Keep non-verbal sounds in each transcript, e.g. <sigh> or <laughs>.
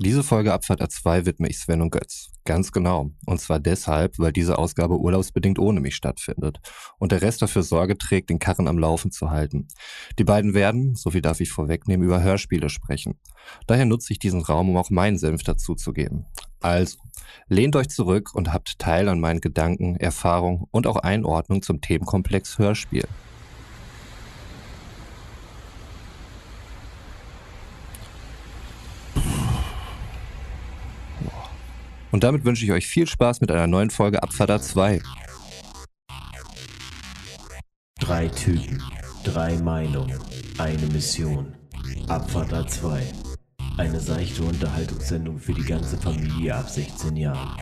Diese Folge Abfahrt A2 widme ich Sven und Götz. Ganz genau. Und zwar deshalb, weil diese Ausgabe urlaubsbedingt ohne mich stattfindet. Und der Rest dafür Sorge trägt, den Karren am Laufen zu halten. Die beiden werden, so viel darf ich vorwegnehmen, über Hörspiele sprechen. Daher nutze ich diesen Raum, um auch meinen Senf dazuzugeben. Also, lehnt euch zurück und habt Teil an meinen Gedanken, Erfahrungen und auch Einordnung zum Themenkomplex Hörspiel. Und damit wünsche ich euch viel Spaß mit einer neuen Folge Abfahrt 2. Drei Typen, drei Meinungen, eine Mission. Abfahrt A2. Eine seichte Unterhaltungssendung für die ganze Familie ab 16 Jahren.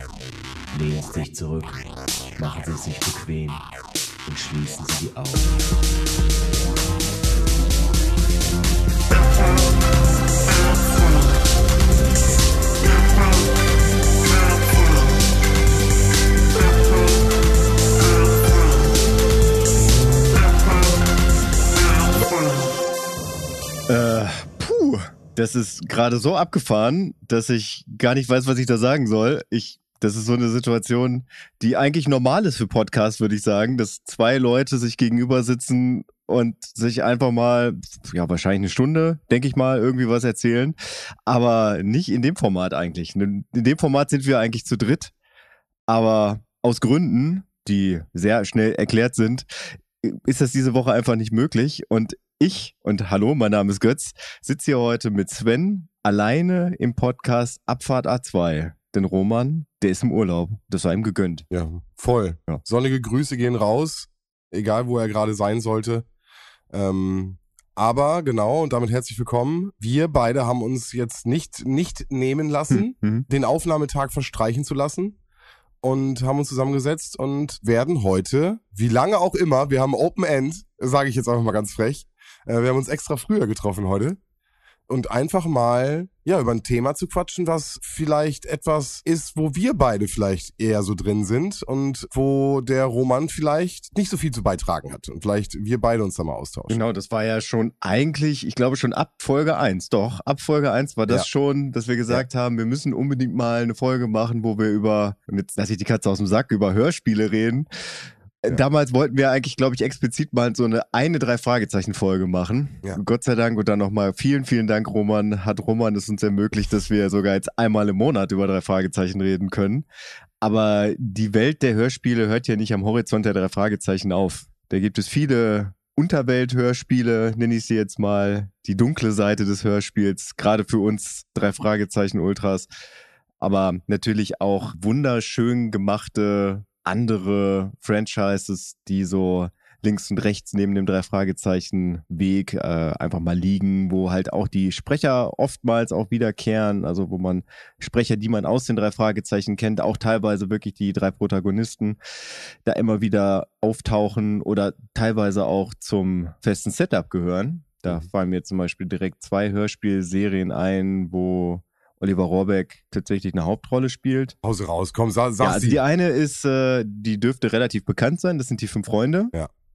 Lehnen Sie sich zurück, machen Sie sich bequem und schließen Sie die Augen. Das ist gerade so abgefahren, dass ich gar nicht weiß, was ich da sagen soll. Ich, das ist so eine Situation, die eigentlich normal ist für Podcasts, würde ich sagen, dass zwei Leute sich gegenüber sitzen und sich einfach mal, ja, wahrscheinlich eine Stunde, denke ich mal, irgendwie was erzählen. Aber nicht in dem Format eigentlich. In dem Format sind wir eigentlich zu dritt. Aber aus Gründen, die sehr schnell erklärt sind, ist das diese Woche einfach nicht möglich. Und ich, und hallo, mein Name ist Götz, sitze hier heute mit Sven alleine im Podcast Abfahrt A2. Denn Roman, der ist im Urlaub. Das war ihm gegönnt. Ja, voll. Ja. Sonnige Grüße gehen raus, egal wo er gerade sein sollte. Ähm, aber genau, und damit herzlich willkommen. Wir beide haben uns jetzt nicht, nicht nehmen lassen, Mhm. den Aufnahmetag verstreichen zu lassen und haben uns zusammengesetzt und werden heute, wie lange auch immer, wir haben Open End, sage ich jetzt einfach mal ganz frech, äh, wir haben uns extra früher getroffen heute und einfach mal ja über ein Thema zu quatschen, was vielleicht etwas ist, wo wir beide vielleicht eher so drin sind und wo der Roman vielleicht nicht so viel zu beitragen hat und vielleicht wir beide uns da mal austauschen. Genau, das war ja schon eigentlich, ich glaube schon ab Folge 1. Doch, ab Folge 1 war das Ja. schon, dass wir gesagt haben, wir müssen unbedingt mal eine Folge machen, wo wir über, und jetzt lasse ich die Katze aus dem Sack, über Hörspiele reden. Ja. Damals wollten wir eigentlich, glaube ich, explizit mal so eine eine drei Fragezeichen Folge machen. Ja. Gott sei Dank und dann nochmal vielen, vielen Dank, Roman. Hat Roman es uns ermöglicht, dass wir sogar jetzt einmal im Monat über drei Fragezeichen reden können. Aber die Welt der Hörspiele hört ja nicht am Horizont der drei Fragezeichen auf. Da gibt es viele Unterwelt-Hörspiele, nenne ich sie jetzt mal, die dunkle Seite des Hörspiels, gerade für uns drei Fragezeichen Ultras. Aber natürlich auch wunderschön gemachte andere Franchises, die so links und rechts neben dem drei Fragezeichen Weg äh, einfach mal liegen, wo halt auch die Sprecher oftmals auch wiederkehren, also wo man Sprecher, die man aus den drei Fragezeichen kennt, auch teilweise wirklich die drei Protagonisten da immer wieder auftauchen oder teilweise auch zum festen Setup gehören. Da fallen mir zum Beispiel direkt zwei Hörspielserien ein, wo Oliver Rohrbeck tatsächlich eine Hauptrolle spielt. Hause raus, komm, sa sag Ja, also sie. die eine ist, äh, die dürfte relativ bekannt sein, das sind die fünf Freunde,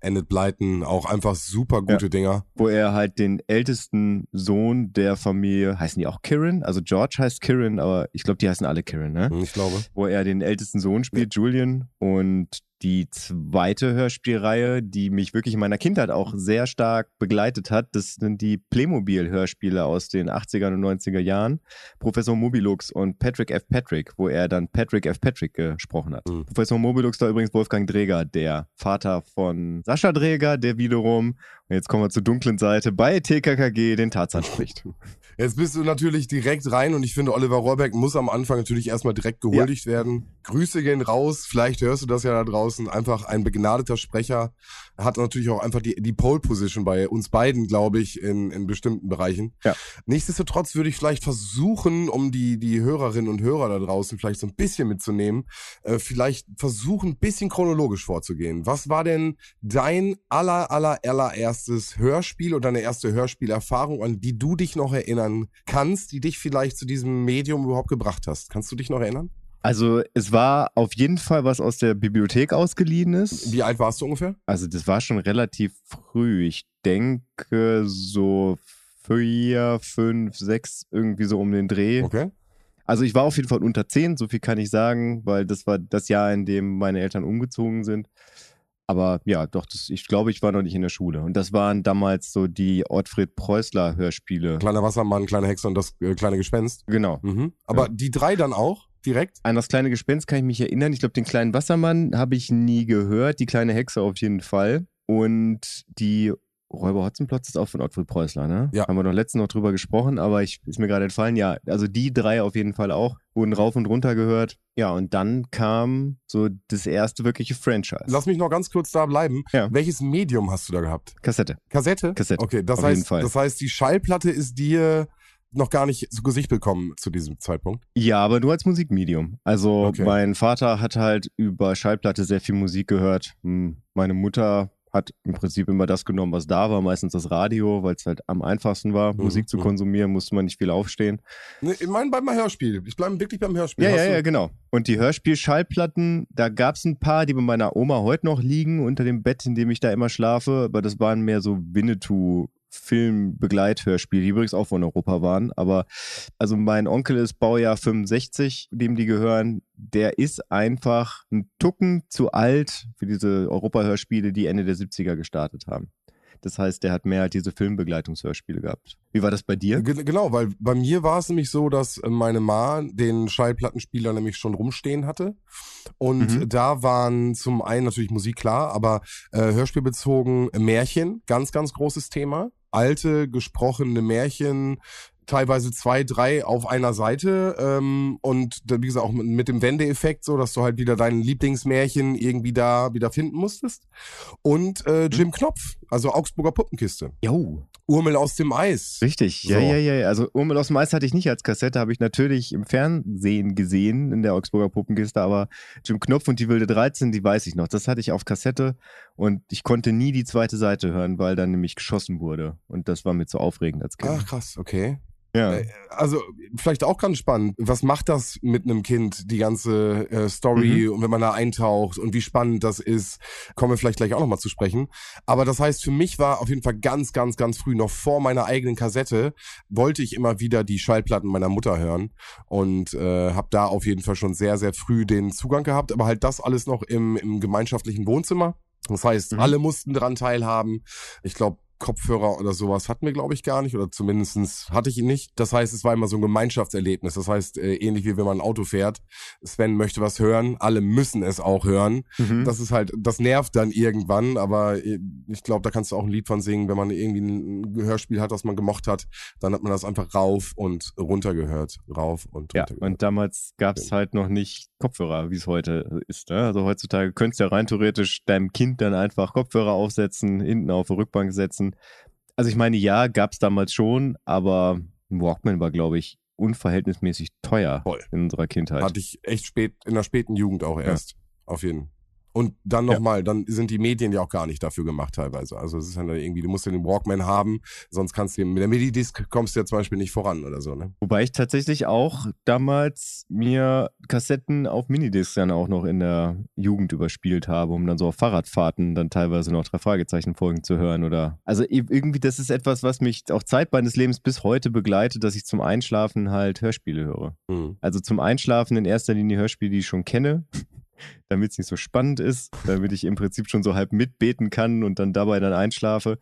Endet Blyton, auch einfach super gute Dinger. wo er halt den ältesten Sohn der Familie, heißen die auch Kirin? Also George heißt Kirin, aber ich glaube, die heißen alle Kirin, ne? Ich glaube. wo er den ältesten Sohn spielt, Julian. Und die zweite Hörspielreihe, die mich wirklich in meiner Kindheit auch sehr stark begleitet hat, das sind die Playmobil-Hörspiele aus den 80er und 90er Jahren. Professor Mobilux und Patrick F. Patrick, wo er dann Patrick F. Patrick gesprochen hat. Mhm. Professor Mobilux war übrigens Wolfgang Dreger, der Vater von Sascha Dreger, der wiederum, und jetzt kommen wir zur dunklen Seite, bei TKKG den Tarzan spricht. <laughs> Jetzt bist du natürlich direkt rein und ich finde, Oliver Rohrbeck muss am Anfang natürlich erstmal direkt gehuldigt werden. Grüße gehen raus, vielleicht hörst du das ja da draußen. Einfach ein begnadeter Sprecher. Hat natürlich auch einfach die, die Pole Position bei uns beiden, glaube ich, in, in bestimmten Bereichen. Ja. Nichtsdestotrotz würde ich vielleicht versuchen, um die, die Hörerinnen und Hörer da draußen vielleicht so ein bisschen mitzunehmen, äh, vielleicht versuchen, ein bisschen chronologisch vorzugehen. Was war denn dein aller, aller, allererstes Hörspiel oder deine erste Hörspielerfahrung, an die du dich noch erinnern kannst, die dich vielleicht zu diesem Medium überhaupt gebracht hast? Kannst du dich noch erinnern? Also es war auf jeden Fall was aus der Bibliothek ausgeliehen ist. Wie alt warst du ungefähr? Also das war schon relativ früh. Ich denke so vier, fünf, sechs, irgendwie so um den Dreh. Okay. Also ich war auf jeden Fall unter 10, so viel kann ich sagen, weil das war das Jahr, in dem meine Eltern umgezogen sind. Aber ja, doch, das, ich glaube, ich war noch nicht in der Schule. Und das waren damals so die Ottfried Preußler Hörspiele. Kleiner Wassermann, kleine Hexe und das äh, kleine Gespenst. Genau. Mhm. Aber Ja. die drei dann auch direkt? An das kleine Gespenst kann ich mich erinnern. Ich glaube, den kleinen Wassermann habe ich nie gehört. Die kleine Hexe auf jeden Fall. Und die Räuber Hotzenplotz ist auch von Ottfried Preußler, ne? Ja. Haben wir noch letztens noch drüber gesprochen, aber ich, ist mir gerade entfallen. Ja, also die drei auf jeden Fall auch. Wurden rauf und runter gehört. Ja, und dann kam so das erste wirkliche Franchise. Lass mich noch ganz kurz da bleiben. Ja. Welches Medium hast du da gehabt? Kassette. Kassette? Kassette, Okay, das auf jeden heißt, Fall. das heißt, die Schallplatte ist dir noch gar nicht zu Gesicht bekommen zu diesem Zeitpunkt. Ja, aber nur als Musikmedium. Also Okay. mein Vater hat halt über Schallplatte sehr viel Musik gehört. Hm, Meine Mutter hat im Prinzip immer das genommen, was da war, meistens das Radio, weil es halt am einfachsten war, Mhm, Musik zu mhm. konsumieren, musste man nicht viel aufstehen. Ne, ich meine beim Hörspiel. Ich bleibe wirklich beim Hörspiel. Ja, Hast ja, du- ja, genau. Und die Hörspiel-Schallplatten, da gab es ein paar, die bei meiner Oma heute noch liegen, unter dem Bett, in dem ich da immer schlafe, aber das waren mehr so Winnetou. Film-Begleithörspiele, die übrigens auch von Europa waren. Aber also mein Onkel ist Baujahr 65, dem die gehören. Der ist einfach ein Tucken zu alt für diese Europa-Hörspiele, die Ende der 70er gestartet haben. Das heißt, der hat mehr halt diese Filmbegleitungshörspiele gehabt. Wie war das bei dir? Ge- Genau, weil bei mir war es nämlich so, dass meine Ma den Schallplattenspieler nämlich schon rumstehen hatte. Und Mhm. da waren zum einen natürlich Musik klar, aber äh, hörspielbezogen Märchen, ganz, ganz großes Thema. Alte, gesprochene Märchen, teilweise zwei, drei auf einer Seite ähm, und wie gesagt auch mit, mit dem Wendeeffekt so, dass du halt wieder dein Lieblingsmärchen irgendwie da wieder finden musstest. Und äh, Jim Knopf, also Augsburger Puppenkiste. Jo, Urmel aus dem Eis. Richtig, ja, So. ja, ja. ja. Also Urmel aus dem Eis hatte ich nicht als Kassette, habe ich natürlich im Fernsehen gesehen in der Augsburger Puppenkiste, aber Jim Knopf und die Wilde 13, die weiß ich noch. Das hatte ich auf Kassette und ich konnte nie die zweite Seite hören, weil dann nämlich geschossen wurde. Und das war mir zu aufregend als Kind. Ach krass, okay. Ja. Äh, Also vielleicht auch ganz spannend. Was macht das mit einem Kind, die ganze äh, Story Mhm. und wenn man da eintaucht und wie spannend das ist, kommen wir vielleicht gleich auch nochmal zu sprechen. Aber das heißt, für mich war auf jeden Fall ganz, ganz, ganz früh, noch vor meiner eigenen Kassette, wollte ich immer wieder die Schallplatten meiner Mutter hören und äh, habe da auf jeden Fall schon sehr, sehr früh den Zugang gehabt. Aber halt das alles noch im, im gemeinschaftlichen Wohnzimmer. Das heißt, Mhm. alle mussten daran teilhaben. Ich glaube, Kopfhörer oder sowas hatten wir, glaube ich, gar nicht. Oder zumindestens hatte ich ihn nicht. Das heißt, es war immer so ein Gemeinschaftserlebnis. Das heißt, äh, ähnlich wie wenn man ein Auto fährt. Sven möchte was hören, alle müssen es auch hören. Mhm. Das ist halt, das nervt dann irgendwann, aber äh, ich glaube, da kannst du auch ein Lied von singen, wenn man irgendwie ein Hörspiel hat, was man gemocht hat, dann hat man das einfach rauf und runter gehört. Rauf und Ja, runter gehört. und damals gab es halt noch nicht Kopfhörer, wie es heute ist. Ne? Also heutzutage könntest du ja rein theoretisch deinem Kind dann einfach Kopfhörer aufsetzen, hinten auf die Rückbank setzen. Also ich meine, ja, gab es damals schon, aber ein Walkman war, glaube ich, unverhältnismäßig teuer Voll. in unserer Kindheit. Hatte ich echt spät, in der späten Jugend auch erst. Auf jeden Und dann Ja. nochmal, dann sind die Medien ja auch gar nicht dafür gemacht teilweise. Also es ist dann irgendwie, du musst ja den Walkman haben, sonst kannst du mit der Minidisc kommst du ja zum Beispiel nicht voran oder so, ne? Wobei ich tatsächlich auch damals mir Kassetten auf Minidiscs dann auch noch in der Jugend überspielt habe, um dann so auf Fahrradfahrten dann teilweise noch drei Fragezeichen-Folgen zu hören oder. Also i- irgendwie, das ist etwas, was mich auch Zeit meines Lebens bis heute begleitet, dass ich zum Einschlafen halt Hörspiele höre. Hm. Also zum Einschlafen in erster Linie Hörspiele, die ich schon kenne, damit es nicht so spannend ist, damit ich im Prinzip schon so halb mitbeten kann und dann dabei dann einschlafe.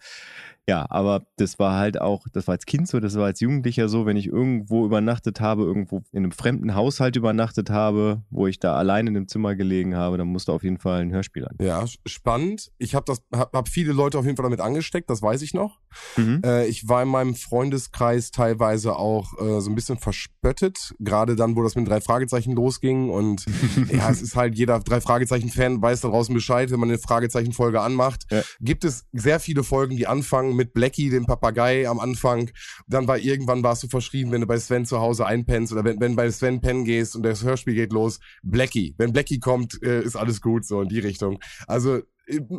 Ja, aber das war halt auch, das war als Kind so, das war als Jugendlicher so, wenn ich irgendwo übernachtet habe, irgendwo in einem fremden Haushalt übernachtet habe, wo ich da allein in einem Zimmer gelegen habe, dann musste auf jeden Fall ein Hörspiel an. Ja, spannend. Ich habe das, hab, hab viele Leute auf jeden Fall damit angesteckt, das weiß ich noch. Mhm. Äh, ich war in meinem Freundeskreis teilweise auch äh, so ein bisschen verspöttet, gerade dann, wo das mit drei Fragezeichen losging. Und <laughs> ja, es ist halt jeder drei Fragezeichen-Fan weiß da draußen Bescheid, wenn man eine Fragezeichen-Folge anmacht. Ja. Gibt es sehr viele Folgen, die anfangen mit Blackie, dem Papagei am Anfang. Dann war irgendwann warst du verschrieben, wenn du bei Sven zu Hause einpennst oder wenn, wenn bei Sven pennen gehst und das Hörspiel geht los, Blackie. Wenn Blackie kommt, äh, ist alles gut, so in die Richtung. Also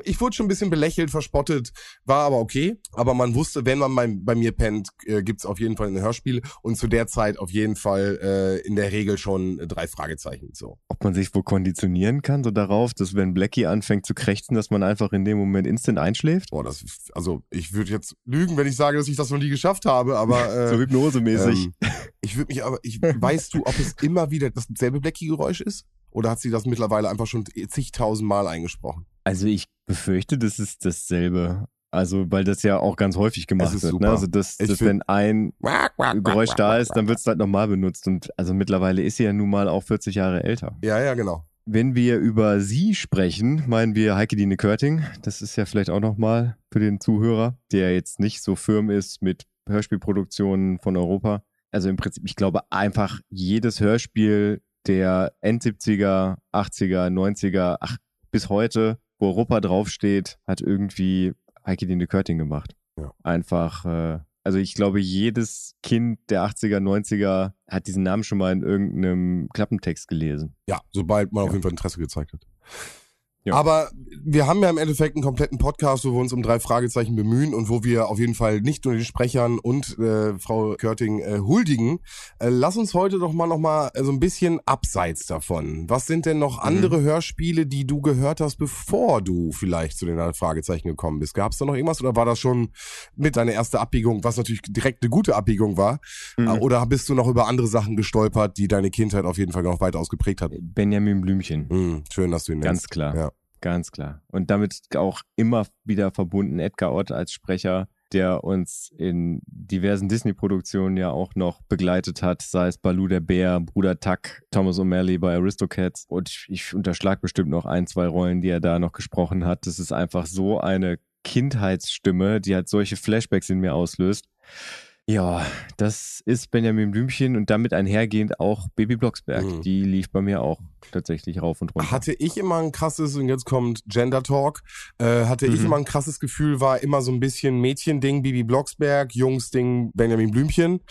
ich wurde schon ein bisschen belächelt, verspottet, war aber okay. Aber man wusste, wenn man bei, bei mir pennt, äh, gibt's auf jeden Fall ein Hörspiel und zu der Zeit auf jeden Fall äh, in der Regel schon drei Fragezeichen. So. Ob man sich wohl konditionieren kann, so darauf, dass wenn Blackie anfängt zu krächzen, dass man einfach in dem Moment instant einschläft? Boah, das, also ich würde jetzt lügen, wenn ich sage, dass ich das noch nie geschafft habe, aber <laughs> äh, so hypnosemäßig. Ähm, ich würde mich aber, ich weißt du, ob es immer wieder dasselbe Blackie-Geräusch ist? Oder hat sie das mittlerweile einfach schon zigtausend Mal eingesprochen? Also ich befürchte, das ist dasselbe. Also, weil das ja auch ganz häufig gemacht wird. Ne? Also, dass, dass wenn ein Geräusch da ist, dann wird es halt nochmal benutzt. Und also mittlerweile ist sie ja nun mal auch 40 Jahre älter. Ja, ja, genau. Wenn wir über sie sprechen, meinen wir Heike Dine Körting. Das ist ja vielleicht auch nochmal für den Zuhörer, der jetzt nicht so firm ist mit Hörspielproduktionen von Europa. Also im Prinzip, ich glaube einfach jedes Hörspiel der End 70er, 80er, 90er, ach, bis heute, wo Europa draufsteht, hat irgendwie Heike Dine Körting gemacht. Ja. Einfach, äh, also ich glaube, jedes Kind der 80er, 90er hat diesen Namen schon mal in irgendeinem Klappentext gelesen. Ja, sobald man ja. auf jeden Fall Interesse gezeigt hat. Ja. Aber wir haben ja im Endeffekt einen kompletten Podcast, wo wir uns um drei Fragezeichen bemühen und wo wir auf jeden Fall nicht nur den Sprechern und äh, Frau Körting äh, huldigen. Äh, lass uns heute doch mal noch mal äh, so ein bisschen abseits davon. Was sind denn noch mhm. andere Hörspiele, die du gehört hast, bevor du vielleicht zu den drei Fragezeichen gekommen bist? Gab es da noch irgendwas oder war das schon mit deiner erste Abbiegung, was natürlich direkt eine gute Abbiegung war? Mhm. Äh, oder bist du noch über andere Sachen gestolpert, die deine Kindheit auf jeden Fall noch weiter ausgeprägt hat? Benjamin Blümchen. Mhm, schön, dass du ihn nennst. Ganz klar. Ja. Ganz klar. Und damit auch immer wieder verbunden Edgar Ott als Sprecher, der uns in diversen Disney-Produktionen ja auch noch begleitet hat, sei es Baloo der Bär, Bruder Tuck, Thomas O'Malley bei Aristocats. Und ich unterschlag bestimmt noch ein, zwei Rollen, die er da noch gesprochen hat. Das ist einfach so eine Kindheitsstimme, die halt solche Flashbacks in mir auslöst. Ja, das ist Benjamin Blümchen und damit einhergehend auch Baby Blocksberg. Mhm. Die lief bei mir auch tatsächlich rauf und runter. Hatte ich immer ein krasses, und jetzt kommt Gender Talk, äh, hatte mhm. ich immer ein krasses Gefühl, war immer so ein bisschen Mädchending, Bibi Blocksberg, Jungsding, Benjamin Blümchen.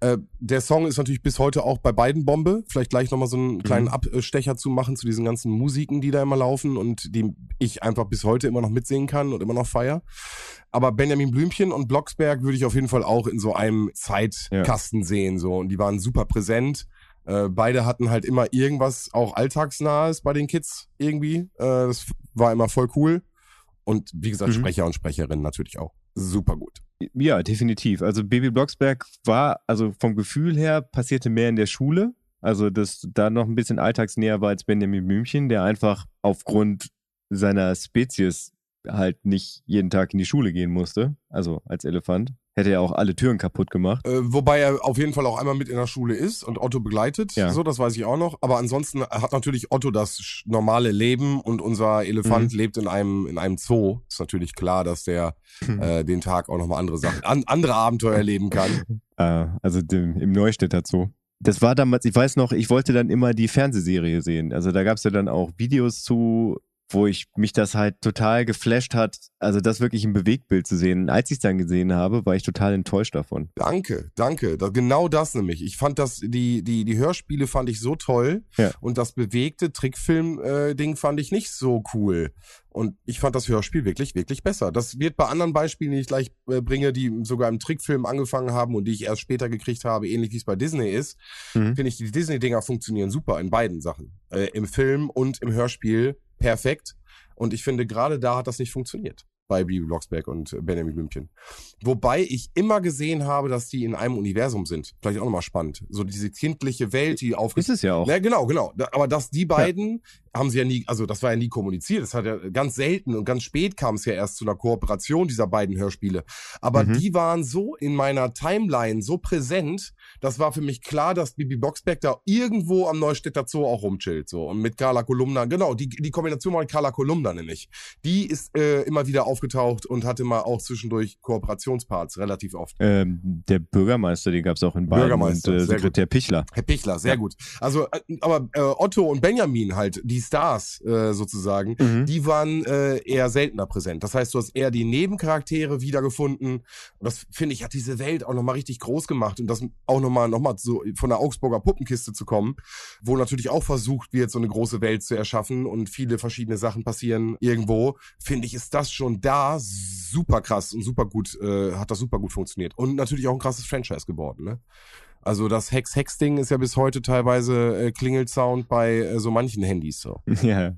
Äh, der Song ist natürlich bis heute auch bei beiden Bombe. Vielleicht gleich nochmal so einen kleinen mhm. Abstecher zu machen zu diesen ganzen Musiken, die da immer laufen und die ich einfach bis heute immer noch mitsingen kann und immer noch feier. Aber Benjamin Blümchen und Blocksberg würde ich auf jeden Fall auch in so einem Zeitkasten ja. sehen. So. Und die waren super präsent. Äh, beide hatten halt immer irgendwas auch alltagsnahes bei den Kids irgendwie. Äh, das war immer voll cool. Und wie gesagt, mhm. Sprecher und Sprecherinnen natürlich auch. Super gut. Ja, definitiv. Also Baby Blocksberg war, also vom Gefühl her, passierte mehr in der Schule. Also, dass da noch ein bisschen alltagsnäher war als Benjamin Blümchen, der einfach aufgrund seiner Spezies halt nicht jeden Tag in die Schule gehen musste, also als Elefant. Hätte er auch alle Türen kaputt gemacht. Äh, wobei er auf jeden Fall auch einmal mit in der Schule ist und Otto begleitet. Ja. So, das weiß ich auch noch. Aber ansonsten hat natürlich Otto das normale Leben und unser Elefant mhm. lebt in einem, in einem Zoo. Ist natürlich klar, dass der mhm. äh, den Tag auch nochmal andere Sachen, an, andere Abenteuer erleben kann. Äh, <laughs> also dem, im Neustädter Zoo. Das war damals, ich weiß noch, ich wollte dann immer die Fernsehserie sehen. Also da gab es ja dann auch Videos zu wo ich mich das halt total geflasht hat, also das wirklich im Bewegtbild zu sehen. Als ich es dann gesehen habe, war ich total enttäuscht davon. Danke, danke. Da, genau das nämlich. Ich fand das, die, die, die Hörspiele fand ich so toll ja. und das bewegte Trickfilm-Ding äh, fand ich nicht so cool. Und ich fand das Hörspiel wirklich, wirklich besser. Das wird bei anderen Beispielen, die ich gleich äh, bringe, die sogar im Trickfilm angefangen haben und die ich erst später gekriegt habe, ähnlich wie es bei Disney ist, mhm. finde ich, die Disney-Dinger funktionieren super in beiden Sachen. Äh, Im Film und im Hörspiel perfekt. Und ich finde, gerade da hat das nicht funktioniert bei Bibi Blocksberg und Benjamin Blümchen. Wobei ich immer gesehen habe, dass die in einem Universum sind. Vielleicht auch nochmal spannend. So diese kindliche Welt, die auf... Ist es ja auch. Ja, genau, genau. Aber dass die beiden ja. haben sie ja nie, also das war ja nie kommuniziert. Das hat ja ganz selten und ganz spät kam es ja erst zu einer Kooperation dieser beiden Hörspiele. Aber mhm. die waren so in meiner Timeline so präsent, das war für mich klar, dass Bibi Boxberg da irgendwo am Neustädter Zoo auch rumchillt. So. Und mit Carla Kolumna, genau, die, die Kombination mit Carla Kolumna nämlich. Die ist äh, immer wieder auf aufgetaucht und hatte mal auch zwischendurch Kooperationsparts, relativ oft. Ähm, der Bürgermeister, den gab es auch in Bayern. Bürgermeister, und äh, Sekretär Pichler. Herr Pichler, sehr Ja. gut. Also, äh, aber äh, Otto und Benjamin halt, die Stars äh, sozusagen, Mhm. die waren äh, eher seltener präsent. Das heißt, du hast eher die Nebencharaktere wiedergefunden. Und das, finde ich, hat diese Welt auch nochmal richtig groß gemacht. Und das auch nochmal noch mal so von der Augsburger Puppenkiste zu kommen, wo natürlich auch versucht wird, so eine große Welt zu erschaffen und viele verschiedene Sachen passieren irgendwo, finde ich, ist das schon da super krass und super gut, äh, hat das super gut funktioniert. Und natürlich auch ein krasses Franchise geworden, ne? Also das Hex-Hex-Ding ist ja bis heute teilweise äh, Klingelsound bei äh, so manchen Handys so. <laughs> Ja.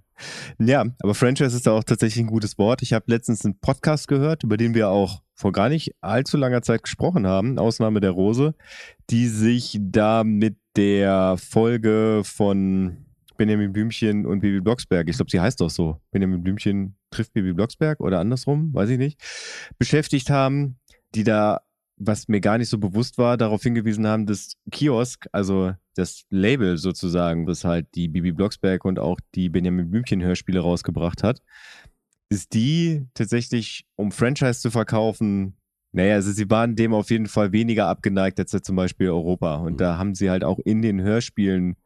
ja, aber Franchise ist auch tatsächlich ein gutes Wort. Ich habe letztens einen Podcast gehört, über den wir auch vor gar nicht allzu langer Zeit gesprochen haben, Ausnahme der Rose, die sich da mit der Folge von Benjamin Blümchen und Bibi Blocksberg, ich glaube, sie heißt doch so, Benjamin Blümchen trifft Bibi Blocksberg oder andersrum, weiß ich nicht, beschäftigt haben, die da, was mir gar nicht so bewusst war, darauf hingewiesen haben, dass Kiosk, also das Label sozusagen, das halt die Bibi Blocksberg und auch die Benjamin Blümchen Hörspiele rausgebracht hat, ist die tatsächlich, um Franchise zu verkaufen, naja, also sie waren dem auf jeden Fall weniger abgeneigt als zum Beispiel Europa. Und da haben sie halt auch in den Hörspielen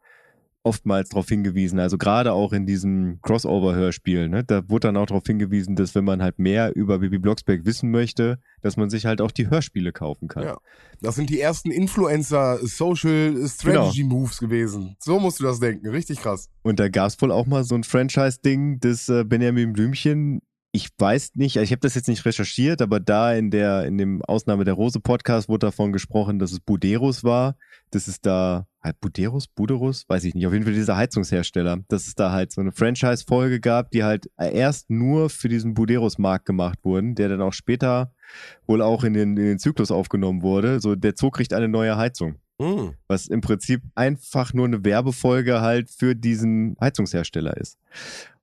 oftmals darauf hingewiesen, also gerade auch in diesem Crossover-Hörspiel, ne, da wurde dann auch darauf hingewiesen, dass wenn man halt mehr über Bibi Blocksberg wissen möchte, dass man sich halt auch die Hörspiele kaufen kann. Ja. Das sind die ersten Influencer Social Strategy Moves gewesen. So musst du das denken. Richtig krass. Und da gab es wohl auch mal so ein Franchise-Ding des äh, Benjamin Blümchen. Ich weiß nicht, ich habe das jetzt nicht recherchiert, aber da in der in dem Ausnahme der Rose Podcast wurde davon gesprochen, dass es Buderus war. Das ist da halt Buderus, Buderus, weiß ich nicht. Auf jeden Fall dieser Heizungshersteller, dass es da halt so eine Franchise-Folge gab, die halt erst nur für diesen Buderus-Markt gemacht wurden, der dann auch später wohl auch in den, in den Zyklus aufgenommen wurde. So der Zoo kriegt eine neue Heizung Hm. was im Prinzip einfach nur eine Werbefolge halt für diesen Heizungshersteller ist.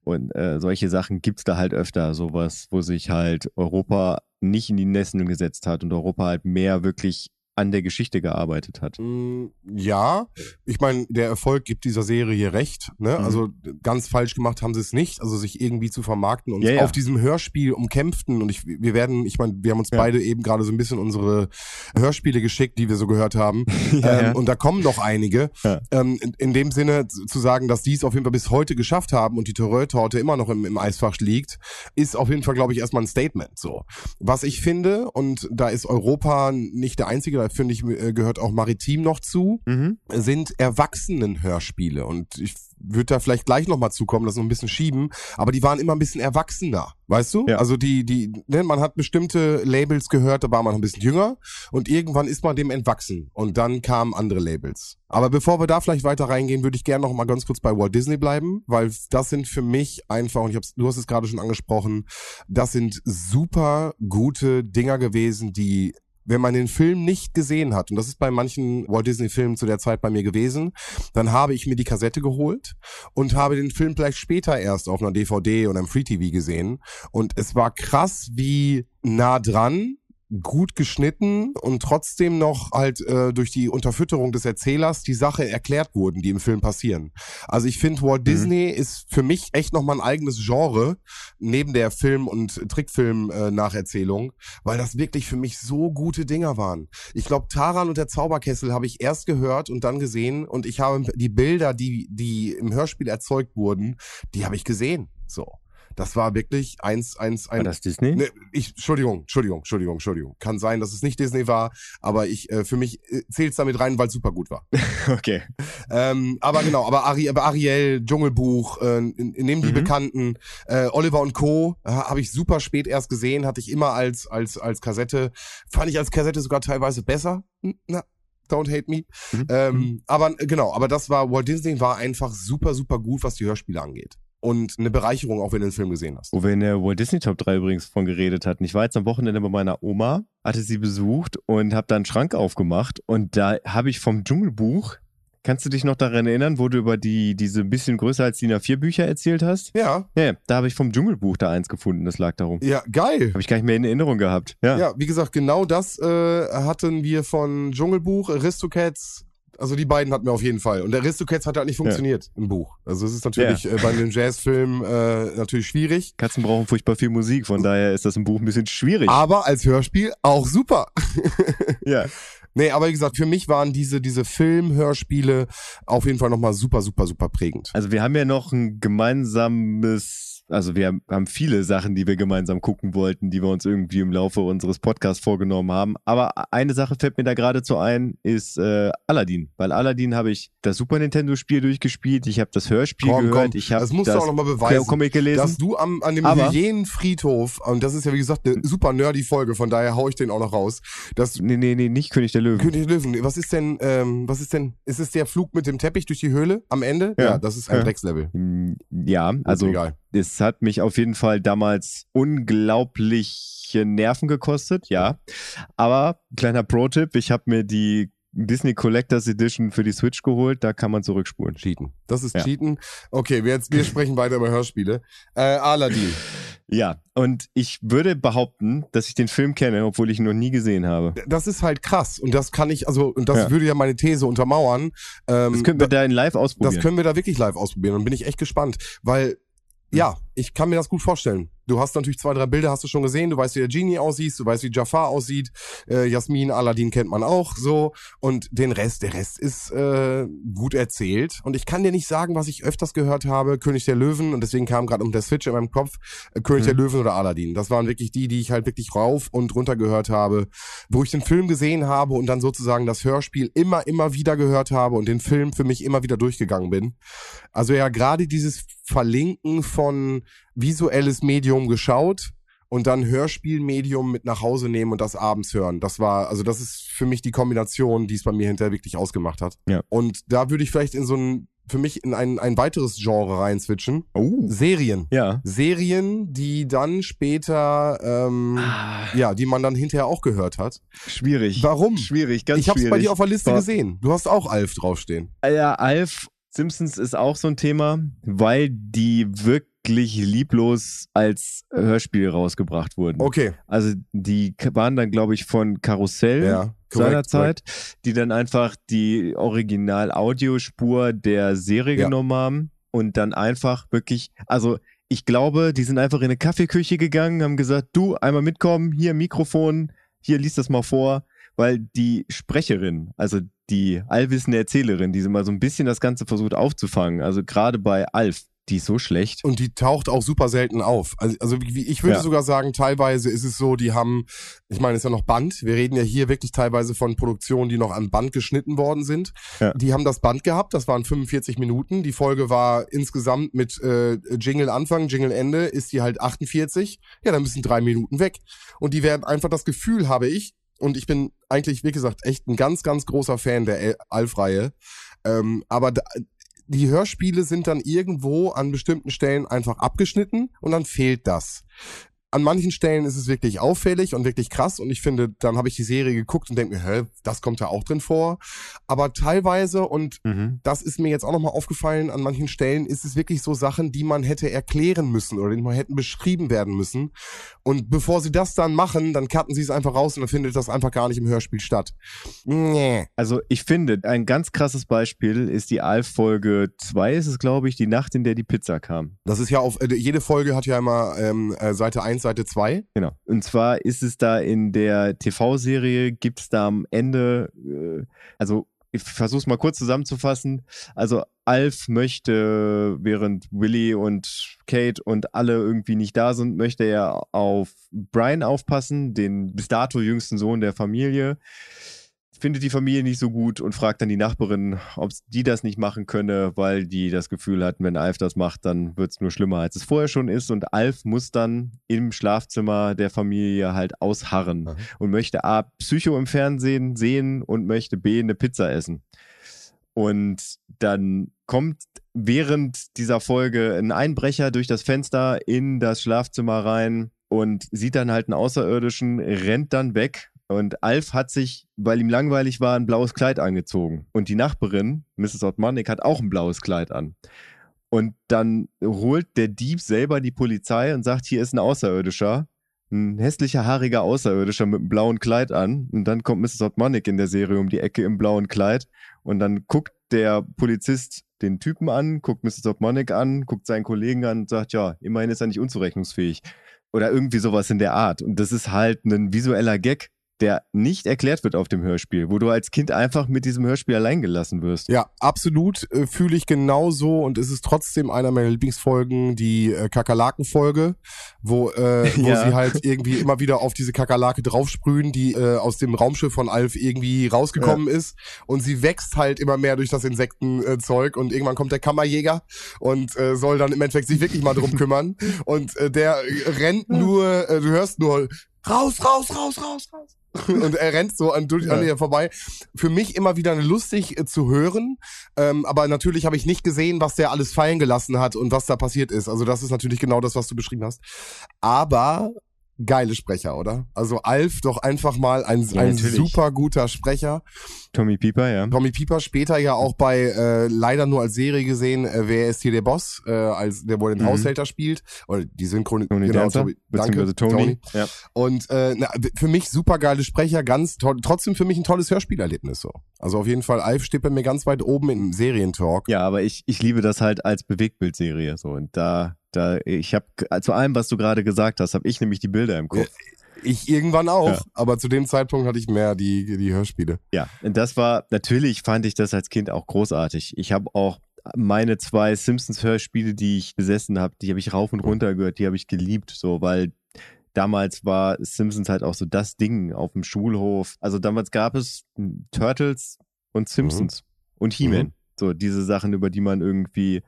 Und äh, solche Sachen gibt's da halt öfter, sowas, wo sich halt Europa nicht in die Nesseln gesetzt hat und Europa halt mehr wirklich an der Geschichte gearbeitet hat. Mm, Ja, ich meine, der Erfolg gibt dieser Serie hier recht. Ne? Mhm. Also ganz falsch gemacht haben sie es nicht, also sich irgendwie zu vermarkten und Ja, ja. auf diesem Hörspiel umkämpften. Und ich, wir werden, ich meine, wir haben uns Ja. beide eben gerade so ein bisschen unsere Hörspiele geschickt, die wir so gehört haben. <laughs> Ähm. Und da kommen noch einige. Ähm, in, in dem Sinne zu sagen, dass die es auf jeden Fall bis heute geschafft haben und die Torö-Torte immer noch im, im Eisfach liegt, ist auf jeden Fall, glaube ich, erstmal ein Statement. So, was ich finde, und da ist Europa nicht der einzige, da finde ich, äh, gehört auch Maritim noch zu, Mhm. sind Erwachsenen-Hörspiele. Und ich würde da vielleicht gleich nochmal zukommen, das noch ein bisschen schieben, aber die waren immer ein bisschen erwachsener, weißt du? Ja. Also die, die, ne, man hat bestimmte Labels gehört, da war man noch ein bisschen jünger und irgendwann ist man dem entwachsen und dann kamen andere Labels. Aber bevor wir da vielleicht weiter reingehen, würde ich gerne noch mal ganz kurz bei Walt Disney bleiben, weil das sind für mich einfach, und ich hab's, du hast es gerade schon angesprochen, das sind super gute Dinger gewesen, die wenn man den Film nicht gesehen hat, und das ist bei manchen Walt Disney Filmen zu der Zeit bei mir gewesen, dann habe ich mir die Kassette geholt und habe den Film vielleicht später erst auf einer DVD oder im Free TV gesehen. Und es war krass, wie nah dran gut geschnitten und trotzdem noch halt äh, durch die Unterfütterung des Erzählers die Sache erklärt wurden, die im Film passieren. Also ich finde, Walt Disney ist für mich echt nochmal ein eigenes Genre neben der Film- und Trickfilm-Nacherzählung, weil das wirklich für mich so gute Dinger waren. Ich glaube, Taran und der Zauberkessel habe ich erst gehört und dann gesehen und ich habe die Bilder, die, die im Hörspiel erzeugt wurden, die habe ich gesehen. So. Das war wirklich eins, eins, War ein, das Disney? Ne, ich, Entschuldigung, Entschuldigung, Entschuldigung, Entschuldigung. Kann sein, dass es nicht Disney war, aber ich, äh, für mich äh, zählt's damit rein, weil es super gut war. <laughs> Okay. Ähm, aber genau, aber, Ari, aber Ariel, Dschungelbuch, äh, dem die Mhm. Bekannten, äh, Oliver und Co. Äh, habe ich super spät erst gesehen, hatte ich immer als, als, als Kassette, fand ich als Kassette sogar teilweise besser. Na, don't hate me. Mhm. Ähm, aber äh, genau, aber das war, Walt Disney war einfach super, super gut, was die Hörspiele angeht. Und eine Bereicherung, auch wenn du den Film gesehen hast. Wo wir in der Walt Disney Top 3 übrigens von geredet hatten. Ich war jetzt am Wochenende bei meiner Oma, hatte sie besucht und habe da einen Schrank aufgemacht und da habe ich vom Dschungelbuch, kannst du dich noch daran erinnern, wo du über die diese ein bisschen größer als DIN A4 Bücher erzählt hast? Ja, Ja, ja, da habe ich vom Dschungelbuch da eins gefunden, das lag darum. ja, geil. Habe ich gar nicht mehr in Erinnerung gehabt. Ja. Ja, wie gesagt, genau das äh, hatten wir von Dschungelbuch, Aristocats, Also die beiden hatten wir auf jeden Fall. Und Aristocats hat halt nicht funktioniert im Buch. Also es ist natürlich äh, bei einem Jazzfilm äh, natürlich schwierig. Katzen brauchen furchtbar viel Musik, von daher ist das im Buch ein bisschen schwierig. Aber als Hörspiel auch super. <laughs> ja. Nee, aber wie gesagt, für mich waren diese, diese Film-Hörspiele auf jeden Fall nochmal super, super, super prägend. Also wir haben ja noch ein gemeinsames also wir haben viele Sachen, die wir gemeinsam gucken wollten, die wir uns irgendwie im Laufe unseres Podcasts vorgenommen haben. Aber eine Sache fällt mir da geradezu ein, ist äh, Aladdin. Weil Aladdin habe ich das Super Nintendo-Spiel durchgespielt, ich habe das Hörspiel komm, gehört, komm. ich habe das musst du auch nochmal beweisen, Comic gelesen. dass du am, an dem Hyänenfriedhof, und das ist ja wie gesagt eine super nerdy Folge, von daher hau ich den auch noch raus, dass Nee, nee, nee, nicht König der Löwen. König der Löwen, was ist denn, ähm, was ist denn, ist es der Flug mit dem Teppich durch die Höhle am Ende? Ja. das ist ein Ja. Dreckslevel. Ja, also egal. Es hat mich auf jeden Fall damals unglaubliche Nerven gekostet, ja. Aber kleiner Pro-Tipp, ich habe mir die Disney Collectors Edition für die Switch geholt, da kann man zurückspulen. Cheaten. Das ist Ja. Cheaten. Okay, wir, jetzt, wir sprechen weiter über Hörspiele. Äh, Aladdin. Ja, und ich würde behaupten, dass ich den Film kenne, obwohl ich ihn noch nie gesehen habe. Das ist halt krass. Und das kann ich, also, und das Ja. würde ja meine These untermauern. Ähm, Das können wir da in live ausprobieren. Das können wir da wirklich live ausprobieren und bin ich echt gespannt, weil ja, ich kann mir das gut vorstellen. Du hast natürlich zwei, drei Bilder, hast du schon gesehen. Du weißt, wie der Genie aussieht, du weißt, wie Jafar aussieht. Äh, Jasmin, Aladdin kennt man auch so. Und den Rest, der Rest ist äh, gut erzählt. Und ich kann dir nicht sagen, was ich öfters gehört habe. König der Löwen. Und deswegen kam gerade um der Switch in meinem Kopf äh, König der Löwen oder Aladdin. Das waren wirklich die, die ich halt wirklich rauf und runter gehört habe. Wo ich den Film gesehen habe und dann sozusagen das Hörspiel immer, immer wieder gehört habe und den Film für mich immer wieder durchgegangen bin. Also ja, gerade dieses Verlinken von visuelles Medium geschaut und dann Hörspielmedium mit nach Hause nehmen und das abends hören. Das war, also das ist für mich die Kombination, die es bei mir hinterher wirklich ausgemacht hat. Ja. Und da würde ich vielleicht in so ein, für mich in ein, ein weiteres Genre reinswitchen. Oh. Serien. Ja. Serien, die dann später, ähm, Ah. ja, die man dann hinterher auch gehört hat. Schwierig. Warum? Schwierig, ganz ich hab's schwierig. bei dir auf der Liste War- gesehen. Du hast auch Alf draufstehen. Ja, Alf Simpsons ist auch so ein Thema, weil die wirklich lieblos als Hörspiel rausgebracht wurden. Okay. Also die waren dann, glaube ich, von Karussell Ja. seinerzeit, die dann einfach die Original-Audiospur der Serie Ja. genommen haben und dann einfach wirklich, also ich glaube, die sind einfach in eine Kaffeeküche gegangen, haben gesagt, du, einmal mitkommen, hier Mikrofon, hier liest das mal vor, weil die Sprecherin, also die allwissende Erzählerin, die so mal so ein bisschen das Ganze versucht aufzufangen, also gerade bei Alf, die ist so schlecht. Und die taucht auch super selten auf. Also, also ich würde Ja. sogar sagen, teilweise ist es so, die haben, ich meine, es ist ja noch Band. Wir reden ja hier wirklich teilweise von Produktionen, die noch an Band geschnitten worden sind. Ja. Die haben das Band gehabt, das waren 45 Minuten. Die Folge war insgesamt mit äh, Jingle Anfang, Jingle Ende, ist die halt 48. Ja, dann müssen drei Minuten weg. Und die werden einfach das Gefühl, habe ich, und ich bin eigentlich, wie gesagt, echt ein ganz, ganz großer Fan der Alf-Reihe. Ähm, aber da, die Hörspiele sind dann irgendwo an bestimmten Stellen einfach abgeschnitten und dann fehlt das. An manchen Stellen ist es wirklich auffällig und wirklich krass und ich finde, dann habe ich die Serie geguckt und denke mir, hä, das kommt ja auch drin vor. Aber teilweise und Mhm. das ist mir jetzt auch nochmal aufgefallen, an manchen Stellen ist es wirklich so Sachen, die man hätte erklären müssen oder die mal hätten beschrieben werden müssen. Und bevor sie das dann machen, dann cutten sie es einfach raus und dann findet das einfach gar nicht im Hörspiel statt. Nee. Also ich finde, ein ganz krasses Beispiel ist die Alf-Folge 2, ist es glaube ich, die Nacht, in der die Pizza kam. Das ist ja auf, äh, jede Folge hat ja immer ähm, äh, Seite 1, Seite 2. Genau. Und zwar ist es da in der TV-Serie, gibt es da am Ende, äh, also ich versuche es mal kurz zusammenzufassen. Also Alf möchte, während Willy und Kate und alle irgendwie nicht da sind, möchte er auf Brian aufpassen, den bis dato jüngsten Sohn der Familie. Findet die Familie nicht so gut und fragt dann die Nachbarin, ob die das nicht machen könne, weil die das Gefühl hatten, wenn Alf das macht, dann wird es nur schlimmer, als es vorher schon ist. Und Alf muss dann im Schlafzimmer der Familie halt ausharren Mhm. und möchte A, Psycho im Fernsehen sehen und möchte B, eine Pizza essen. Und dann kommt während dieser Folge ein Einbrecher durch das Fenster in das Schlafzimmer rein und sieht dann halt einen Außerirdischen, rennt dann weg. Und Alf hat sich, weil ihm langweilig war, ein blaues Kleid angezogen. Und die Nachbarin, Mrs. Otmanik, hat auch ein blaues Kleid an. Und dann holt der Dieb selber die Polizei und sagt, hier ist ein Außerirdischer. ein hässlicher, haariger Außerirdischer mit einem blauen Kleid an. Und dann kommt Mrs. Otmonic in der Serie um die Ecke im blauen Kleid. Und dann guckt der Polizist den Typen an, guckt Mrs. Otmonic an, guckt seinen Kollegen an und sagt, ja, immerhin ist er nicht unzurechnungsfähig. Oder irgendwie sowas in der Art. Und das ist halt ein visueller Gag, der nicht erklärt wird auf dem Hörspiel, wo du als Kind einfach mit diesem Hörspiel allein gelassen wirst. Ja, absolut äh, fühle ich genauso und es ist trotzdem einer meiner Lieblingsfolgen, die äh, Kakerlaken-Folge, wo, äh, wo <laughs> Ja. sie halt irgendwie immer wieder auf diese Kakerlake draufsprühen, die äh, aus dem Raumschiff von Alf irgendwie rausgekommen ist und sie wächst halt immer mehr durch das Insektenzeug und irgendwann kommt der Kammerjäger und äh, soll dann im Endeffekt sich wirklich mal drum kümmern <laughs> und äh, der rennt nur, äh, du hörst nur raus, raus, raus, raus, raus. <laughs> Und er rennt so an, durch, an Ja. ihr vorbei. Für mich immer wieder lustig äh, zu hören. Ähm, aber natürlich habe ich nicht gesehen, was der alles fallen gelassen hat und was da passiert ist. Also das ist natürlich genau das, was du beschrieben hast. Aber geile Sprecher, oder? Also Alf doch einfach mal ein, Ja, ein natürlich. super guter Sprecher. Tommy Pieper, ja. Tommy Pieper später ja auch bei äh, leider nur als Serie gesehen, äh, wer ist hier der Boss, äh, als der wohl den Mhm. Haushälter spielt oder die Synchron Tony genau, Dancer, danke, beziehungsweise Tony. Ja. und äh, na, für mich super geile Sprecher, ganz toll, trotzdem für mich ein tolles Hörspielerlebnis so. Also auf jeden Fall Alf steht bei mir ganz weit oben im Serientalk. Ja, aber ich, ich liebe das halt als Bewegtbildserie so und da da ich habe zu allem, was du gerade gesagt hast, habe ich nämlich die Bilder im Kopf. Ich irgendwann auch, Ja. aber zu dem Zeitpunkt hatte ich mehr die die Hörspiele. Ja, und das war natürlich fand ich das als Kind auch großartig. Ich habe auch meine zwei Simpsons Hörspiele, die ich besessen habe, die habe ich rauf und runter gehört, die habe ich geliebt, so weil damals war Simpsons halt auch so das Ding auf dem Schulhof. Also damals gab es Turtles und Simpsons und He-Man. Mhm. So diese Sachen, über die man irgendwie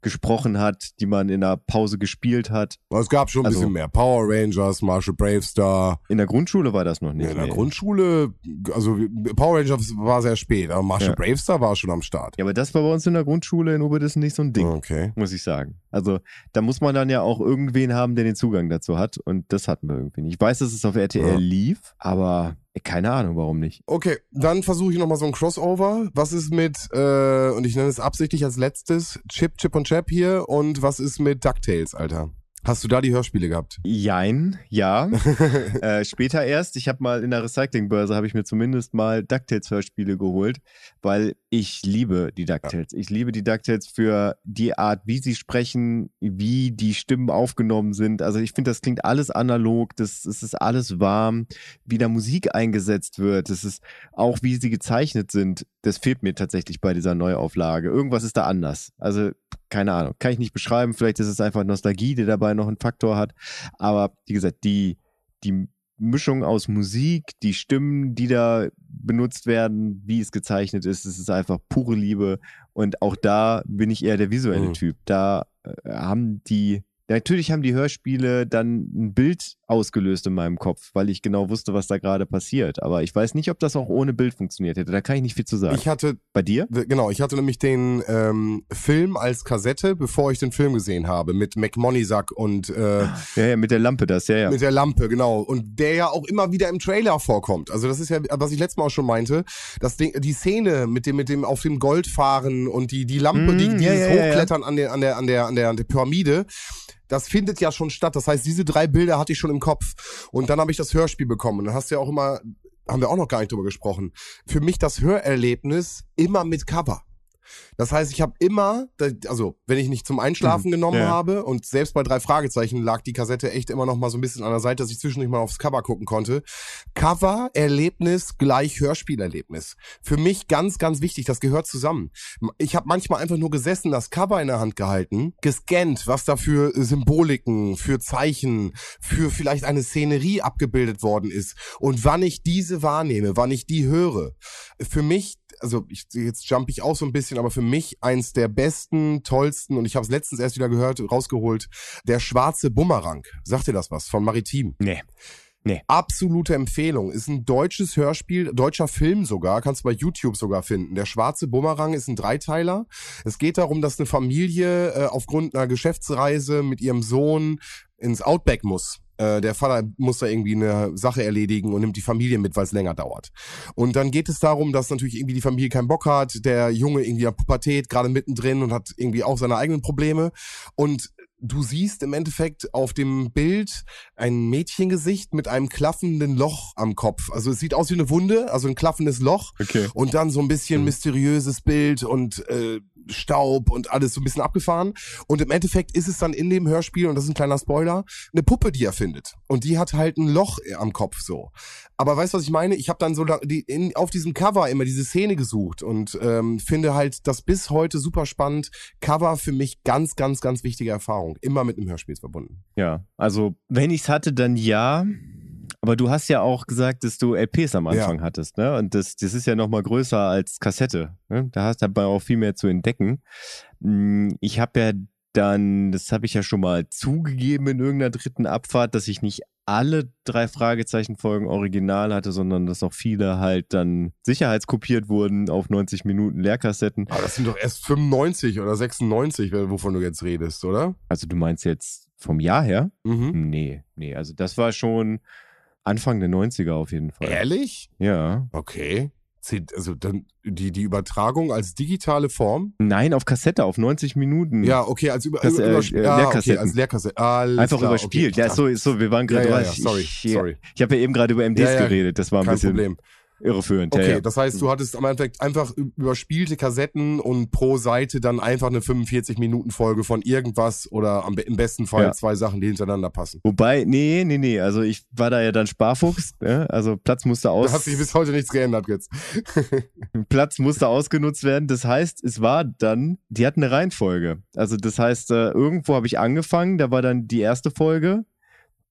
gesprochen hat, die man in der Pause gespielt hat. Es gab schon ein Also- bisschen mehr. Power Rangers, Marshall Bravestar. In der Grundschule war das noch nicht. In der nee. Grundschule, also Power Rangers war sehr spät, aber Marshall Ja. Bravestar war schon am Start. Ja, aber das war bei uns in der Grundschule in Oberdissen nicht so ein Ding. Okay. muss ich sagen. Also da muss man dann ja auch irgendwen haben, der den Zugang dazu hat und das hatten wir irgendwie nicht. Ich weiß, dass es auf RTL Ja. lief, aber keine Ahnung, warum nicht. Okay, dann versuche ich nochmal so ein Crossover. Was ist mit, äh, und ich nenne es absichtlich als letztes, Chip, Chip und Chap hier und was ist mit DuckTales, Alter? Hast du da die Hörspiele gehabt? Jein, ja. <laughs> äh, später erst. Ich habe mal in der Recyclingbörse habe ich mir zumindest mal DuckTales Hörspiele geholt, weil ich liebe die DuckTales. Ich liebe die DuckTales für die Art, wie sie sprechen, wie die Stimmen aufgenommen sind. Also ich finde, das klingt alles analog, das, es ist alles warm, wie da Musik eingesetzt wird. Das ist auch, wie sie gezeichnet sind. Das fehlt mir tatsächlich bei dieser Neuauflage. Irgendwas ist da anders. Also keine Ahnung, kann ich nicht beschreiben. Vielleicht ist es einfach Nostalgie, die dabei noch einen Faktor hat. Aber wie gesagt, die, die Mischung aus Musik, die Stimmen, die da benutzt werden, wie es gezeichnet ist, es ist einfach pure Liebe. Und auch da bin ich eher der visuelle Mhm. Typ. Da äh, haben die, natürlich haben die Hörspiele dann ein Bild ausgelöst in meinem Kopf, weil ich genau wusste, was da gerade passiert. Aber ich weiß nicht, ob das auch ohne Bild funktioniert hätte. Da kann ich nicht viel zu sagen. Ich hatte, Bei dir? genau, ich hatte nämlich den ähm, Film als Kassette, bevor ich den Film gesehen habe, mit McMoneysack und äh, Ja, ja, mit der Lampe das, ja, ja. Mit der Lampe, genau. Und der ja auch immer wieder im Trailer vorkommt. Also das ist ja, was ich letztes Mal auch schon meinte, das Ding, die Szene mit dem, mit dem auf dem Gold fahren und die, die Lampe, Mhm, die, ja, dieses ja, ja. Hochklettern an der, an der, an der, an der Pyramide. Das findet ja schon statt. Das heißt, diese drei Bilder hatte ich schon im Kopf. Und dann habe ich das Hörspiel bekommen. Und dann hast du ja auch immer, haben wir auch noch gar nicht drüber gesprochen. Für mich das Hörerlebnis immer mit Cover. Das heißt, ich habe immer, also wenn ich nicht zum Einschlafen genommen Mhm. Ja. habe und selbst bei drei Fragezeichen lag die Kassette echt immer noch mal so ein bisschen an der Seite, dass ich zwischendurch mal aufs Cover gucken konnte. Cover, Erlebnis gleich Hörspielerlebnis. Für mich ganz, ganz wichtig, das gehört zusammen. Ich habe manchmal einfach nur gesessen, das Cover in der Hand gehalten, gescannt, was da für Symboliken, für Zeichen, für vielleicht eine Szenerie abgebildet worden ist und wann ich diese wahrnehme, wann ich die höre. Für mich also ich, jetzt jump ich auch so ein bisschen, aber für mich eins der besten, tollsten, und ich habe es letztens erst wieder gehört, rausgeholt, der schwarze Bumerang. Sagt dir das was? Von Maritim. Nee. Nee. Absolute Empfehlung. Ist ein deutsches Hörspiel, deutscher Film sogar, kannst du bei YouTube sogar finden. Der schwarze Bumerang ist ein Dreiteiler. Es geht darum, dass eine Familie äh, aufgrund einer Geschäftsreise mit ihrem Sohn ins Outback muss. Äh, der Vater muss da irgendwie eine Sache erledigen und nimmt die Familie mit, weil es länger dauert. Und dann geht es darum, dass natürlich irgendwie die Familie keinen Bock hat, der Junge irgendwie an Pubertät, gerade mittendrin und hat irgendwie auch seine eigenen Probleme. Und du siehst im Endeffekt auf dem Bild ein Mädchengesicht mit einem klaffenden Loch am Kopf. Also es sieht aus wie eine Wunde, also ein klaffendes Loch. Okay. Und dann so ein bisschen Mhm. mysteriöses Bild und äh, Staub und alles so ein bisschen abgefahren. Und im Endeffekt ist es dann in dem Hörspiel, und das ist ein kleiner Spoiler, eine Puppe, die er findet. Und die hat halt ein Loch äh, am Kopf so. Aber weißt du, was ich meine? Ich habe dann so die, in, auf diesem Cover immer diese Szene gesucht und ähm, finde halt das bis heute super spannend. Cover für mich ganz, ganz, ganz wichtige Erfahrung. Immer mit einem Hörspiel verbunden. Ja, also wenn ich's hatte, dann ja. Aber du hast ja auch gesagt, dass du LPs am Anfang hattest, ne? Und das, das ist ja noch mal größer als Kassette. Ne? Da hast du aber auch viel mehr zu entdecken. Hm, Ich habe ja dann, das habe ich ja schon mal zugegeben in irgendeiner dritten Abfahrt, dass ich nicht alle drei Fragezeichen-Folgen original hatte, sondern dass auch viele halt dann sicherheitskopiert wurden auf 90 Minuten Leerkassetten. Aber das sind doch erst 95 oder 96, wovon du jetzt redest, oder? Also du meinst jetzt vom Jahr her? Mhm. Nee, nee, also das war schon Anfang der 90er auf jeden Fall. Ehrlich? Ja. Okay. Also dann die, die Übertragung als digitale Form? Nein, auf Kassette, auf 90 Minuten. Ja, okay, als über, Das, über, äh, über äh, ah, okay, Leerkassetten. als Leerkassette. Alles Einfach klar, überspielt. Okay. Ja, so, so, wir waren gerade Ja, ja, ja, ich- sorry, ich, sorry. Ich habe ja eben gerade über MDs geredet, das war ein Kein bisschen Problem. Irreführend. Okay, ja, das heißt, du hattest am Endeffekt einfach überspielte Kassetten und pro Seite dann einfach eine 45-Minuten-Folge von irgendwas oder am, im besten Fall Ja. zwei Sachen, die hintereinander passen. Wobei, nee, nee, nee, also ich war da ja dann Sparfuchs, ne? also Platz musste aus, Da hat sich bis heute nichts geändert jetzt. <laughs> Platz musste ausgenutzt werden. Das heißt, es war dann, die hatten eine Reihenfolge. Also das heißt, äh, irgendwo habe ich angefangen, da war dann die erste Folge.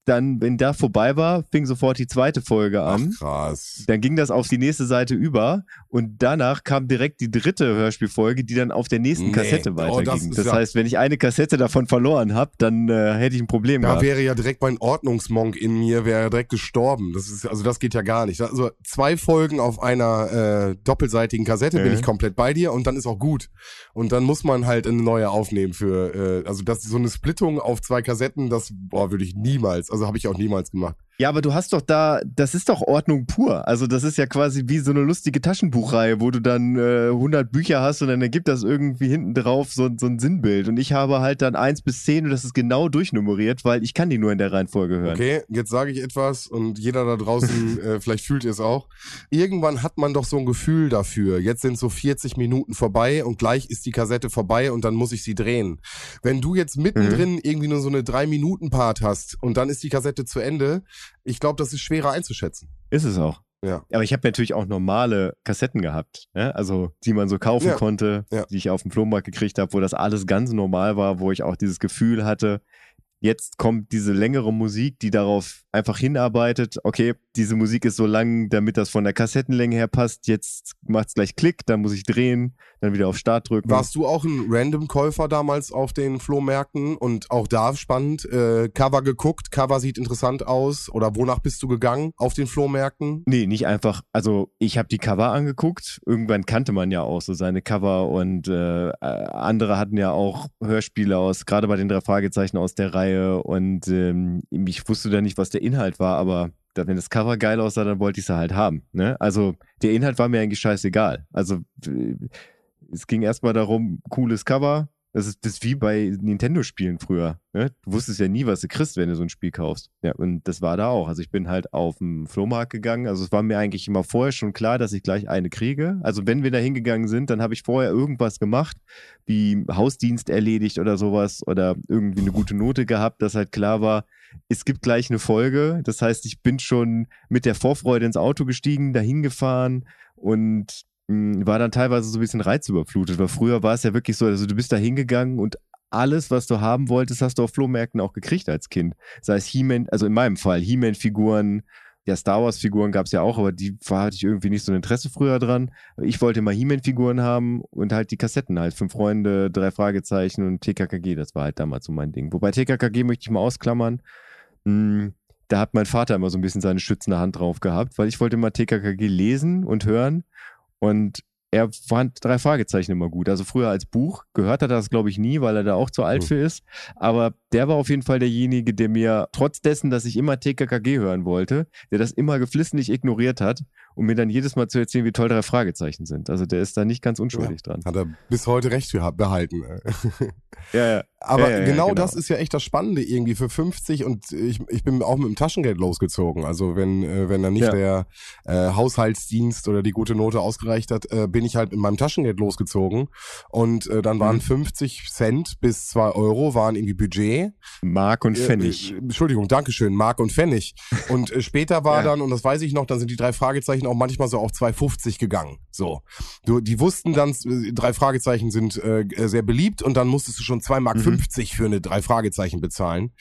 Dann, wenn da vorbei war, fing sofort die zweite Folge Ach, an. krass. Dann ging das auf die nächste Seite über und danach kam direkt die dritte Hörspielfolge, die dann auf der nächsten Nee. Kassette Oh, weiterging. das das ist ja- heißt, wenn ich eine Kassette davon verloren habe, dann äh, hätte ich ein Problem Da gehabt. wäre ja direkt mein Ordnungsmonk in mir, wäre ja direkt gestorben. Das ist, also das geht ja gar nicht. Also zwei Folgen auf einer äh, doppelseitigen Kassette bin Mhm. ich komplett bei dir und dann ist auch gut. Und dann muss man halt eine neue aufnehmen für, äh, also das so eine Splittung auf zwei Kassetten, das boah, würde ich niemals, also habe ich auch niemals gemacht. Ja, aber du hast doch da, das ist doch Ordnung pur. Also das ist ja quasi wie so eine lustige Taschenbuchreihe, wo du dann äh, 100 Bücher hast und dann ergibt das irgendwie hinten drauf so, so ein Sinnbild. Und ich habe halt dann eins bis zehn und das ist genau durchnummeriert, weil ich kann die nur in der Reihenfolge hören. Okay, jetzt sage ich etwas und jeder da draußen, <laughs> äh, vielleicht fühlt ihr es auch. Irgendwann hat man doch so ein Gefühl dafür. Jetzt sind so 40 Minuten vorbei und gleich ist die Kassette vorbei und dann muss ich sie drehen. Wenn du jetzt mittendrin irgendwie nur so eine 3-Minuten-Part hast und dann ist die Kassette zu Ende, ich glaube, das ist schwerer einzuschätzen. Ist es auch. Ja. Aber ich habe natürlich auch normale Kassetten gehabt, ne? also die man so kaufen Ja. konnte, Ja. die ich auf dem Flohmarkt gekriegt habe, wo das alles ganz normal war, wo ich auch dieses Gefühl hatte, jetzt kommt diese längere Musik, die darauf einfach hinarbeitet. Okay, diese Musik ist so lang, damit das von der Kassettenlänge her passt. Jetzt macht's gleich Klick, dann muss ich drehen, dann wieder auf Start drücken. Warst du auch ein Random-Käufer damals auf den Flohmärkten und auch da spannend, äh, Cover geguckt, Cover sieht interessant aus oder wonach bist du gegangen auf den Flohmärkten? Nee, nicht einfach. Also ich habe die Cover angeguckt. Irgendwann kannte man ja auch so seine Cover und äh, äh, andere hatten ja auch Hörspiele aus, gerade bei den drei Fragezeichen aus der Reihe. Und ähm, ich wusste da nicht, was der Inhalt war, aber wenn das Cover geil aussah, dann wollte ich es halt haben. Ne? Also der Inhalt war mir eigentlich scheißegal. Also es ging erstmal darum, cooles Cover. Das ist, das ist wie bei Nintendo-Spielen früher. Ne? Du wusstest ja nie, was du kriegst, wenn du so ein Spiel kaufst. Ja, und das war da auch. Also ich bin halt auf den Flohmarkt gegangen. Also es war mir eigentlich immer vorher schon klar, dass ich gleich eine kriege. Also wenn wir da hingegangen sind, dann habe ich vorher irgendwas gemacht, wie Hausdienst erledigt oder sowas oder irgendwie eine gute Note gehabt, dass halt klar war, es gibt gleich eine Folge. Das heißt, ich bin schon mit der Vorfreude ins Auto gestiegen, dahin gefahren und war dann teilweise so ein bisschen reizüberflutet, weil früher war es ja wirklich so, also du bist da hingegangen und alles, was du haben wolltest, hast du auf Flohmärkten auch gekriegt als Kind. Sei es He-Man, also in meinem Fall, He-Man-Figuren, ja, Star Wars-Figuren gab es ja auch, aber die hatte ich irgendwie nicht so ein Interesse früher dran. Ich wollte mal He-Man-Figuren haben und halt die Kassetten halt. Fünf Freunde, drei Fragezeichen und TKKG, das war halt damals so mein Ding. Wobei TKKG möchte ich mal ausklammern. Da hat mein Vater immer so ein bisschen seine schützende Hand drauf gehabt, weil ich wollte mal TKKG lesen und hören und er fand drei Fragezeichen immer gut. Also früher als Buch gehört hat er das, glaube ich, nie, weil er da auch zu alt Hm. für ist. Aber der war auf jeden Fall derjenige, der mir, trotz dessen, dass ich immer TKKG hören wollte, der das immer geflissentlich ignoriert hat, um mir dann jedes Mal zu erzählen, wie toll drei Fragezeichen sind. Also der ist da nicht ganz unschuldig dran. Hat er bis heute recht behalten. <laughs> Ja, ja. Aber Ja, ja, ja, genau, genau. das ist ja echt das Spannende irgendwie für 50 und ich, ich bin auch mit dem Taschengeld losgezogen. Also wenn, äh, wenn dann nicht Ja. der äh, Haushaltsdienst oder die gute Note ausgereicht hat, äh, bin ich halt mit meinem Taschengeld losgezogen. Und äh, dann waren Mhm. 50 Cent bis 2 Euro waren irgendwie Budget. Mark und Pfennig. Äh, äh, Entschuldigung, Dankeschön, Mark und Pfennig. Und äh, später war <laughs> Ja. dann, und das weiß ich noch, dann sind die drei Fragezeichen auch manchmal so auf 2,50 gegangen. So. Du, die wussten dann, äh, drei Fragezeichen sind äh, sehr beliebt und dann musstest du schon 2 Mark Mhm. 50 für eine drei Fragezeichen bezahlen.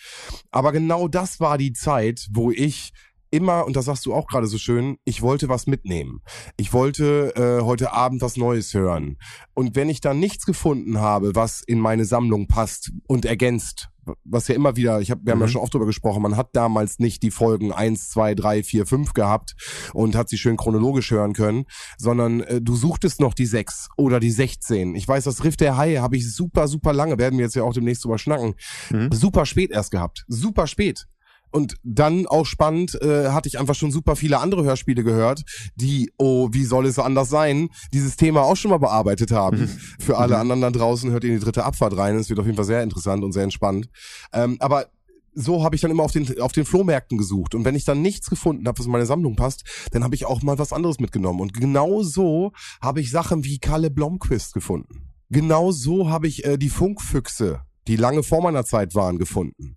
Aber genau das war die Zeit, wo ich immer, und das sagst du auch gerade so schön, ich wollte was mitnehmen. Ich wollte äh, heute Abend was Neues hören. Und wenn ich dann nichts gefunden habe, was in meine Sammlung passt und ergänzt, was ja immer wieder, ich hab, wir haben ja Mhm. schon oft drüber gesprochen, man hat damals nicht die Folgen 1, 2, 3, 4, 5 gehabt und hat sie schön chronologisch hören können, sondern äh, du suchtest noch die 6 oder die 16. Ich weiß, das Riff der Haie habe ich super, super lange, werden wir jetzt ja auch demnächst drüber schnacken, Mhm. super spät erst gehabt. Super spät. Und dann auch spannend, äh, hatte ich einfach schon super viele andere Hörspiele gehört, die, oh, wie soll es anders sein, dieses Thema auch schon mal bearbeitet haben. Für alle anderen da draußen hört ihr in die dritte Abfahrt rein. Es wird auf jeden Fall sehr interessant und sehr entspannt. Ähm, aber so habe ich dann immer auf den, auf den Flohmärkten gesucht. Und wenn ich dann nichts gefunden habe, was in meine Sammlung passt, dann habe ich auch mal was anderes mitgenommen. Und genau so habe ich Sachen wie Kalle Blomquist gefunden. Genau so habe ich äh, die Funkfüchse, die lange vor meiner Zeit waren, gefunden.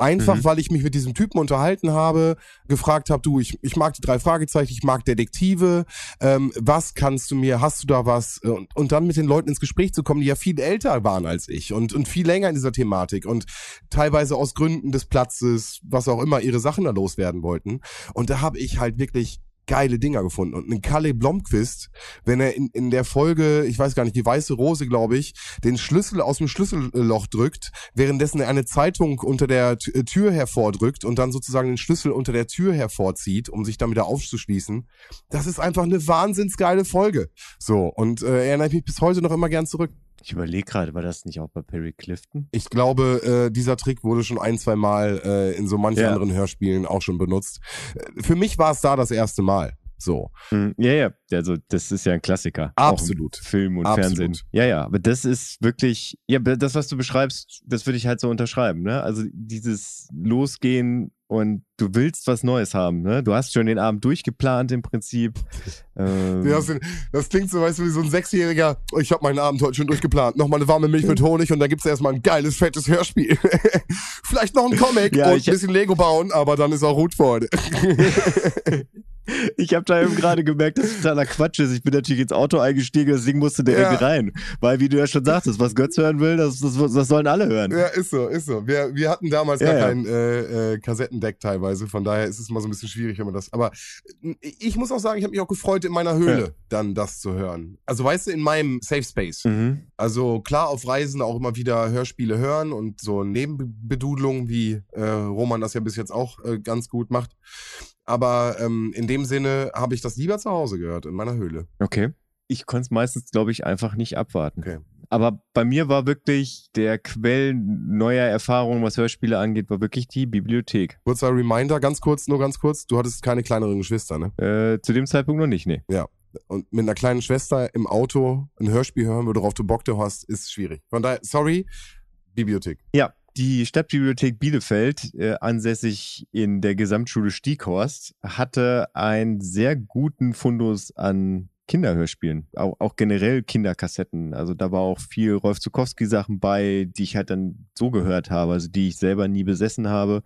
Einfach, Mhm. weil ich mich mit diesem Typen unterhalten habe, gefragt habe, du, ich, ich mag die drei Fragezeichen, ich mag Detektive, ähm, was kannst du mir, hast du da was? Und, und dann mit den Leuten ins Gespräch zu kommen, die ja viel älter waren als ich und, und viel länger in dieser Thematik und teilweise aus Gründen des Platzes, was auch immer, ihre Sachen da loswerden wollten. Und da habe ich halt wirklich geile Dinger gefunden. Und ein Kalle Blomqvist, wenn er in, in der Folge, ich weiß gar nicht, die weiße Rose, glaube ich, den Schlüssel aus dem Schlüsselloch drückt, währenddessen er eine Zeitung unter der äh, Tür hervordrückt und dann sozusagen den Schlüssel unter der Tür hervorzieht, um sich dann aufzuschließen. Das ist einfach eine wahnsinnsgeile Folge. So, und äh, erinnere ich mich bis heute noch immer gern zurück. Ich überlege gerade, war das nicht auch bei Perry Clifton? Ich glaube, äh, dieser Trick wurde schon ein, zwei Mal äh, in so manchen Ja. anderen Hörspielen auch schon benutzt. Äh, Für mich war es da das erste Mal. So. Mhm. Ja, ja, also das ist ja ein Klassiker. Absolut. Film und Absolut. Fernsehen. Ja, ja, aber das ist wirklich, ja, das, was du beschreibst, das würde ich halt so unterschreiben, ne? Also dieses Losgehen und du willst was Neues haben, ne? Du hast schon den Abend durchgeplant im Prinzip. <laughs> Ähm, Ja, das, klingt so, weißt du, wie so ein Sechsjähriger. Ich habe meinen Abend heute schon durchgeplant. Nochmal eine warme Milch mit Honig und dann gibt's erstmal ein geiles, fettes Hörspiel. <laughs> Vielleicht noch ein Comic Ja, und ein bisschen Lego bauen, aber dann ist auch gut, Freunde. <laughs> Ich habe da eben gerade gemerkt, dass es totaler Quatsch ist. Ich bin natürlich ins Auto eingestiegen, das Ding musste direkt Ja. rein. Weil, wie du ja schon sagtest, was Götz hören will, das, das, das sollen alle hören. ja, ist so, ist so. Wir, wir hatten damals Ja, gar ja. kein äh, äh, Kassettendeck teilweise, von daher ist es mal so ein bisschen schwierig, wenn man das. Aber ich muss auch sagen, ich habe mich auch gefreut, in meiner Höhle dann das zu hören. Also weißt du, in meinem Safe Space. Mhm. Also klar auf Reisen auch immer wieder Hörspiele hören und so Nebenbedudelungen, wie äh, Roman das ja bis jetzt auch äh, ganz gut macht. Aber ähm, in dem Sinne habe ich das lieber zu Hause gehört, in meiner Höhle. Okay. Ich konnte es meistens, glaube ich, einfach nicht abwarten. Okay. Aber bei mir war wirklich der Quell neuer Erfahrungen, was Hörspiele angeht, war wirklich die Bibliothek. Kurzer Reminder, ganz kurz, nur ganz kurz. Du hattest keine kleineren Geschwister, ne? Äh, zu dem Zeitpunkt noch nicht, nee. Und mit einer kleinen Schwester im Auto ein Hörspiel hören, worauf du Bock hast, ist schwierig. Von daher, sorry, Bibliothek. Ja, die Stadtbibliothek Bielefeld, äh, ansässig in der Gesamtschule Stieghorst, hatte einen sehr guten Fundus an Kinderhörspielen, auch, auch generell Kinderkassetten. Also da war auch viel Rolf Zukowski-Sachen bei, die ich halt dann so gehört habe, also die ich selber nie besessen habe.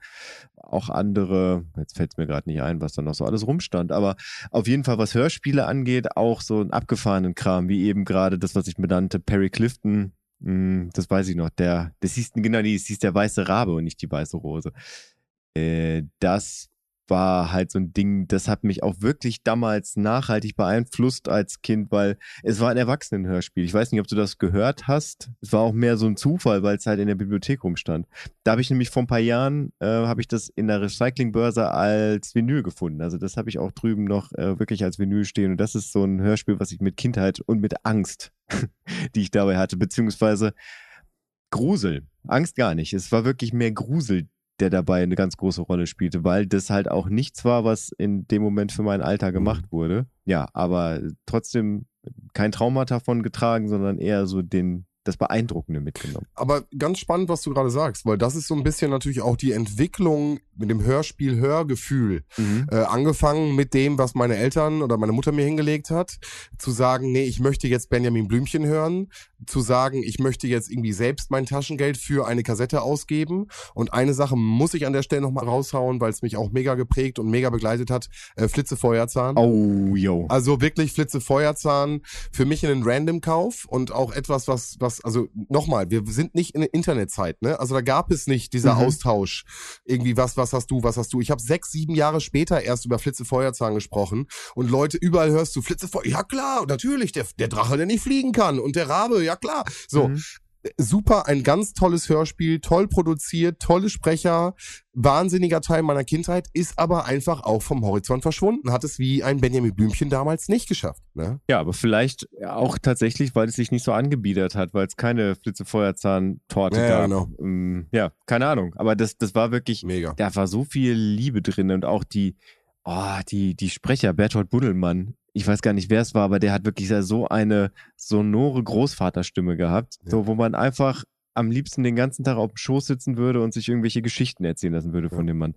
Auch andere, jetzt fällt es mir gerade nicht ein, was da noch so alles rumstand, aber auf jeden Fall, was Hörspiele angeht, auch so einen abgefahrenen Kram, wie eben gerade das, was ich mir nannte, Perry Clifton, Mm, das weiß ich noch. Der, das hieß, genau, es hieß der weiße Rabe und nicht die weiße Rose. Äh, das war halt so ein Ding, das hat mich auch wirklich damals nachhaltig beeinflusst als Kind, weil es war ein Erwachsenenhörspiel. Ich weiß nicht, ob du das gehört hast. Es war auch mehr so ein Zufall, weil es halt in der Bibliothek rumstand. Da habe ich nämlich vor ein paar Jahren, äh, habe ich das in der Recyclingbörse als Vinyl gefunden. Also das habe ich auch drüben noch äh, wirklich als Vinyl stehen. Und das ist so ein Hörspiel, was ich mit Kindheit und mit Angst, <laughs> die ich dabei hatte, beziehungsweise Grusel. Angst gar nicht. Es war wirklich mehr Grusel, der dabei eine ganz große Rolle spielte, weil das halt auch nichts war, was in dem Moment für mein Alter gemacht wurde. Ja, aber trotzdem kein Trauma davon getragen, sondern eher so den, das Beeindruckende mitgenommen. Aber ganz spannend, was du gerade sagst, weil das ist so ein bisschen natürlich auch die Entwicklung mit dem Hörspiel-Hörgefühl. Mhm. Äh, angefangen mit dem, was meine Eltern oder meine Mutter mir hingelegt hat, zu sagen, nee, ich möchte jetzt Benjamin Blümchen hören, zu sagen, ich möchte jetzt irgendwie selbst mein Taschengeld für eine Kassette ausgeben. Und eine Sache muss ich an der Stelle nochmal raushauen, weil es mich auch mega geprägt und mega begleitet hat. Äh, Flitze Feuerzahn. Oh, yo. Also wirklich Flitze Feuerzahn. Für mich ein Random-Kauf und auch etwas, was, was, also nochmal, wir sind nicht in der Internetzeit, ne? Also da gab es nicht dieser mhm. Austausch. Irgendwie, was, was hast du, was hast du? Ich habe sechs, sieben Jahre später erst über Flitze Feuerzahn gesprochen und Leute, überall hörst du Flitze Feuerzahn. Ja klar, natürlich, der, der Drache, der nicht fliegen kann und der Rabe, ja klar. So. Mhm super, ein ganz tolles Hörspiel, toll produziert, tolle Sprecher, wahnsinniger Teil meiner Kindheit, ist aber einfach auch vom Horizont verschwunden, hat es wie ein Benjamin Blümchen damals nicht geschafft. Ne? Ja, aber vielleicht auch tatsächlich, weil es sich nicht so angebiedert hat, weil es keine Flitzefeuerzahn-Torte ja, gab. Genau. Ähm, ja, keine Ahnung. Aber das, das war wirklich, Mega. da war so viel Liebe drin und auch die, oh, die, die Sprecher, Bertolt Buddelmann, ich weiß gar nicht, wer es war, aber der hat wirklich so eine sonore Großvaterstimme gehabt, ja. so wo man einfach am liebsten den ganzen Tag auf dem Schoß sitzen würde und sich irgendwelche Geschichten erzählen lassen würde ja. von dem Mann.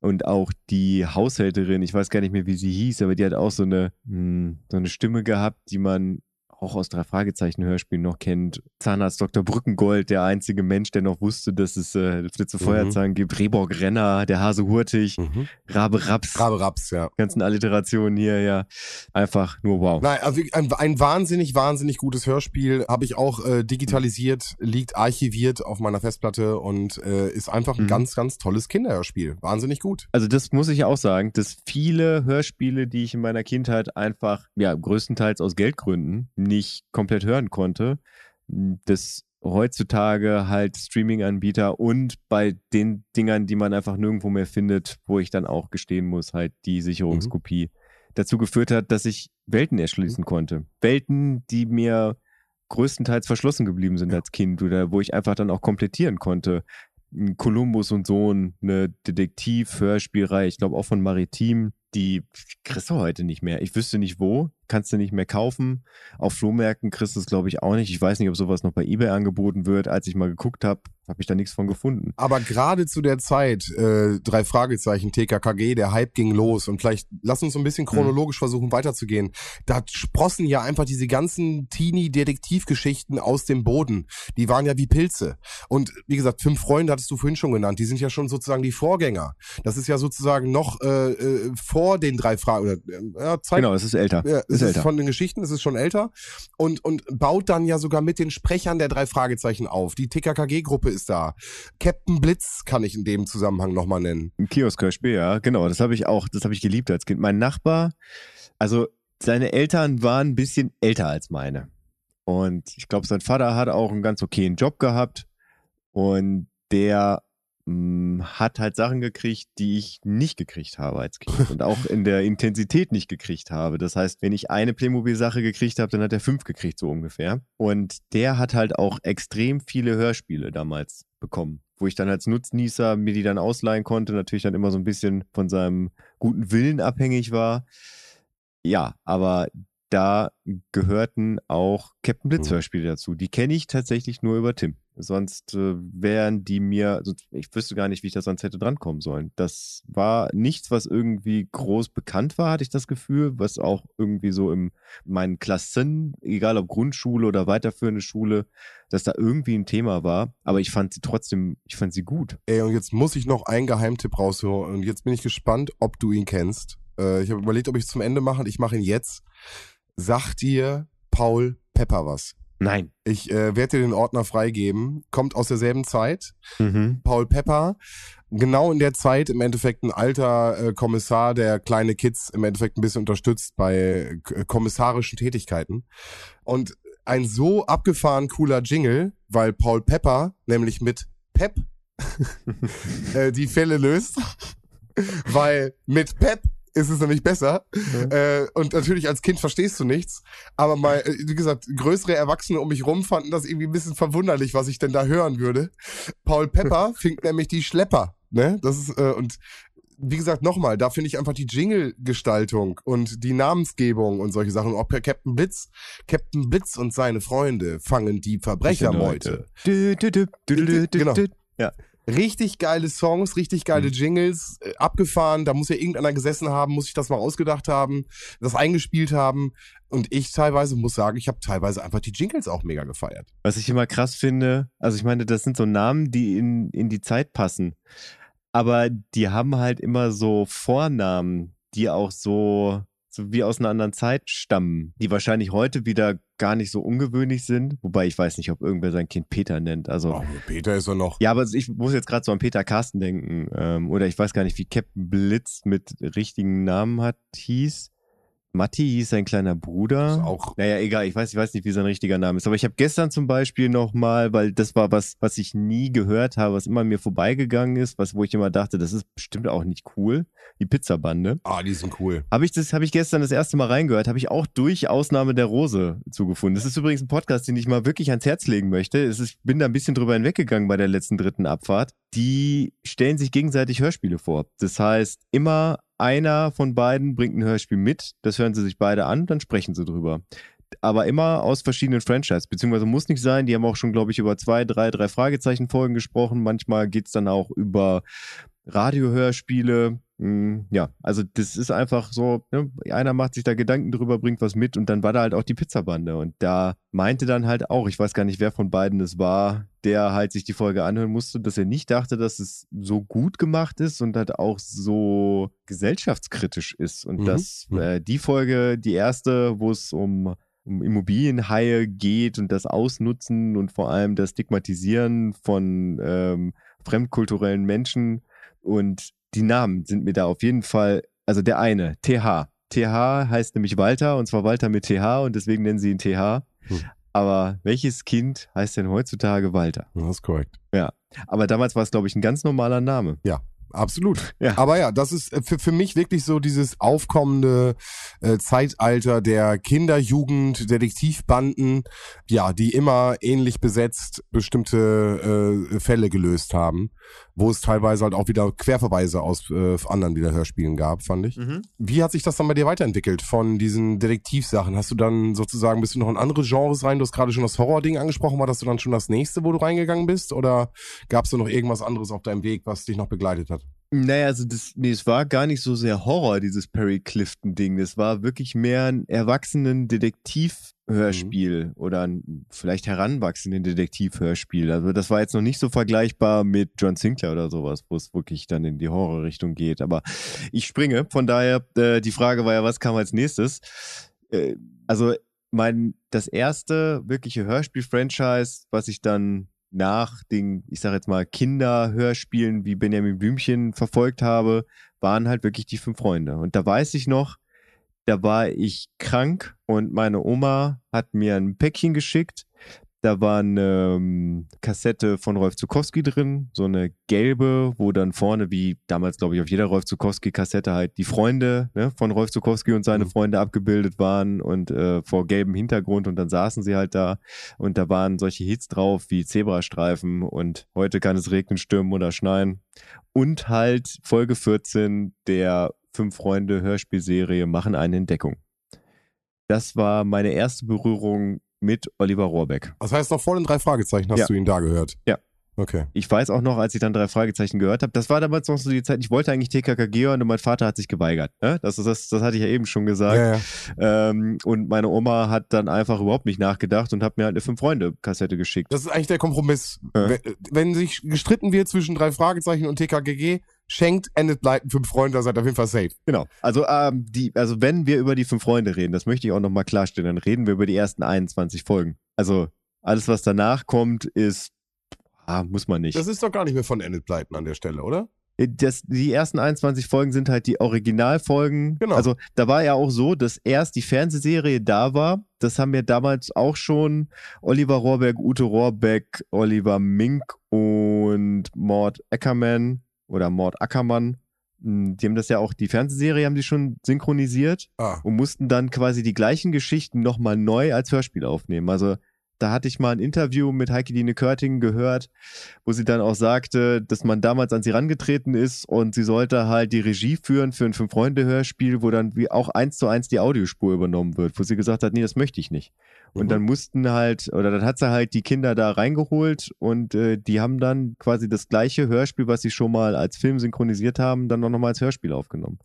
Und auch die Haushälterin, ich weiß gar nicht mehr, wie sie hieß, aber die hat auch so eine, mh, hm, so eine Stimme gehabt, die man auch aus drei Fragezeichen Hörspielen noch kennt. Zahnarzt Dr. Brückengold, der einzige Mensch, der noch wusste, dass es äh, Flitze mhm. Feuerzahn gibt. Rehborg Renner, der Hase Hurtig, mhm. Rabe Raps. Rabe Raps, ja. Ganzen Alliterationen hier, ja. Einfach nur wow. Nein, also ein, ein wahnsinnig, wahnsinnig gutes Hörspiel. Habe ich auch äh, digitalisiert, liegt archiviert auf meiner Festplatte und äh, ist einfach ein mhm. ganz, ganz tolles Kinderhörspiel. Wahnsinnig gut. Also das muss ich auch sagen, dass viele Hörspiele, die ich in meiner Kindheit einfach, ja, größtenteils aus Geldgründen nicht komplett hören konnte, dass heutzutage halt Streaming-Anbieter und bei den Dingern, die man einfach nirgendwo mehr findet, wo ich dann auch gestehen muss, halt die Sicherungskopie mhm. dazu geführt hat, dass ich Welten erschließen mhm. konnte. Welten, die mir größtenteils verschlossen geblieben sind ja. als Kind oder wo ich einfach dann auch komplettieren konnte. Kolumbus und Sohn, eine Detektiv-Hörspielreihe, ich glaube auch von Maritim, die kriegst du heute nicht mehr. Ich wüsste nicht wo, kannst du nicht mehr kaufen. Auf Flohmärkten kriegst du es, glaube ich, auch nicht. Ich weiß nicht, ob sowas noch bei eBay angeboten wird. Als ich mal geguckt habe, habe ich da nichts von gefunden. Aber gerade zu der Zeit, äh, drei Fragezeichen, TKKG, der Hype ging los und vielleicht lass uns so ein bisschen chronologisch mhm. versuchen weiterzugehen. Da sprossen ja einfach diese ganzen Teenie-Detektivgeschichten aus dem Boden. Die waren ja wie Pilze. Und wie gesagt, fünf Freunde hattest du vorhin schon genannt. Die sind ja schon sozusagen die Vorgänger. Das ist ja sozusagen noch äh, äh, vor den drei Fragen. Oder, äh, ja, Zeit, genau, es ist älter. Ja, es ist, ist von den Geschichten, es ist schon älter. Und, und baut dann ja sogar mit den Sprechern der drei Fragezeichen auf. Die TKKG-Gruppe ist da. Captain Blitz kann ich in dem Zusammenhang nochmal nennen. Ein Kiosk-Hörspiel, ja, genau. Das habe ich auch, das habe ich geliebt als Kind. Mein Nachbar, also seine Eltern waren ein bisschen älter als meine. Und ich glaube, sein Vater hat auch einen ganz okayen Job gehabt. Und der hat halt Sachen gekriegt, die ich nicht gekriegt habe als Kind und auch in der Intensität nicht gekriegt habe. Das heißt, wenn ich eine Playmobil-Sache gekriegt habe, dann hat er fünf gekriegt, so ungefähr. Und der hat halt auch extrem viele Hörspiele damals bekommen, wo ich dann als Nutznießer mir die dann ausleihen konnte, natürlich dann immer so ein bisschen von seinem guten Willen abhängig war. Ja, aber da gehörten auch Captain Blitz mhm. Hörspiele dazu. Die kenne ich tatsächlich nur über Tim. Sonst äh, wären die mir, ich wüsste gar nicht, wie ich da sonst hätte drankommen sollen. Das war nichts, was irgendwie groß bekannt war, hatte ich das Gefühl, was auch irgendwie so in meinen Klassen, egal ob Grundschule oder weiterführende Schule, dass da irgendwie ein Thema war. Aber ich fand sie trotzdem, ich fand sie gut. Ey, und jetzt muss ich noch einen Geheimtipp rausholen. Und jetzt bin ich gespannt, ob du ihn kennst. Äh, ich habe überlegt, ob ich es zum Ende mache. Ich mache ihn jetzt. Sagt dir Paul Pepper was? Nein. Ich äh, werde dir den Ordner freigeben. Kommt aus derselben Zeit. Mhm. Paul Pepper. Genau in der Zeit im Endeffekt ein alter äh, Kommissar, der kleine Kids im Endeffekt ein bisschen unterstützt bei äh, kommissarischen Tätigkeiten. Und ein so abgefahren cooler Jingle, weil Paul Pepper nämlich mit Pep <laughs> äh, die Fälle löst. weil mit Pep ist es nämlich besser. Mhm. Äh, und natürlich als Kind verstehst du nichts. Aber mal, äh, wie gesagt, größere Erwachsene um mich rum fanden das irgendwie ein bisschen verwunderlich, was ich denn da hören würde. Paul Pepper <laughs> fing nämlich die Schlepper. Ne? Das ist, äh, und wie gesagt, nochmal, da finde ich einfach die Jingle-Gestaltung und die Namensgebung und solche Sachen. Auch per Captain Blitz, Captain Blitz und seine Freunde fangen die Verbrechermeute. Genau. Ja. Richtig geile Songs, richtig geile Jingles, äh, abgefahren. Da muss ja irgendeiner gesessen haben, muss sich das mal ausgedacht haben, das eingespielt haben. Und ich teilweise muss sagen, ich habe teilweise einfach die Jingles auch mega gefeiert. Was ich immer krass finde, also ich meine, das sind so Namen, die in, in die Zeit passen. Aber die haben halt immer so Vornamen, die auch so, so wie aus einer anderen Zeit stammen, die wahrscheinlich heute wieder gar nicht so ungewöhnlich sind. Wobei ich weiß nicht, ob irgendwer sein Kind Peter nennt. Also. Oh, Peter ist ja noch. Ja, aber ich muss jetzt gerade so an Peter Carsten denken. Ähm, oder ich weiß gar nicht, wie Captain Blitz mit richtigen Namen hat, hieß. Matti hieß sein kleiner Bruder. Ist auch- Naja, egal, ich weiß, ich weiß nicht, wie sein richtiger Name ist. Aber ich habe gestern zum Beispiel nochmal, weil das war was, was ich nie gehört habe, was immer mir vorbeigegangen ist, was, wo ich immer dachte, das ist bestimmt auch nicht cool. Die Pizzabande. Ah, die sind cool. Habe ich das, habe ich gestern das erste Mal reingehört, habe ich auch durch Ausnahme der Rose zugefunden. Das ist übrigens ein Podcast, den ich mal wirklich ans Herz legen möchte. Ist, ich bin da ein bisschen drüber hinweggegangen bei der letzten dritten Abfahrt. Die stellen sich gegenseitig Hörspiele vor. Das heißt, immer einer von beiden bringt ein Hörspiel mit, das hören sie sich beide an, dann sprechen sie drüber. Aber immer aus verschiedenen Franchises, beziehungsweise muss nicht sein. Die haben auch schon, glaube ich, über zwei, drei, drei Fragezeichen-Folgen gesprochen. Manchmal geht's dann auch über Radiohörspiele. Hm, Ja, also das ist einfach so, ne? einer macht sich da Gedanken drüber, bringt was mit und dann war da halt auch die Pizzabande und da meinte dann halt auch, ich weiß gar nicht, wer von beiden es war, der halt sich die Folge anhören musste, dass er nicht dachte, dass es so gut gemacht ist und halt auch so gesellschaftskritisch ist und Mhm. dass Mhm. äh, die Folge, die erste, wo es um um Immobilienhaie geht und das Ausnutzen und vor allem das Stigmatisieren von ähm, fremdkulturellen Menschen und die Namen sind mir da auf jeden Fall, also der eine, TH. TH heißt nämlich Walter und zwar Walter mit TH und deswegen nennen sie ihn TH. Hm. Aber welches Kind heißt denn heutzutage Walter? Das ist korrekt. Aber damals war es, glaube ich, ein ganz normaler Name. Absolut. Ja. Aber ja, das ist äh, für, für mich wirklich so dieses aufkommende äh, Zeitalter der Kinderjugend, Detektivbanden, ja, die immer ähnlich besetzt bestimmte äh, Fälle gelöst haben, wo es teilweise halt auch wieder Querverweise aus äh, anderen wieder Hörspielen gab, fand ich. Wie hat sich das dann bei dir weiterentwickelt von diesen Detektivsachen? Hast du dann sozusagen, bist du noch in andere Genres rein? Du hast gerade schon das Horror-Ding angesprochen. War das dann schon das nächste, wo du reingegangen bist? Oder gab es da noch irgendwas anderes auf deinem Weg, was dich noch begleitet hat? Naja, also das, nee, es war gar nicht so sehr Horror, dieses Perry Clifton-Ding. Das war wirklich mehr ein erwachsenen Detektivhörspiel oder ein vielleicht heranwachsenden Detektivhörspiel. Also das war jetzt noch nicht so vergleichbar mit John Sinclair oder sowas, wo es wirklich dann in die Horrorrichtung geht. Aber ich springe. Von daher, äh, die Frage war ja, was kam als nächstes? Äh, also mein, das erste wirkliche Hörspiel-Franchise, was ich dann nach den, ich sag jetzt mal, Kinderhörspielen wie Benjamin Blümchen verfolgt habe, waren halt wirklich die fünf Freunde. Und da weiß ich noch, da war ich krank und meine Oma hat mir ein Päckchen geschickt. Da war eine ähm, Kassette von Rolf Zukowski drin, so eine gelbe, wo dann vorne, wie damals, glaube ich, auf jeder Rolf Zukowski-Kassette halt die Freunde ne, von Rolf Zukowski und seine Mhm. Freunde abgebildet waren und äh, vor gelbem Hintergrund und dann saßen sie halt da und da waren solche Hits drauf wie Zebrastreifen und heute kann es regnen, stürmen oder schneien. Und halt Folge 14 der Fünf Freunde Hörspielserie machen eine Entdeckung. Das war meine erste Berührung mit Oliver Rohrbeck. Das heißt, noch vor den drei Fragezeichen hast Ja. du ihn da gehört? Ja. Okay. Ich weiß auch noch, als ich dann drei Fragezeichen gehört habe, das war damals noch so die Zeit, ich wollte eigentlich TKKG hören und mein Vater hat sich geweigert. Ne? Das, ist- das, das hatte ich ja eben schon gesagt. Ja, ja. Ähm, und meine Oma hat dann einfach überhaupt nicht nachgedacht und hat mir halt eine Fünf-Freunde-Kassette geschickt. Das ist eigentlich der Kompromiss. Ja. Wenn, wenn sich gestritten wird zwischen drei Fragezeichen und TKGG, schenkt, endet, bleiben fünf Freunde, da seid ihr auf jeden Fall safe. Genau. Also, ähm, die, also wenn wir über die fünf Freunde reden, das möchte ich auch nochmal klarstellen, dann reden wir über die ersten 21 Folgen. Also alles, was danach kommt, ist, ah, muss man nicht. Das ist doch gar nicht mehr von Endet bleiben an der Stelle, oder? Das, die ersten 21 Folgen sind halt die Originalfolgen. Genau. Also da war ja auch so, dass erst die Fernsehserie da war. Das haben wir damals auch schon Oliver Rohrbeck, Ute Rohrbeck, Oliver Mink und Mord Ackerman oder Mord Ackermann. mh, Die haben das ja auch, die Fernsehserie haben die schon synchronisiert Ah. und mussten dann quasi die gleichen Geschichten nochmal neu als Hörspiel aufnehmen. Also Da hatte ich mal ein Interview mit Heike Dine Körting gehört, wo sie dann auch sagte, dass man damals an sie rangetreten ist und sie sollte halt die Regie führen für ein Fünf-Freunde-Hörspiel, wo dann wie auch eins zu eins die Audiospur übernommen wird, wo sie gesagt hat, nee, das möchte ich nicht. Und Mhm. dann mussten halt, oder dann hat sie halt die Kinder da reingeholt und äh, die haben dann quasi das gleiche Hörspiel, was sie schon mal als Film synchronisiert haben, dann auch nochmal als Hörspiel aufgenommen.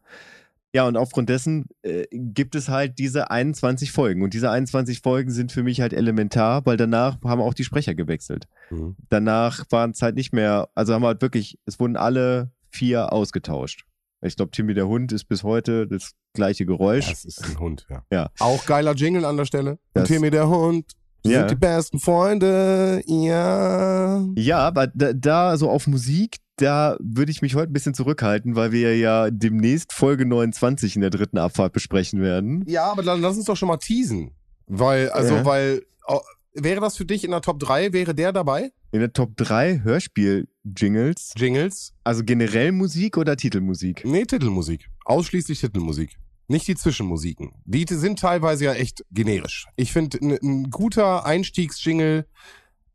Ja, und aufgrund dessen äh, gibt es halt diese 21 Folgen. Und diese 21 Folgen sind für mich halt elementar, weil danach haben auch die Sprecher gewechselt. Mhm. Danach waren es halt nicht mehr, also haben wir halt wirklich, es wurden alle vier ausgetauscht. Ich glaube, Timmy der Hund ist bis heute das gleiche Geräusch. Das ist ein Hund, ja. Ja. Auch geiler Jingle an der Stelle. Und Das- Timmy der Hund. Wir Ja. sind die besten Freunde. Ja. Ja, aber da, da so auf Musik, da würde ich mich heute ein bisschen zurückhalten, weil wir ja demnächst Folge 29 in der dritten Abfahrt besprechen werden. Ja, aber dann lass uns doch schon mal teasen. Weil, also, Ja. weil, oh, wäre das für dich in der Top 3, wäre der dabei? In der Top 3 Hörspiel-Jingles, Jingles? also generell Musik oder Titelmusik? Nee, Titelmusik. Ausschließlich Titelmusik. Nicht die Zwischenmusiken. Die sind teilweise ja echt generisch. Ich finde, ein, guter Einstiegsjingle,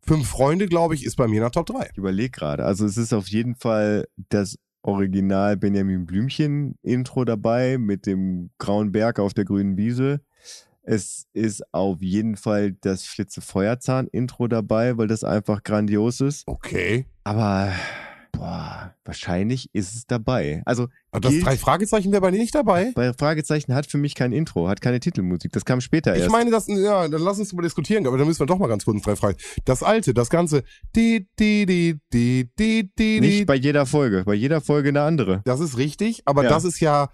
Fünf Freunde, glaube ich, ist bei mir in der Top 3. Ich überlege gerade. Also es ist auf jeden Fall das Original Benjamin Blümchen Intro dabei mit dem grauen Berg auf der grünen Wiese. Es ist auf jeden Fall das Flitze Feuerzahn Intro dabei, weil das einfach grandios ist. Okay. Aber boah, wahrscheinlich ist es dabei. Also Aber das Gilt- drei Fragezeichen wäre bei dir nicht dabei? bei Fragezeichen hat für mich kein Intro, hat keine Titelmusik. Das kam später Ich erst. meine, das, ja, dann lass uns drüber diskutieren, aber dann müssen wir doch mal ganz kurz drei Fragen. Das alte, das ganze, die, die, die, die, die, die, die, Nicht bei jeder Folge. Bei jeder Folge eine andere. Das ist richtig, aber Ja. das ist ja,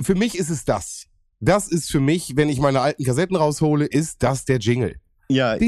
für mich ist es das das ist für mich, wenn ich meine alten Kassetten raushole, ist das der Jingle. Ja. Ich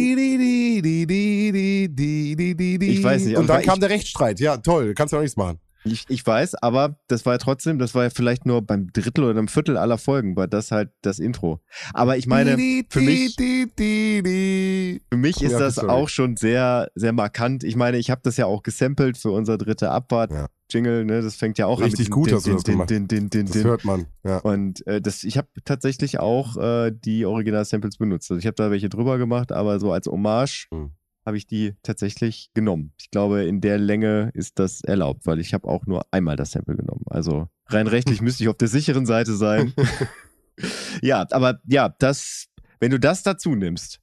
weiß nicht. Und dann kam der Rechtsstreit. Ja, toll. Kannst du auch nichts machen. Ich, ich weiß, aber das war ja trotzdem, das war ja vielleicht nur beim Drittel oder einem Viertel aller Folgen, war das halt das Intro. Aber ich meine, für mich- für mich ist Ja, das auch schon sehr, sehr markant. Ich meine, ich habe das ja auch gesampelt für unser dritte Abfahrt. Ja. Jingle, ne? Das fängt ja auch Richtig an gut mit hast du das gemacht. Das hört man. Ja. Und äh, das, ich habe tatsächlich auch äh, die Original-Samples benutzt. Also ich habe da welche drüber gemacht, aber so als Hommage Mhm. Habe ich die tatsächlich genommen. Ich glaube, in der Länge ist das erlaubt, weil ich habe auch nur einmal das Sample genommen. Also rein rechtlich müsste ich auf der sicheren Seite sein. <laughs> ja, aber ja, das, wenn du das dazu nimmst,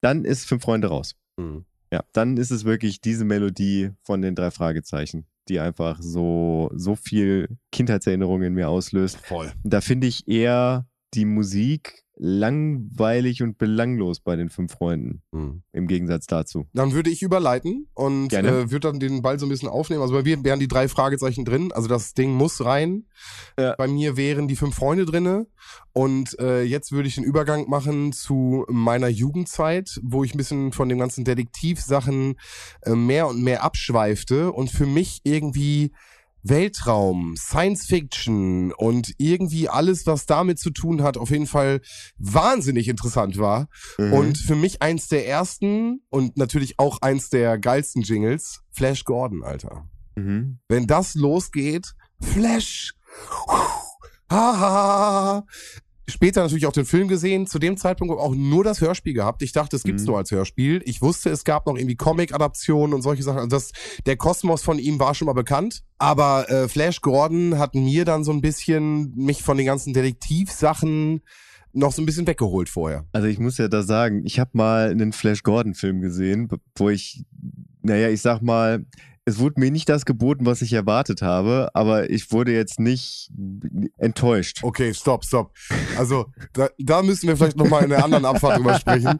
dann ist Fünf Freunde raus. Mhm. Ja, dann ist es wirklich diese Melodie von den drei Fragezeichen, die einfach so, so viel Kindheitserinnerungen in mir auslöst. Voll. Da finde ich eher die Musik langweilig und belanglos bei den fünf Freunden, Mhm. im Gegensatz dazu. Dann würde ich überleiten und äh, würde dann den Ball so ein bisschen aufnehmen. Also bei mir wären die drei Fragezeichen drin. Also das Ding muss rein. Ja. Bei mir wären die fünf Freunde drinne. Und äh, jetzt würde ich den Übergang machen zu meiner Jugendzeit, wo ich ein bisschen von den ganzen Detektivsachen äh, mehr und mehr abschweifte und für mich irgendwie Weltraum, Science Fiction und irgendwie alles, was damit zu tun hat, auf jeden Fall wahnsinnig interessant war. Mhm. Und für mich eins der ersten und natürlich auch eins der geilsten Jingles, Flash Gordon, Alter. Mhm. Wenn das losgeht, Flash, haha. Später natürlich auch den Film gesehen, zu dem Zeitpunkt auch nur das Hörspiel gehabt. Ich dachte, es gibt's Mhm. nur als Hörspiel. Ich wusste, es gab noch irgendwie Comic-Adaptionen und solche Sachen. Also das, der Kosmos von ihm war schon mal bekannt. Aber äh, Flash Gordon hat mir dann so ein bisschen mich von den ganzen Detektivsachen noch so ein bisschen weggeholt vorher. Also ich muss ja da sagen, ich habe mal einen Flash Gordon-Film gesehen, wo ich, naja, ich sag mal, es wurde mir nicht das geboten, was ich erwartet habe, aber ich wurde jetzt nicht enttäuscht. Okay, stopp, stopp. Also da, da müssen wir vielleicht nochmal in der anderen Abfahrt drüber sprechen,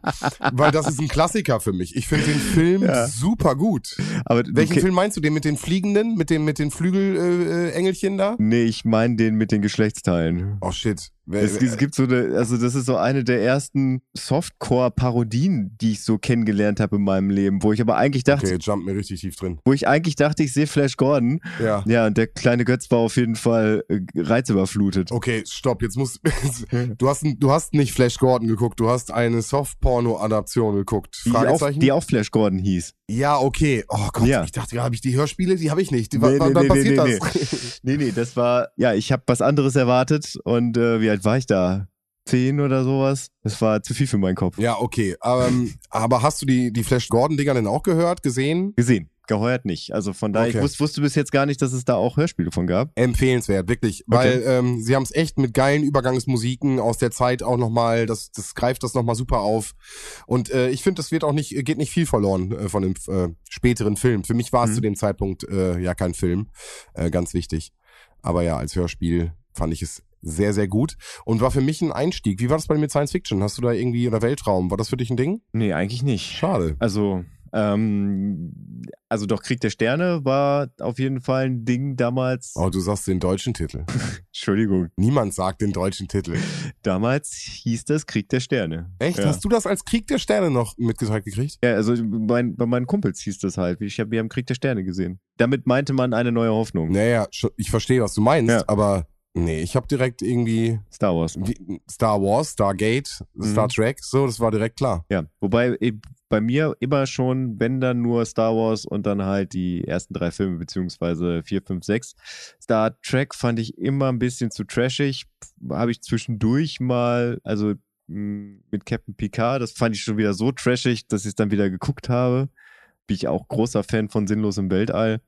weil das ist ein Klassiker für mich. Ich finde den Film Ja. super gut. Aber Welchen okay, Film meinst du? Den mit den Fliegenden, mit dem mit den Flügelengelchen äh, Engelchen da? Nee, ich meine den mit den Geschlechtsteilen. Oh shit. Es, es gibt so eine, also das ist so eine der ersten Softcore-Parodien, die ich so kennengelernt habe in meinem Leben, wo ich aber eigentlich dachte, okay, jumpt mir richtig tief drin. wo ich eigentlich dachte, ich sehe Flash Gordon. Ja. Ja, und der kleine Götz war auf jeden Fall äh, reizüberflutet. Okay, stopp. Jetzt musst <laughs> du hast du hast nicht Flash Gordon geguckt. Du hast eine Softporno-Adaption geguckt. Die auch, Fragezeichen. die auch Flash Gordon hieß. ja, okay. Oh Gott, Ja. ich dachte, habe ich die Hörspiele? Die habe ich nicht. Die, Nee, wann nee, wann nee, passiert nee, das? Nee, nee, das war, ja, ich habe was anderes erwartet und äh, wie alt war ich da? zehn oder sowas. Das war zu viel für meinen Kopf. Ja, okay. Ähm, aber hast du die, die Flash Gordon-Dinger denn auch gehört, gesehen? Gesehen. Geheuert nicht. Also von daher, Okay. ich wusste, wusste bis jetzt gar nicht, dass es da auch Hörspiele von gab. Empfehlenswert, wirklich. Weil ähm, sie haben es echt mit geilen Übergangsmusiken aus der Zeit auch nochmal, das, das greift das nochmal super auf. Und äh, ich finde, das wird auch nicht, geht nicht viel verloren äh, von dem äh, späteren Film. Für mich war es Mhm. zu dem Zeitpunkt äh, ja kein Film. Äh, ganz wichtig. Aber ja, als Hörspiel fand ich es sehr, sehr gut. Und war für mich ein Einstieg. Wie war das bei dir mit Science Fiction? Hast du da irgendwie, oder Weltraum, war das für dich ein Ding? Nee, eigentlich nicht. Schade. Also, ähm, also doch Krieg der Sterne war auf jeden Fall ein Ding damals. Oh, du sagst den deutschen Titel. <laughs> Entschuldigung. Niemand sagt den deutschen Titel. Damals hieß das Krieg der Sterne. Echt? Ja. Hast du das als Krieg der Sterne noch mitgeteilt gekriegt? Ja, also mein, bei meinen Kumpels hieß das halt. Ich hab, wir haben Krieg der Sterne gesehen. Damit meinte man eine neue Hoffnung. Naja, ich verstehe, was du meinst, Ja. aber nee, ich habe direkt irgendwie Star Wars. wie, Star Wars, Stargate, Mhm. Star Trek, so, das war direkt klar. Ja, wobei bei mir immer schon, wenn dann nur Star Wars und dann halt die ersten drei Filme, beziehungsweise vier, fünf, sechs. Star Trek fand ich immer ein bisschen zu trashig. Habe ich zwischendurch mal, also mit Captain Picard, das fand ich schon wieder so trashig, dass ich es dann wieder geguckt habe. Bin ich auch großer Fan von Sinnlos im Weltall.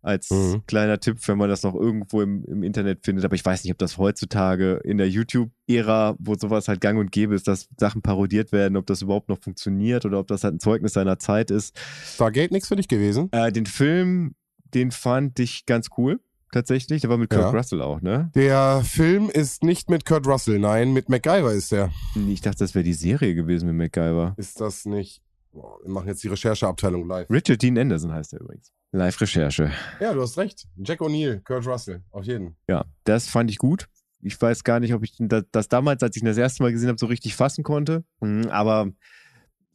Als Mhm. kleiner Tipp, wenn man das noch irgendwo im, im Internet findet. Aber ich weiß nicht, ob das heutzutage in der YouTube-Ära, wo sowas halt gang und gäbe ist, dass Sachen parodiert werden, ob das überhaupt noch funktioniert oder ob das halt ein Zeugnis seiner Zeit ist. Stargate nichts für dich gewesen? Äh, den Film, den fand ich ganz cool, tatsächlich. Der war mit Kurt Ja. Russell auch, ne? Der Film ist nicht mit Kurt Russell, nein, mit MacGyver ist der. Ich dachte, das wäre die Serie gewesen mit MacGyver. Ist das nicht? Boah, wir machen jetzt die Rechercheabteilung live. Richard Dean Anderson heißt er übrigens. Live-Recherche. Ja, du hast recht. Jack O'Neill, Kurt Russell, auf jeden. Ja, das fand ich gut. Ich weiß gar nicht, ob ich das, das damals, als ich ihn das erste Mal gesehen habe, so richtig fassen konnte. Mhm, Aber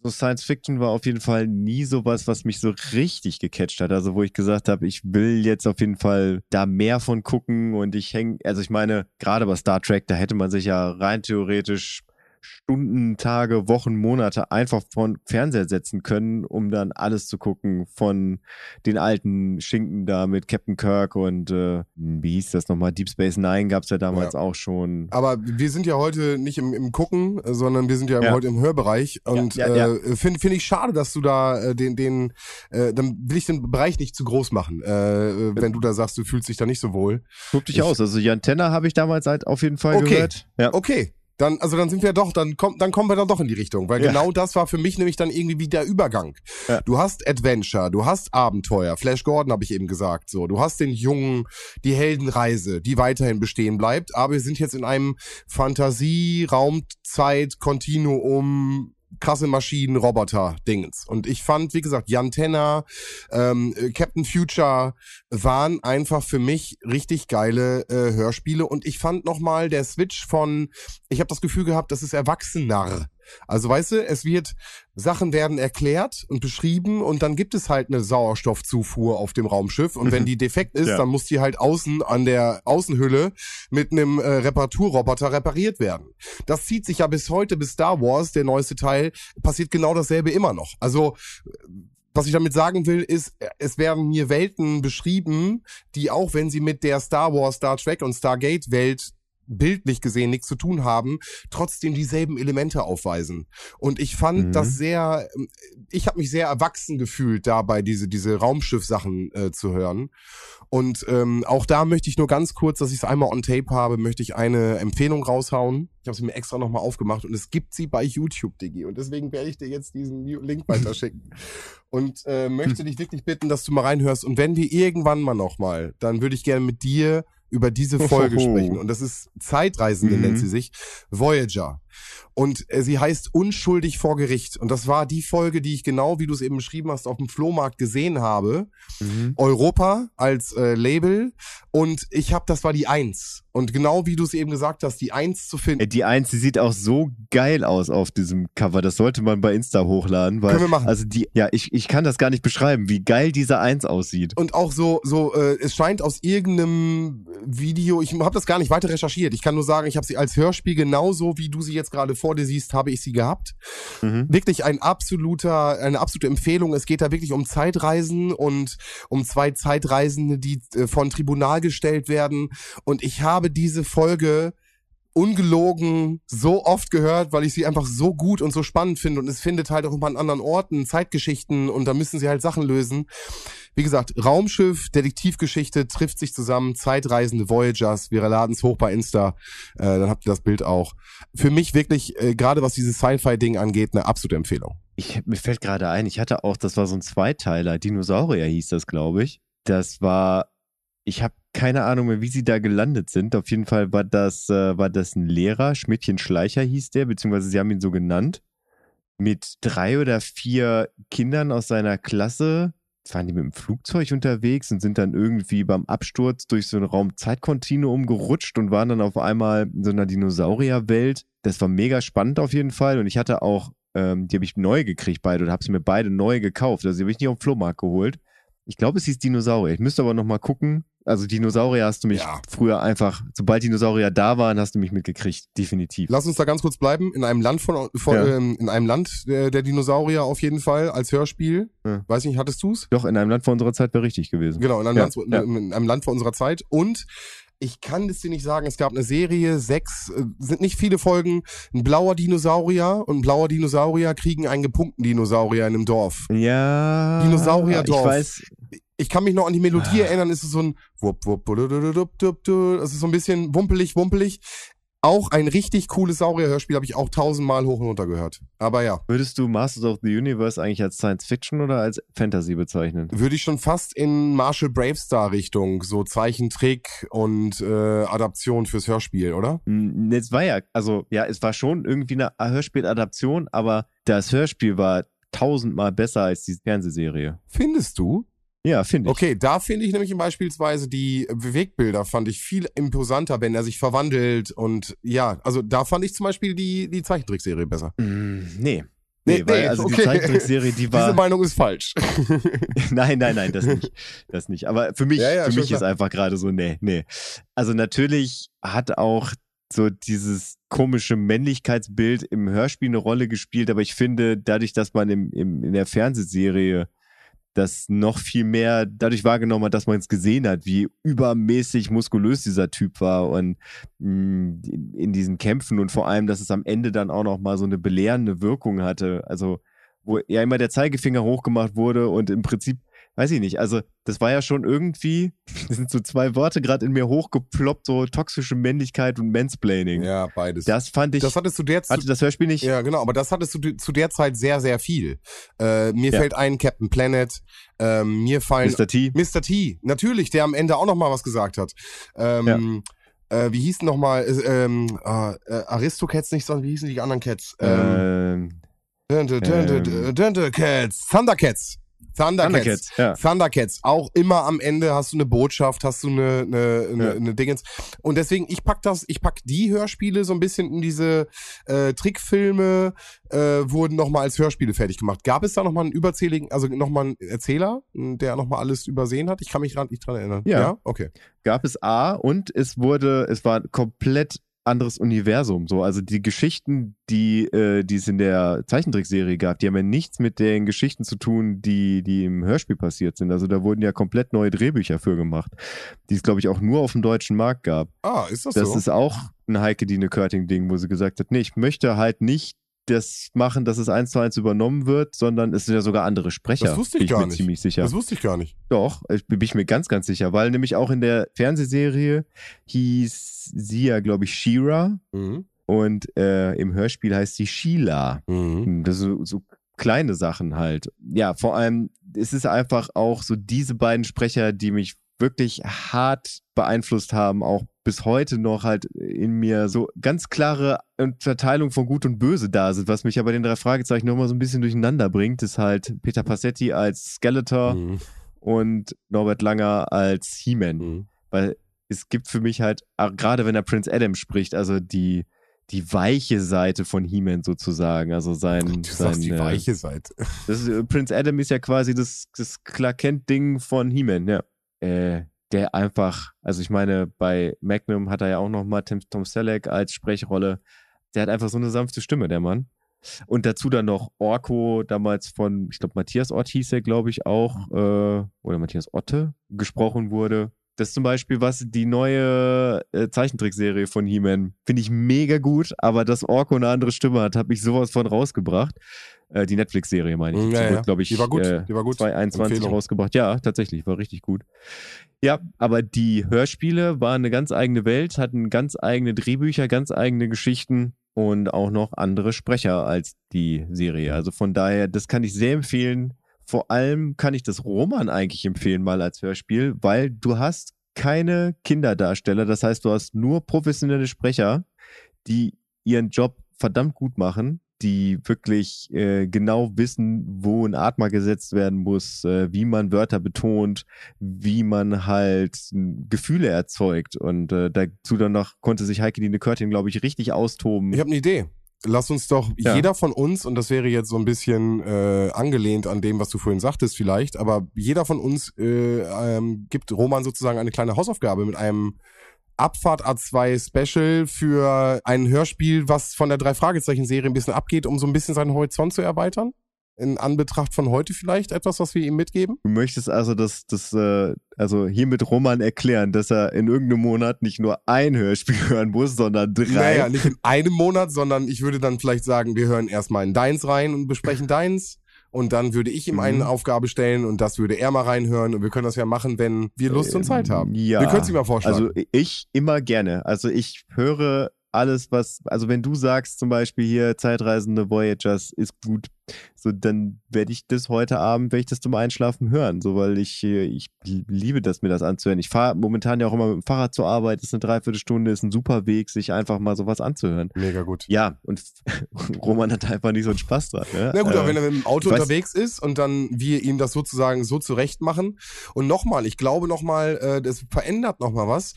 so Science Fiction war auf jeden Fall nie sowas, was mich so richtig gecatcht hat. Also wo ich gesagt habe, ich will jetzt auf jeden Fall da mehr von gucken und ich hänge, also ich meine, gerade bei Star Trek, da hätte man sich ja rein theoretisch Stunden, Tage, Wochen, Monate einfach von Fernseher setzen können, um dann alles zu gucken von den alten Schinken da mit Captain Kirk und äh, wie hieß das nochmal? Deep Space Nine gab's ja damals Ja. auch schon. Aber wir sind ja heute nicht im, im Gucken, sondern wir sind ja, Ja. heute im Hörbereich. Und ja, äh, finde find ich schade, dass du da äh, den, den, äh, dann will ich den Bereich nicht zu groß machen, äh, wenn du da sagst, du fühlst dich da nicht so wohl. Tob dich Ich- aus. Also Jan Tenner habe ich damals halt auf jeden Fall Okay. gehört. Ja. Okay. Dann, also dann sind wir doch, dann kommt, dann kommen wir dann doch in die Richtung, weil Ja. genau das war für mich nämlich dann irgendwie wie der Übergang. Ja. Du hast Adventure, du hast Abenteuer, Flash Gordon habe ich eben gesagt, so, du hast den Jungen, die Heldenreise, die weiterhin bestehen bleibt, aber wir sind jetzt in einem Fantasie, Raumzeit, Kontinuum, krasse Maschinen, Roboter, Dingens. Und ich fand, wie gesagt, Jan Tenner, ähm, äh, Captain Future waren einfach für mich richtig geile äh, Hörspiele. Und ich fand nochmal der Switch von, ich habe das Gefühl gehabt, das ist erwachsener. Also weißt du, es wird, Sachen werden erklärt und beschrieben und dann gibt es halt eine Sauerstoffzufuhr auf dem Raumschiff und wenn die defekt ist, Ja. dann muss die halt außen an der Außenhülle mit einem äh, Reparaturroboter repariert werden. Das zieht sich ja bis heute, bis Star Wars, der neueste Teil, passiert genau dasselbe immer noch. Also was ich damit sagen will, ist, es werden mir Welten beschrieben, die auch wenn sie mit der Star Wars, Star Trek und Stargate Welt bildlich gesehen nichts zu tun haben, trotzdem dieselben Elemente aufweisen. Und ich fand Mhm. das sehr, ich habe mich sehr erwachsen gefühlt, dabei diese diese Raumschiff-Sachen äh, zu hören. Und ähm, auch da möchte ich nur ganz kurz, dass ich es einmal on Tape habe, möchte ich eine Empfehlung raushauen. Ich habe sie mir extra nochmal aufgemacht und es gibt sie bei YouTube, Digi. Und deswegen werde ich dir jetzt diesen Link weiterschicken. <laughs> Und äh, möchte dich wirklich bitten, dass du mal reinhörst. Und wenn wir irgendwann mal nochmal, dann würde ich gerne mit dir über diese Folge <laughs> sprechen. Und das ist Zeitreisende, Mhm. nennt sie sich. Voyager. Und äh, sie heißt Unschuldig vor Gericht. Und das war die Folge, die ich genau, wie du es eben beschrieben hast, auf dem Flohmarkt gesehen habe. Mhm. Europa als äh, Label. Und ich habe, das war die Eins. Und genau wie du es eben gesagt hast, die Eins zu finden. Die Eins, die sieht auch so geil aus auf diesem Cover. Das sollte man bei Insta hochladen. Weil, Können wir machen. Also die, ja, ich, ich kann das gar nicht beschreiben, wie geil diese Eins aussieht. Und auch so, so, äh, es scheint aus irgendeinem Video, ich habe das gar nicht weiter recherchiert. Ich kann nur sagen, ich habe sie als Hörspiel genauso, wie du sie jetzt gerade vor dir siehst, habe ich sie gehabt. Mhm. Wirklich ein absoluter, eine absolute Empfehlung. Es geht da wirklich um Zeitreisen und um zwei Zeitreisende, die äh, von Tribunal gestellt werden. Und ich habe diese Folge ungelogen so oft gehört, weil ich sie einfach so gut und so spannend finde und es findet halt auch immer an anderen Orten Zeitgeschichten und da müssen sie halt Sachen lösen. Wie gesagt, Raumschiff, Detektivgeschichte trifft sich zusammen, Zeitreisende Voyagers, wir laden es hoch bei Insta, äh, dann habt ihr das Bild auch. Für mich wirklich, äh, gerade was dieses Sci-Fi-Ding angeht, eine absolute Empfehlung. Ich, mir fällt gerade ein, ich hatte auch, das war so ein Zweiteiler, Dinosaurier hieß das, glaube ich. Das war, ich habe keine Ahnung mehr, wie sie da gelandet sind. Auf jeden Fall war das, äh, war das ein Lehrer, Schmidtchen Schleicher hieß der, beziehungsweise sie haben ihn so genannt, mit drei oder vier Kindern aus seiner Klasse. Waren die mit dem Flugzeug unterwegs und sind dann irgendwie beim Absturz durch so einen Raum Zeitkontinuum gerutscht und waren dann auf einmal in so einer Dinosaurierwelt. Das war mega spannend auf jeden Fall. Und ich hatte auch, ähm, die habe ich neu gekriegt beide oder habe sie mir beide neu gekauft. Also die habe ich nicht auf dem Flohmarkt geholt. Ich glaube, es hieß Dinosaurier. Ich müsste aber noch mal gucken. Also Dinosaurier hast du mich Ja. früher einfach, sobald Dinosaurier da waren, hast du mich mitgekriegt. Definitiv. Lass uns da ganz kurz bleiben. In einem Land von, von Ja. ähm, in einem Land der, der Dinosaurier auf jeden Fall als Hörspiel. Ja. Weiß nicht, hattest du's? Doch, in einem Land vor unserer Zeit wäre richtig gewesen. Genau, in einem, Land, in einem Land vor unserer Zeit. Und ich kann es dir nicht sagen, es gab eine Serie, sechs, äh, sind nicht viele Folgen, ein blauer Dinosaurier und ein blauer Dinosaurier kriegen einen gepunkten Dinosaurier in einem Dorf. Ja. Dinosaurierdorf. Ich weiß, Ich kann mich noch an die Melodie Ah. erinnern, es ist so ein wupp, wupp, du, du. es ist so ein bisschen wumpelig, wumpelig. Auch ein richtig cooles Saurierhörspiel habe ich auch tausendmal hoch und runter gehört. Aber ja, würdest du Masters of the Universe eigentlich als Science Fiction oder als Fantasy bezeichnen? würde ich schon fast in Marshall Bravestar Richtung, so Zeichentrick und äh, Adaption fürs Hörspiel, oder? Hm, Es war ja, also ja, es war schon irgendwie eine Hörspieladaption, aber das Hörspiel war tausendmal besser als die Fernsehserie. Findest du? Ja, finde ich. Okay, da finde ich nämlich beispielsweise die Bewegbilder fand ich viel imposanter, wenn er sich verwandelt und ja, also da fand ich zum Beispiel die, die Zeichentrickserie besser. Mm, nee. Nee, Nee, weil nee, also die okay. Zeichentrickserie, die <laughs> Diese war. Meinung ist falsch. <laughs> nein, nein, nein, das nicht. Das nicht. Aber für mich, Ja, ja, für mich ist einfach gerade so, nee, nee. Also natürlich hat auch so dieses komische Männlichkeitsbild im Hörspiel eine Rolle gespielt, aber ich finde, dadurch, dass man im, im, in der Fernsehserie das noch viel mehr dadurch wahrgenommen hat, dass man es gesehen hat, wie übermäßig muskulös dieser Typ war und mh, in, in diesen Kämpfen und vor allem, dass es am Ende dann auch noch mal so eine belehrende Wirkung hatte. Also wo ja immer der Zeigefinger hochgemacht wurde und im Prinzip, weiß ich nicht, also das war ja schon irgendwie, das <laughs> sind so zwei Worte gerade in mir hochgeploppt, so toxische Männlichkeit und Mansplaining. Ja, beides. Das fand ich, das hattest du der hatte das Hörspiel nicht. Ja, genau, aber das hattest du zu der Zeit sehr, sehr viel. Äh, mir Ja. fällt ein Captain Planet, ähm, mir fallen Mr. T. Mr. T, natürlich, der am Ende auch noch mal was gesagt hat. Ähm, äh, wie hießen noch mal, äh, ähm, äh, äh, Aristocats nicht, sondern wie hießen die anderen Cats? Ähm, Ähm, dun- dun- dun- dun- Cats, Thundercats. Thundercats. Thundercats, ja. Thundercats. Auch immer am Ende hast du eine Botschaft, hast du eine, eine, eine, Ja. eine Dingens. Und deswegen, ich pack das, ich pack die Hörspiele so ein bisschen in diese äh, Trickfilme, äh, wurden nochmal als Hörspiele fertig gemacht. Gab es da nochmal einen überzähligen, also nochmal einen Erzähler, der nochmal alles übersehen hat? Ich kann mich gerade nicht dran erinnern. Ja. Okay. gab es A und es wurde, es war komplett anderes Universum. So, also die Geschichten, die, äh, die es in der Zeichentrickserie gab, die haben ja nichts mit den Geschichten zu tun, die, die im Hörspiel passiert sind. Also da wurden ja komplett neue Drehbücher für gemacht, die es, glaube ich, auch nur auf dem deutschen Markt gab. Ah, ist das, Das so? ist auch ein Heike Dine Körting-Ding, wo sie gesagt hat, nee, ich möchte halt nicht das machen, dass es eins zu eins übernommen wird, sondern es sind ja sogar andere Sprecher. Das wusste ich bin gar mir nicht. ziemlich sicher. das wusste ich gar nicht. Doch, ich bin ich mir ganz, ganz sicher, weil nämlich auch in der Fernsehserie hieß sie ja, glaube ich, Shira Mhm. und äh, im Hörspiel heißt sie Sheila. Mhm. Das sind so, so kleine Sachen halt. Ja, vor allem, es ist einfach auch so diese beiden Sprecher, die mich wirklich hart beeinflusst haben, auch bis heute noch halt in mir so ganz klare Unterteilung von Gut und Böse da sind, was mich aber den drei Fragezeichen nochmal so ein bisschen durcheinander bringt, ist halt Peter Passetti als Skeletor Mhm. und Norbert Langer als He-Man. Mhm. Weil es gibt für mich halt, auch gerade wenn er Prince Adam spricht, also die, die weiche Seite von He-Man sozusagen. Also sein. Du sagst die sein, äh, weiche Seite. Das ist, äh, Prince Adam ist ja quasi das, das Clark Kent-Ding von He-Man, ja. Äh, der einfach, also ich meine, bei Magnum hat er ja auch nochmal Tim, Tom Selleck als Sprechrolle. Der hat einfach so eine sanfte Stimme, der Mann. Und dazu dann noch Orko, damals von, ich glaube, Matthias Ott hieß er, glaube ich, auch, äh, oder Matthias Otte, gesprochen wurde. Das ist zum Beispiel was, die neue äh, Zeichentrickserie von He-Man. Finde ich mega gut, aber dass Orko eine andere Stimme hat, habe ich sowas von rausgebracht. Äh, die Netflix-Serie meine ich. Ja, Die ja. glaube ich, Die war gut, Äh, die war gut. 2021 Empfehlung. rausgebracht. Ja, tatsächlich, war richtig gut. Ja, aber die Hörspiele waren eine ganz eigene Welt, hatten ganz eigene Drehbücher, ganz eigene Geschichten und auch noch andere Sprecher als die Serie. Also von daher, das kann ich sehr empfehlen. Vor allem kann ich das Roman eigentlich empfehlen, mal als Hörspiel, weil du hast keine Kinderdarsteller. Das heißt, du hast nur professionelle Sprecher, die ihren Job verdammt gut machen, die wirklich äh, genau wissen, wo ein Atmer gesetzt werden muss, äh, wie man Wörter betont, wie man halt Gefühle erzeugt. Und äh, dazu dann noch konnte sich Heike Dine Körting, glaube ich, richtig austoben. Ich habe eine Idee. Lass uns doch Ja. jeder von uns, und das wäre jetzt so ein bisschen äh, angelehnt an dem, was du vorhin sagtest vielleicht, aber jeder von uns äh, ähm, gibt Roman sozusagen eine kleine Hausaufgabe mit einem Abfahrt A2 Special für ein Hörspiel, was von der Drei-Fragezeichen-Serie ein bisschen abgeht, um so ein bisschen seinen Horizont zu erweitern? In Anbetracht von heute vielleicht etwas, was wir ihm mitgeben? Du möchtest also das, das, äh, also hier mit Roman erklären, dass er in irgendeinem Monat nicht nur ein Hörspiel <laughs> hören muss, sondern drei. Naja, nicht in einem Monat, sondern ich würde dann vielleicht sagen, wir hören erstmal in deins rein und besprechen deins. Und dann würde ich ihm eine Mhm. Aufgabe stellen und das würde er mal reinhören. Und wir können das ja machen, wenn wir Lust und Zeit haben. Ja. Wir können es ihm mal vorschlagen. Also ich immer gerne. Also ich höre alles, was, also wenn du sagst zum Beispiel hier Zeitreisende Voyagers ist gut, so dann werde ich das heute Abend, werde ich das zum Einschlafen hören, so weil ich, äh, ich liebe das, mir das anzuhören. Ich fahre momentan ja auch immer mit dem Fahrrad zur Arbeit, ist eine Dreiviertelstunde, ist ein super Weg, sich einfach mal sowas anzuhören. Mega gut. Ja, und <laughs> Roman hat einfach nicht so einen Spaß dran. Ne? Na gut, aber Äh, wenn er mit dem Auto unterwegs ist und dann wir ihm das sozusagen so zurecht machen. Und nochmal, ich glaube nochmal, äh, das verändert nochmal was.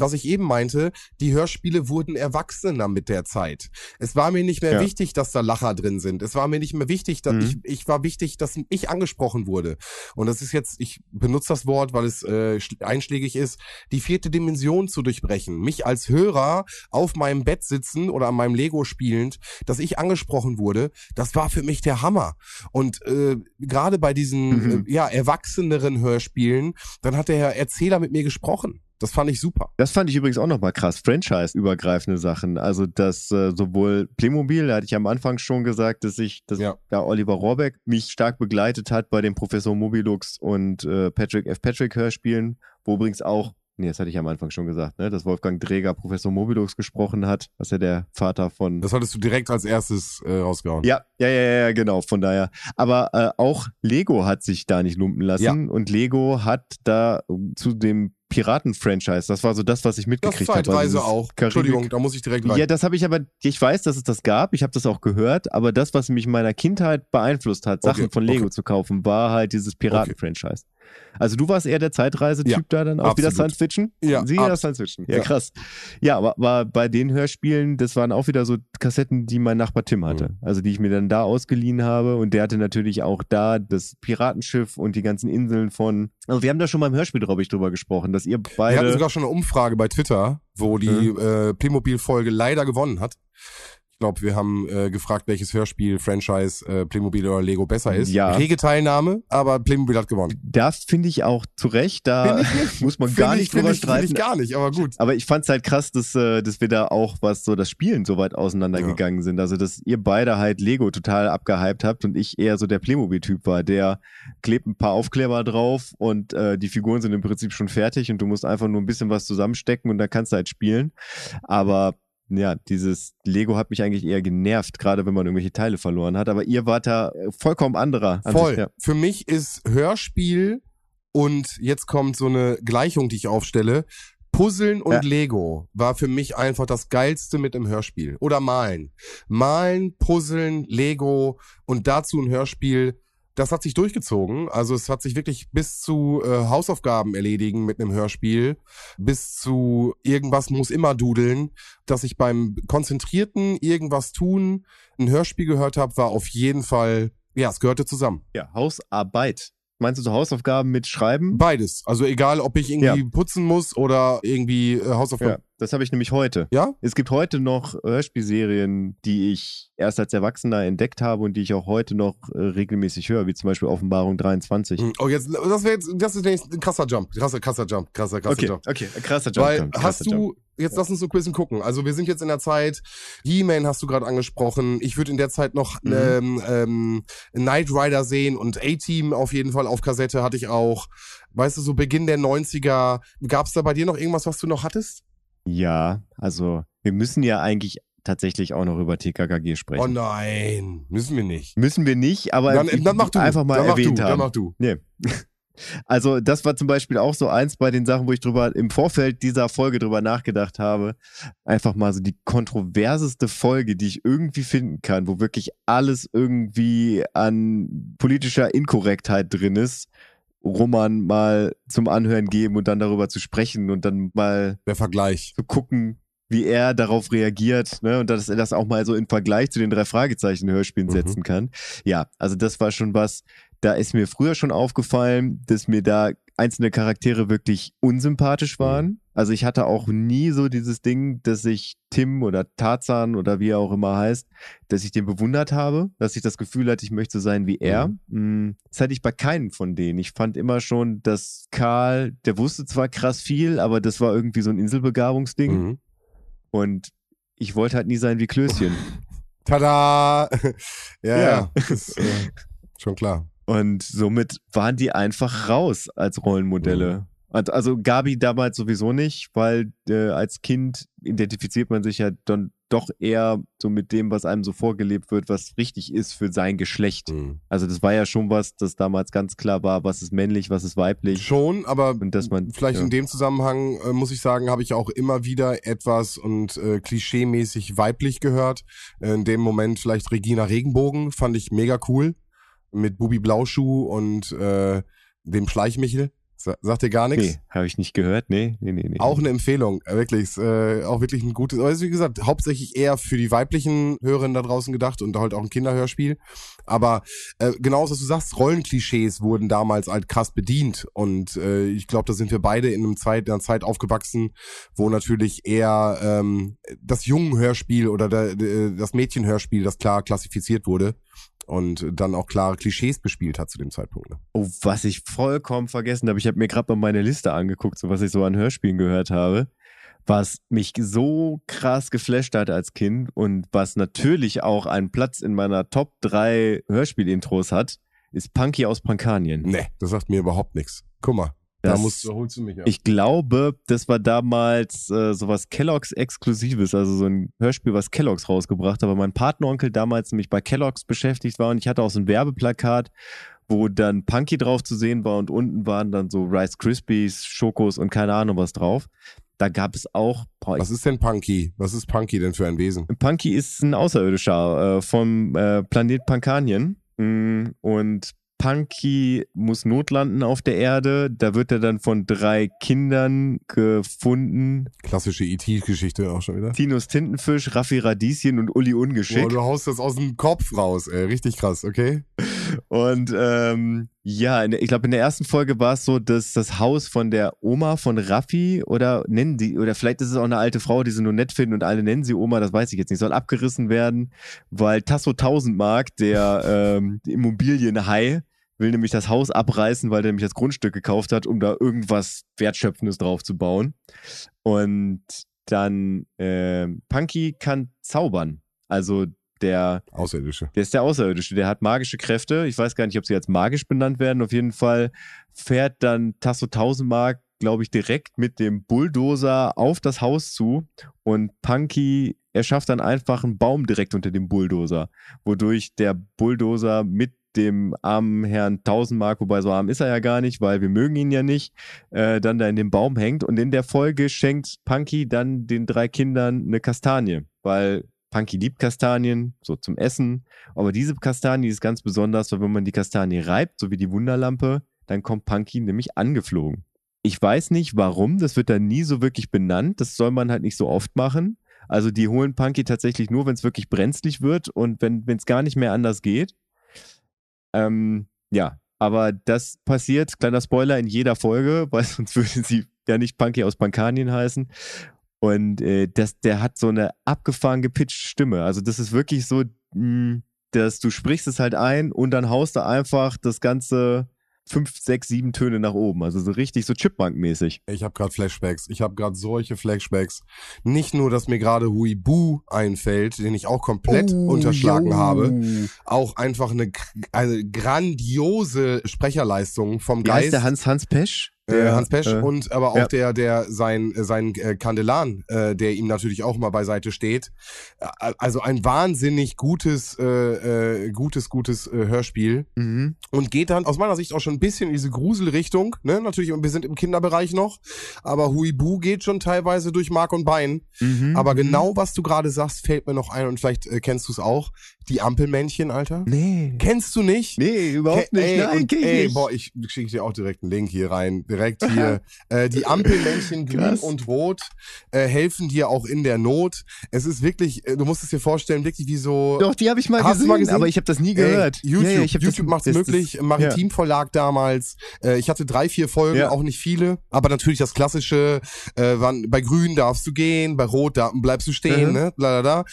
Was ich eben meinte, die Hörspiele wurden erwachsener mit der Zeit. Es war mir nicht mehr Ja. wichtig, dass da Lacher drin sind. Es war mir nicht mehr wichtig, dass Mhm. ich, ich war wichtig, dass ich angesprochen wurde. Und das ist jetzt, ich benutze das Wort, weil es äh, schl- einschlägig ist, die vierte Dimension zu durchbrechen. Mich als Hörer auf meinem Bett sitzen oder an meinem Lego spielend, dass ich angesprochen wurde, das war für mich der Hammer. Und äh, gerade bei diesen Mhm. äh, ja erwachseneren Hörspielen, dann hat der Erzähler mit mir gesprochen. Das fand ich super. Das fand ich übrigens auch nochmal krass. Franchise-übergreifende Sachen. Also, dass äh, sowohl Playmobil, da hatte ich am Anfang schon gesagt, dass ich, dass Ja. da Oliver Rohrbeck mich stark begleitet hat bei den Professor Mobilux und äh, Patrick F. Patrick Hörspielen, wo übrigens auch, nee, das hatte ich am Anfang schon gesagt, ne, dass Wolfgang Dreger Professor Mobilux gesprochen hat, was ja der Vater von Das hattest du direkt als erstes äh, rausgehauen. ja, ja, ja, ja, genau, von daher. Aber äh, auch Lego hat sich da nicht lumpen lassen und Lego hat da zu dem Piraten-Franchise, das war so das, was ich mitgekriegt habe. Zeitreise dieses auch. Karibik- Entschuldigung, da muss ich direkt rein. Ja, das habe ich aber, ich weiß, dass es das gab, ich habe das auch gehört, aber das, was mich in meiner Kindheit beeinflusst hat, Sachen Okay, von Lego okay. zu kaufen, war halt dieses Piraten-Franchise. Also du warst eher der Zeitreise-Typ Ja, da dann auch wieder absolut. Science Fiction? Ja, Sie wieder abs- Science Fiction. Ja, Ja. krass. Ja, aber war bei den Hörspielen, das waren auch wieder so Kassetten, die mein Nachbar Tim hatte. Mhm. Also die ich mir dann da ausgeliehen habe und der hatte natürlich auch da das Piratenschiff und die ganzen Inseln von. Also wir haben da schon mal im Hörspiel, glaube ich, drüber gesprochen, dass ihr Wir hatten beide. sogar schon eine Umfrage bei Twitter, wo die äh, Playmobil-Folge leider gewonnen hat. Ich glaube, wir haben äh, gefragt, welches Hörspiel, Franchise, äh, Playmobil oder Lego besser ist. Ja. Rege Teilnahme, aber Playmobil hat gewonnen. Das finde ich auch zu Recht, da <laughs> muss man gar ich- nicht drüber ich, streiten. ich gar nicht, aber gut. Aber ich fand's halt krass, dass, äh, dass wir da auch, was so das Spielen so weit auseinandergegangen sind. Also, dass ihr beide halt Lego total abgehypt habt und ich eher so der Playmobil-Typ war. Der klebt ein paar Aufkleber drauf und äh, die Figuren sind im Prinzip schon fertig und du musst einfach nur ein bisschen was zusammenstecken und dann kannst du halt spielen. Aber ja, dieses Lego hat mich eigentlich eher genervt, gerade wenn man irgendwelche Teile verloren hat. Aber ihr wart da äh, vollkommen anderer. Ansicht, Voll. Ja. Für mich ist Hörspiel und jetzt kommt so eine Gleichung, die ich aufstelle. Puzzeln und Ja. Lego war für mich einfach das geilste mit einem Hörspiel. Oder malen. Malen, Puzzeln, Lego und dazu ein Hörspiel. Das hat sich durchgezogen. Also es hat sich wirklich bis zu äh, Hausaufgaben erledigen mit einem Hörspiel, bis zu irgendwas muss immer dudeln, dass ich beim konzentrierten irgendwas tun ein Hörspiel gehört habe, war auf jeden Fall, ja, es gehörte zusammen. ja, Hausarbeit. Meinst du so Hausaufgaben mit Schreiben? Beides. Also egal, ob ich irgendwie Ja. putzen muss oder irgendwie äh, Hausaufgaben. Das habe ich nämlich heute. Ja? Es gibt heute noch Hörspielserien, die ich erst als Erwachsener entdeckt habe und die ich auch heute noch äh, regelmäßig höre, wie zum Beispiel Offenbarung 23. Hm, Oh, jetzt, das wäre jetzt, das ist nämlich ein krasser Jump. Krasser, krasser Jump. Krasser, krasser okay, Jump. okay, krasser Job. Weil krasser hast du, jetzt lass uns so ein bisschen gucken. Also wir sind jetzt in der Zeit, He-Man hast du gerade angesprochen. Ich würde in der Zeit noch Mhm. ähm, ähm, Knight Rider sehen und A-Team auf jeden Fall auf Kassette hatte ich auch. Weißt du, so Beginn der 90er. Gab es da bei dir noch irgendwas, was du noch hattest? Ja, also wir müssen ja eigentlich tatsächlich auch noch über TKKG sprechen. Oh nein, müssen wir nicht. müssen wir nicht, aber Dann, dann mach du. einfach mal dann erwähnt du, haben. Dann mach du. Nee. <laughs> Also, das war zum Beispiel auch so eins bei den Sachen, wo ich drüber im Vorfeld dieser Folge drüber nachgedacht habe. Einfach mal so die kontroverseste Folge, die ich irgendwie finden kann, wo wirklich alles irgendwie an politischer Inkorrektheit drin ist. Roman mal zum Anhören geben und dann darüber zu sprechen und dann mal Der Vergleich. zu gucken, wie er darauf reagiert, ne? Und dass er das auch mal so in Vergleich zu den drei Fragezeichen Hörspielen Mhm. setzen kann. Ja, also das war schon was, da ist mir früher schon aufgefallen, dass mir da einzelne Charaktere wirklich unsympathisch Mhm. waren. Also ich hatte auch nie so dieses Ding, dass ich Tim oder Tarzan oder wie er auch immer heißt, dass ich den bewundert habe, dass ich das Gefühl hatte, ich möchte sein wie er. Mm, Das hatte ich bei keinem von denen. Ich fand immer schon, dass Karl, der wusste zwar krass viel, aber das war irgendwie so ein Inselbegabungsding. Mhm. Und ich wollte halt nie sein wie Klößchen. <laughs> Tada! <laughs> ja, ja. Ja. Ist, äh, <laughs> schon klar. Und somit waren die einfach raus als Rollenmodelle. Und Also Gabi damals sowieso nicht, weil äh, als Kind identifiziert man sich ja dann doch eher so mit dem, was einem so vorgelebt wird, was richtig ist für sein Geschlecht. Mhm. Also das war ja schon was, das damals ganz klar war, was ist männlich, was ist weiblich. Schon, aber Und dass man- vielleicht ja. in dem Zusammenhang äh, muss ich sagen, habe ich auch immer wieder etwas und äh, klischeemäßig weiblich gehört. Äh, in dem Moment vielleicht Regina Regenbogen, fand ich mega cool. Mit Bubi Blauschuh und äh, dem Schleichmichel. Sa sagt dir gar nichts? Nee, habe ich nicht gehört. Nee, nee, nee. nee. Auch eine Empfehlung, äh, wirklich, ist, äh, auch wirklich ein gutes, also wie gesagt, hauptsächlich eher für die weiblichen Hörerinnen da draußen gedacht und halt auch ein Kinderhörspiel. Aber äh, genau was du sagst, Rollenklischees wurden damals halt krass bedient und äh, ich glaube, da sind wir beide in, einem Zeit, in einer Zeit aufgewachsen, wo natürlich eher ähm, das Jungenhörspiel oder der, der, das Mädchenhörspiel, das klar klassifiziert wurde und dann auch klare Klischees bespielt hat zu dem Zeitpunkt. Ne? Oh, was ich vollkommen vergessen habe, ich habe mir gerade mal meine Liste angeguckt, so was ich so an Hörspielen gehört habe, was mich so krass geflasht hat als Kind und was natürlich auch einen Platz in meiner Top 3 Hörspielintros hat, ist Punky aus Pankanien. Nee, das sagt mir überhaupt nichts. Guck mal, da Das- musst, da holst du mich ab. Ich glaube, das war damals äh, sowas Kelloggs Exklusives, also so ein Hörspiel, was Kelloggs rausgebracht hat, weil mein Patenonkel damals nämlich bei Kelloggs beschäftigt war und ich hatte auch so ein Werbeplakat, wo dann Punky drauf zu sehen war und unten waren dann so Rice Krispies, Schokos und keine Ahnung was drauf. Da gab es auch, boah, Was ist denn Punky? Was ist Punky denn für ein Wesen? Punky ist ein Außerirdischer äh, vom äh, Planet Pankanien. Mm, Und Punky muss notlanden auf der Erde. Da wird er dann von drei Kindern gefunden. Klassische E.T.-Geschichte auch schon wieder. Tinus Tintenfisch, Raffi Radieschen und Uli Ungeschick. Boah, du haust das aus dem Kopf raus, ey. Richtig krass, okay? Und ähm, ja, ich glaube, in der ersten Folge war es so, dass das Haus von der Oma von Raffi oder nennen die, oder vielleicht ist es auch eine alte Frau, die sie nur nett finden und alle nennen sie Oma, das weiß ich jetzt nicht, soll abgerissen werden, weil Tasso Tausendmark, der ähm, Immobilienhai, will nämlich das Haus abreißen, weil der nämlich das Grundstück gekauft hat, um da irgendwas Wertschöpfendes drauf zu bauen. Und dann ähm, Punky kann zaubern. Also der Außerirdische. der ist der Außerirdische, der hat magische Kräfte. Ich weiß gar nicht, ob sie jetzt magisch benannt werden. Auf jeden Fall fährt dann Tasso Tausendmark, glaube ich, direkt mit dem Bulldozer auf das Haus zu und Punky erschafft dann einfach einen Baum direkt unter dem Bulldozer, wodurch der Bulldozer mit dem armen Herrn Tausendmark, wobei so arm ist er ja gar nicht, weil wir mögen ihn ja nicht, äh, dann da in dem Baum hängt. Und in der Folge schenkt Punky dann den drei Kindern eine Kastanie, weil Punky liebt Kastanien, so zum Essen. Aber diese Kastanie ist ganz besonders, weil wenn man die Kastanie reibt, so wie die Wunderlampe, dann kommt Punky nämlich angeflogen. Ich weiß nicht warum, das wird dann nie so wirklich benannt. Das soll man halt nicht so oft machen. Also die holen Punky tatsächlich nur, wenn es wirklich brenzlig wird und wenn es gar nicht mehr anders geht. Ähm, ja, aber das passiert, kleiner Spoiler, in jeder Folge, <laughs> weil sonst würde sie ja nicht Punky aus Pankanien heißen. Und äh, das, der hat so eine abgefahren gepitchte Stimme. Also das ist wirklich so, mh, dass du sprichst es halt ein und dann haust du einfach das ganze fünf, sechs, sieben Töne nach oben. Also so richtig so Chipmunk-mäßig. Ich habe gerade Flashbacks. Ich habe gerade solche Flashbacks. Nicht nur, dass mir gerade Huibu einfällt, den ich auch komplett Oh, unterschlagen jo. habe. Auch einfach eine, eine grandiose Sprecherleistung vom Wie heißt Geist. der Hans Hans Pesch? Äh, Hans Pesch äh, und aber auch ja. der, der sein, äh, sein äh, Kandelan, äh, der ihm natürlich auch mal beiseite steht. Also ein wahnsinnig gutes, äh, gutes, gutes äh, Hörspiel Mhm. und geht dann aus meiner Sicht auch schon ein bisschen in diese Gruselrichtung. Ne? Natürlich, wir sind im Kinderbereich noch, aber Huibu geht schon teilweise durch Mark und Bein. Mhm. Aber Mhm. genau, was du gerade sagst, fällt mir noch ein und vielleicht äh, kennst du es auch. Die Ampelmännchen, Alter. Nee. Kennst du nicht? Nee, überhaupt Ke- nicht. Ey, Nein, kenn ich ey, nicht. boah, ich schicke dir auch direkt einen Link hier rein. Direkt hier. <laughs> äh, die Ampelmännchen grün und rot äh, helfen dir auch in der Not. Es ist wirklich, äh, du musst es dir vorstellen, wirklich wie so. Doch, die habe ich mal gesehen, mal gesehen? aber ich habe das nie gehört. Ey, YouTube, Ja, ja, YouTube das, macht's das, möglich. Das, Maritim Verlag damals. Äh, ich hatte drei, vier Folgen, Ja. auch nicht viele. Aber natürlich das klassische, äh, wann, bei grün darfst du gehen, bei rot da bleibst du stehen, Mhm. ne? La, la, la.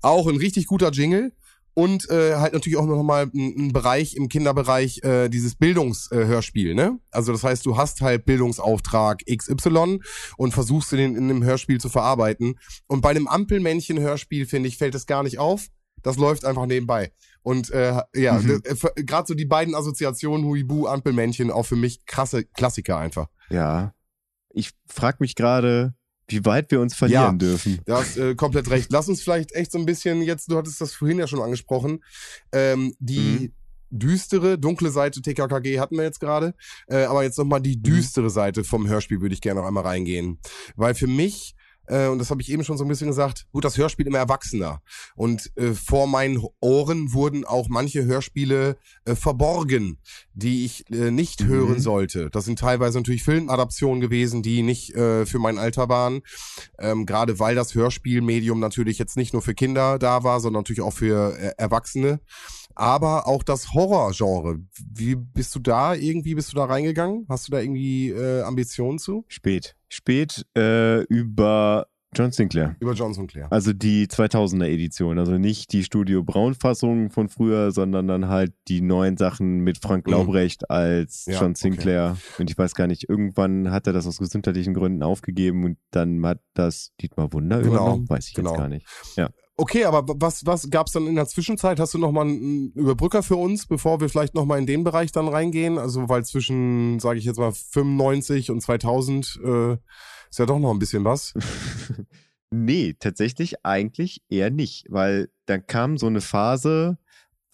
Auch ein richtig guter Jingle. Und äh, halt natürlich auch noch mal ein, ein Bereich im Kinderbereich, äh, dieses Bildungshörspiel, äh, ne? Also das heißt, du hast halt Bildungsauftrag XY und versuchst den in einem Hörspiel zu verarbeiten. Und bei einem Ampelmännchen-Hörspiel, finde ich, fällt es gar nicht auf. Das läuft einfach nebenbei. Und äh, ja, Mhm. äh, gerade so die beiden Assoziationen, Huibu, Ampelmännchen, auch für mich krasse Klassiker einfach. Ja. Ich frage mich gerade, wie weit wir uns verlieren Ja. dürfen. Du hast äh, komplett recht. Lass uns vielleicht echt so ein bisschen jetzt, du hattest das vorhin ja schon angesprochen, ähm, die düstere, dunkle Seite TKKG hatten wir jetzt gerade, äh, aber jetzt nochmal die düstere Seite vom Hörspiel würde ich gerne noch einmal reingehen. Weil für mich, äh, und das habe ich eben schon so ein bisschen gesagt, gut, das Hörspiel immer erwachsener. Und äh, vor meinen Ohren wurden auch manche Hörspiele äh, verborgen, die ich äh, nicht Mhm. hören sollte. Das sind teilweise natürlich Filmadaptionen gewesen, die nicht äh, für mein Alter waren. Ähm, Gerade weil das Hörspielmedium natürlich jetzt nicht nur für Kinder da war, sondern natürlich auch für äh, Erwachsene. Aber auch das Horrorgenre. Wie bist du da irgendwie, bist du da reingegangen? Hast du da irgendwie äh, Ambitionen zu? Spät. Spät äh, über John Sinclair. Über Johnson Clare. Also die 2000er Edition, also nicht die Studio Braun Fassung von früher, sondern dann halt die neuen Sachen mit Frank Mhm. Laubrecht als Ja, John Sinclair. Und ich weiß gar nicht, irgendwann hat er das aus gesundheitlichen Gründen aufgegeben und dann hat das Dietmar Wunder Genau, übernommen, weiß ich genau. jetzt gar nicht. Okay, aber was, was gab's dann in der Zwischenzeit? Hast du noch mal einen Überbrücker für uns, bevor wir vielleicht noch mal in den Bereich dann reingehen? Also, weil zwischen, sage ich jetzt mal, 95 und 2000 äh, ist ja doch noch ein bisschen was. <laughs> Nee, tatsächlich eigentlich eher nicht, weil dann kam so eine Phase,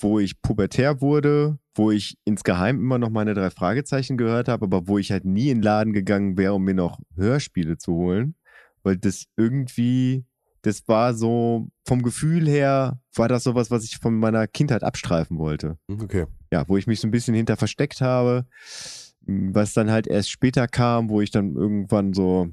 wo ich pubertär wurde, wo ich insgeheim immer noch meine drei Fragezeichen gehört habe, aber wo ich halt nie in den Laden gegangen wäre, um mir noch Hörspiele zu holen, weil das irgendwie, das war so, vom Gefühl her, war das sowas, was ich von meiner Kindheit abstreifen wollte Okay. ja, wo ich mich so ein bisschen hinter versteckt habe, m, was dann halt erst später kam, wo ich dann irgendwann so,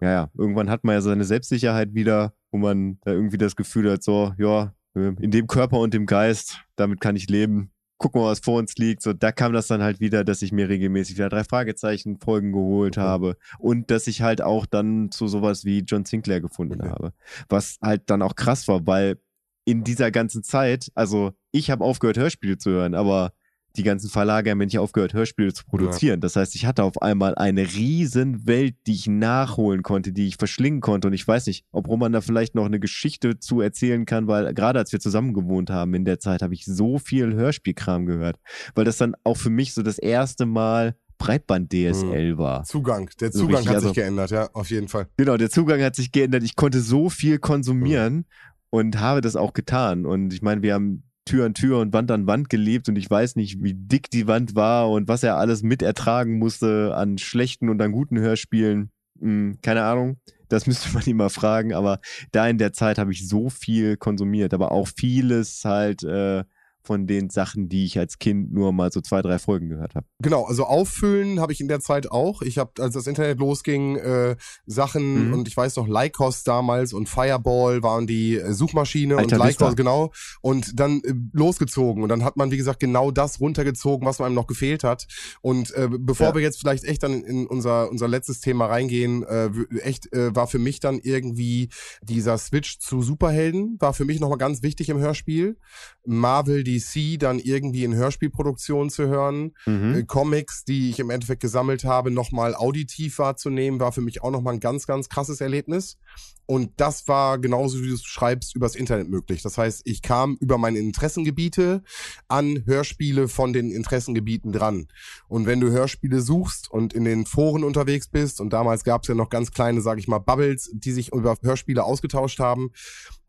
ja, ja, irgendwann hat man ja seine Selbstsicherheit wieder, wo man da irgendwie das Gefühl hat, so, ja, äh, in dem Körper und dem Geist, damit kann ich leben. Gucken wir, was vor uns liegt. So, da kam das dann halt wieder, dass ich mir regelmäßig wieder drei Fragezeichen Folgen geholt Okay. habe und dass ich halt auch dann zu sowas wie John Sinclair gefunden Okay. habe. Was halt dann auch krass war, weil in dieser ganzen Zeit, also ich habe aufgehört, Hörspiele zu hören, aber die ganzen Verlage haben ja nicht aufgehört, Hörspiele zu produzieren. Das heißt, ich hatte auf einmal eine riesen Welt, die ich nachholen konnte, die ich verschlingen konnte. Und ich weiß nicht, ob Roman da vielleicht noch eine Geschichte zu erzählen kann, weil gerade als wir zusammen gewohnt haben in der Zeit, habe ich so viel Hörspielkram gehört. Weil das dann auch für mich so das erste Mal Breitband-DSL war. Zugang. Der So Zugang richtig, hat sich also- geändert, ja, auf jeden Fall. Genau, der Zugang hat sich geändert. Ich konnte so viel konsumieren und habe das auch getan. Und ich meine, wir haben Tür an Tür und Wand an Wand gelebt und ich weiß nicht, wie dick die Wand war und was er alles mit ertragen musste an schlechten und an guten Hörspielen. Hm, keine Ahnung. Das müsste <laughs> man ihn mal fragen, aber da in der Zeit habe ich so viel konsumiert, aber auch vieles halt, äh, von den Sachen, die ich als Kind nur mal so zwei, drei Folgen gehört habe. Genau, also auffüllen habe ich in der Zeit auch. Ich habe, als das Internet losging, äh, Sachen Mhm. und ich weiß noch, Lycos damals und Fireball waren die äh, Suchmaschine Alter und. Lycos, genau. Und dann äh, losgezogen und dann hat man, wie gesagt, genau das runtergezogen, was einem noch gefehlt hat. Und äh, bevor Ja. wir jetzt vielleicht echt dann in unser, unser letztes Thema reingehen, äh, echt äh, war für mich dann irgendwie dieser Switch zu Superhelden, war für mich nochmal ganz wichtig im Hörspiel. Marvel, DC dann irgendwie in Hörspielproduktionen zu hören. Mhm. Äh, Comics, die ich im Endeffekt gesammelt habe, nochmal auditiv wahrzunehmen, war für mich auch nochmal ein ganz, ganz krasses Erlebnis. Und das war genauso, wie du es schreibst, übers Internet möglich. Das heißt, ich kam über meine Interessengebiete an Hörspiele von den Interessengebieten dran. Und wenn du Hörspiele suchst und in den Foren unterwegs bist, und damals gab es ja noch ganz kleine, sage ich mal, Bubbles, die sich über Hörspiele ausgetauscht haben,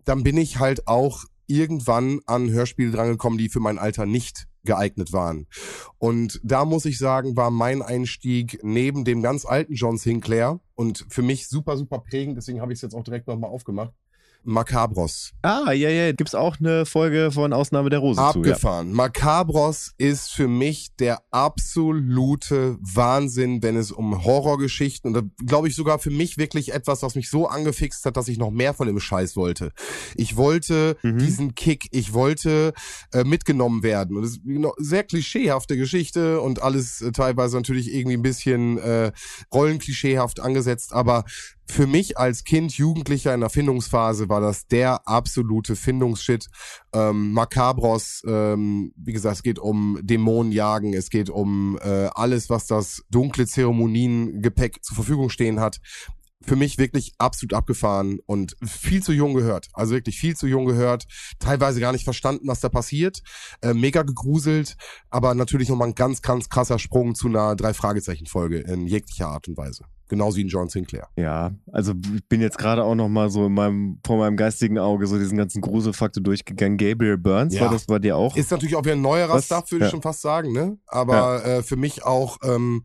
dann bin ich halt auch irgendwann an Hörspiele drangekommen, die für mein Alter nicht geeignet waren. Und da muss ich sagen, war mein Einstieg neben dem ganz alten John Sinclair und für mich super, super prägend, deswegen habe ich es jetzt auch direkt nochmal aufgemacht. Macabros. Ah, ja, ja, gibt's auch eine Folge von Ausnahme der Rose zu. Ja. Abgefahren. Macabros ist für mich der absolute Wahnsinn, wenn es um Horrorgeschichten und da glaube ich sogar für mich wirklich etwas, was mich so angefixt hat, dass ich noch mehr von dem Scheiß wollte. Ich wollte Mhm. diesen Kick, ich wollte äh, mitgenommen werden und es ist genau, sehr klischeehafte Geschichte und alles äh, teilweise natürlich irgendwie ein bisschen äh, rollenklischeehaft angesetzt, aber für mich als Kind, Jugendlicher in der Findungsphase war das der absolute Findungsshit. Ähm, Macabros, ähm, wie gesagt, es geht um Dämonenjagen, es geht um äh, alles, was das dunkle Zeremoniengepäck zur Verfügung stehen hat. Für mich wirklich absolut abgefahren und viel zu jung gehört. Also wirklich viel zu jung gehört. Teilweise gar nicht verstanden, was da passiert. Äh, mega gegruselt, aber natürlich nochmal ein ganz, ganz krasser Sprung zu einer Drei-Fragezeichen-Folge in jeglicher Art und Weise. Genauso wie in John Sinclair. Ja, also ich bin jetzt gerade auch noch mal so in meinem, vor meinem geistigen Auge so diesen ganzen Gruselfaktor durchgegangen. Gabriel Burns, Ja. war das bei dir auch? Ist natürlich auch wieder ein neuerer Was? Stuff, würde Ja. ich schon fast sagen, ne? Aber äh, für mich auch ähm,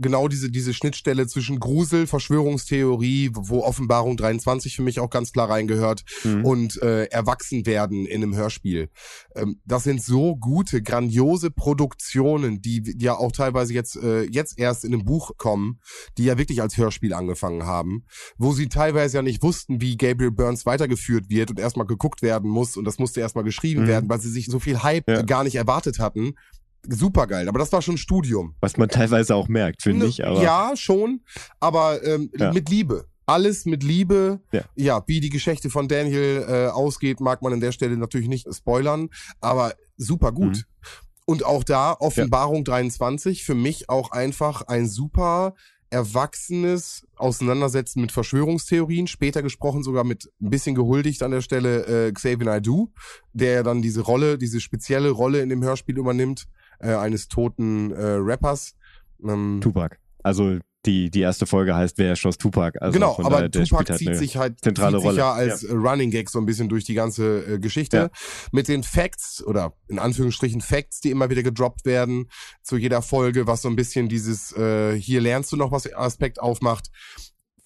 genau diese, diese Schnittstelle zwischen Grusel, Verschwörungstheorie, wo Offenbarung 23 für mich auch ganz klar reingehört, Mhm. und äh, Erwachsenwerden in einem Hörspiel. Ähm, das sind so gute, grandiose Produktionen, die, die ja auch teilweise jetzt, äh, jetzt erst in einem Buch kommen, die ja wirklich als Hörspiel angefangen haben, wo sie teilweise ja nicht wussten, wie Gabriel Burns weitergeführt wird und erstmal geguckt werden muss und das musste erstmal geschrieben Mhm. werden, weil sie sich so viel Hype Ja. gar nicht erwartet hatten. Super geil, aber das war schon Studium. Was man teilweise auch merkt, finde Ne, ich. Aber Ja, schon, aber ähm, Ja. mit Liebe. Alles mit Liebe. Ja. wie die Geschichte von Daniel äh, ausgeht, mag man an der Stelle natürlich nicht spoilern, aber super gut. Mhm. Und auch da, Offenbarung 23, für mich auch einfach ein super erwachsenes Auseinandersetzen mit Verschwörungstheorien, später gesprochen sogar mit ein bisschen gehuldigt an der Stelle äh, Xavier Naidoo, der ja dann diese Rolle, diese spezielle Rolle in dem Hörspiel übernimmt, äh, eines toten äh, Rappers. Ähm, Tupac. Also die, die erste Folge heißt Wer erschoss Tupac? Also genau, aber der Tupac halt zieht eine sich halt zentrale zieht sich Rolle. ja als äh, Running Gag so ein bisschen durch die ganze äh, Geschichte. Ja. Mit den Facts oder in Anführungsstrichen Facts, die immer wieder gedroppt werden zu jeder Folge, was so ein bisschen dieses äh, hier lernst du noch was Aspekt aufmacht.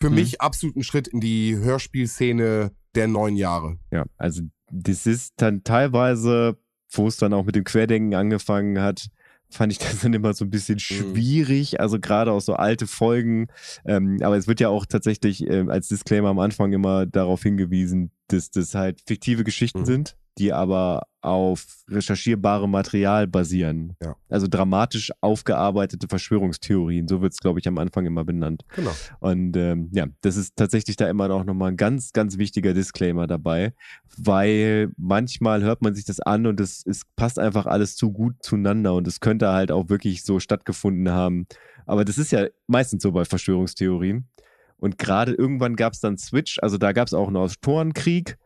Für Mhm. mich absolut ein Schritt in die Hörspielszene der neun Jahre. Ja, also das ist dann teilweise, wo es dann auch mit dem Querdenken angefangen hat, fand ich das <laughs> dann immer so ein bisschen schwierig, also gerade auch so alte Folgen. Ähm, aber es wird ja auch tatsächlich ähm, als Disclaimer am Anfang immer darauf hingewiesen, dass das halt fiktive Geschichten Mhm. sind, die aber auf recherchierbarem Material basieren. Ja. Also dramatisch aufgearbeitete Verschwörungstheorien, so wird es, glaube ich, am Anfang immer benannt. Genau. Und ähm, ja, das ist tatsächlich da immer auch nochmal ein ganz, ganz wichtiger Disclaimer dabei, weil manchmal hört man sich das an und es, es passt einfach alles zu gut zueinander und es könnte halt auch wirklich so stattgefunden haben. Aber das ist ja meistens so bei Verschwörungstheorien. Und gerade irgendwann gab es dann Switch, also da gab es auch einen Autorenkrieg.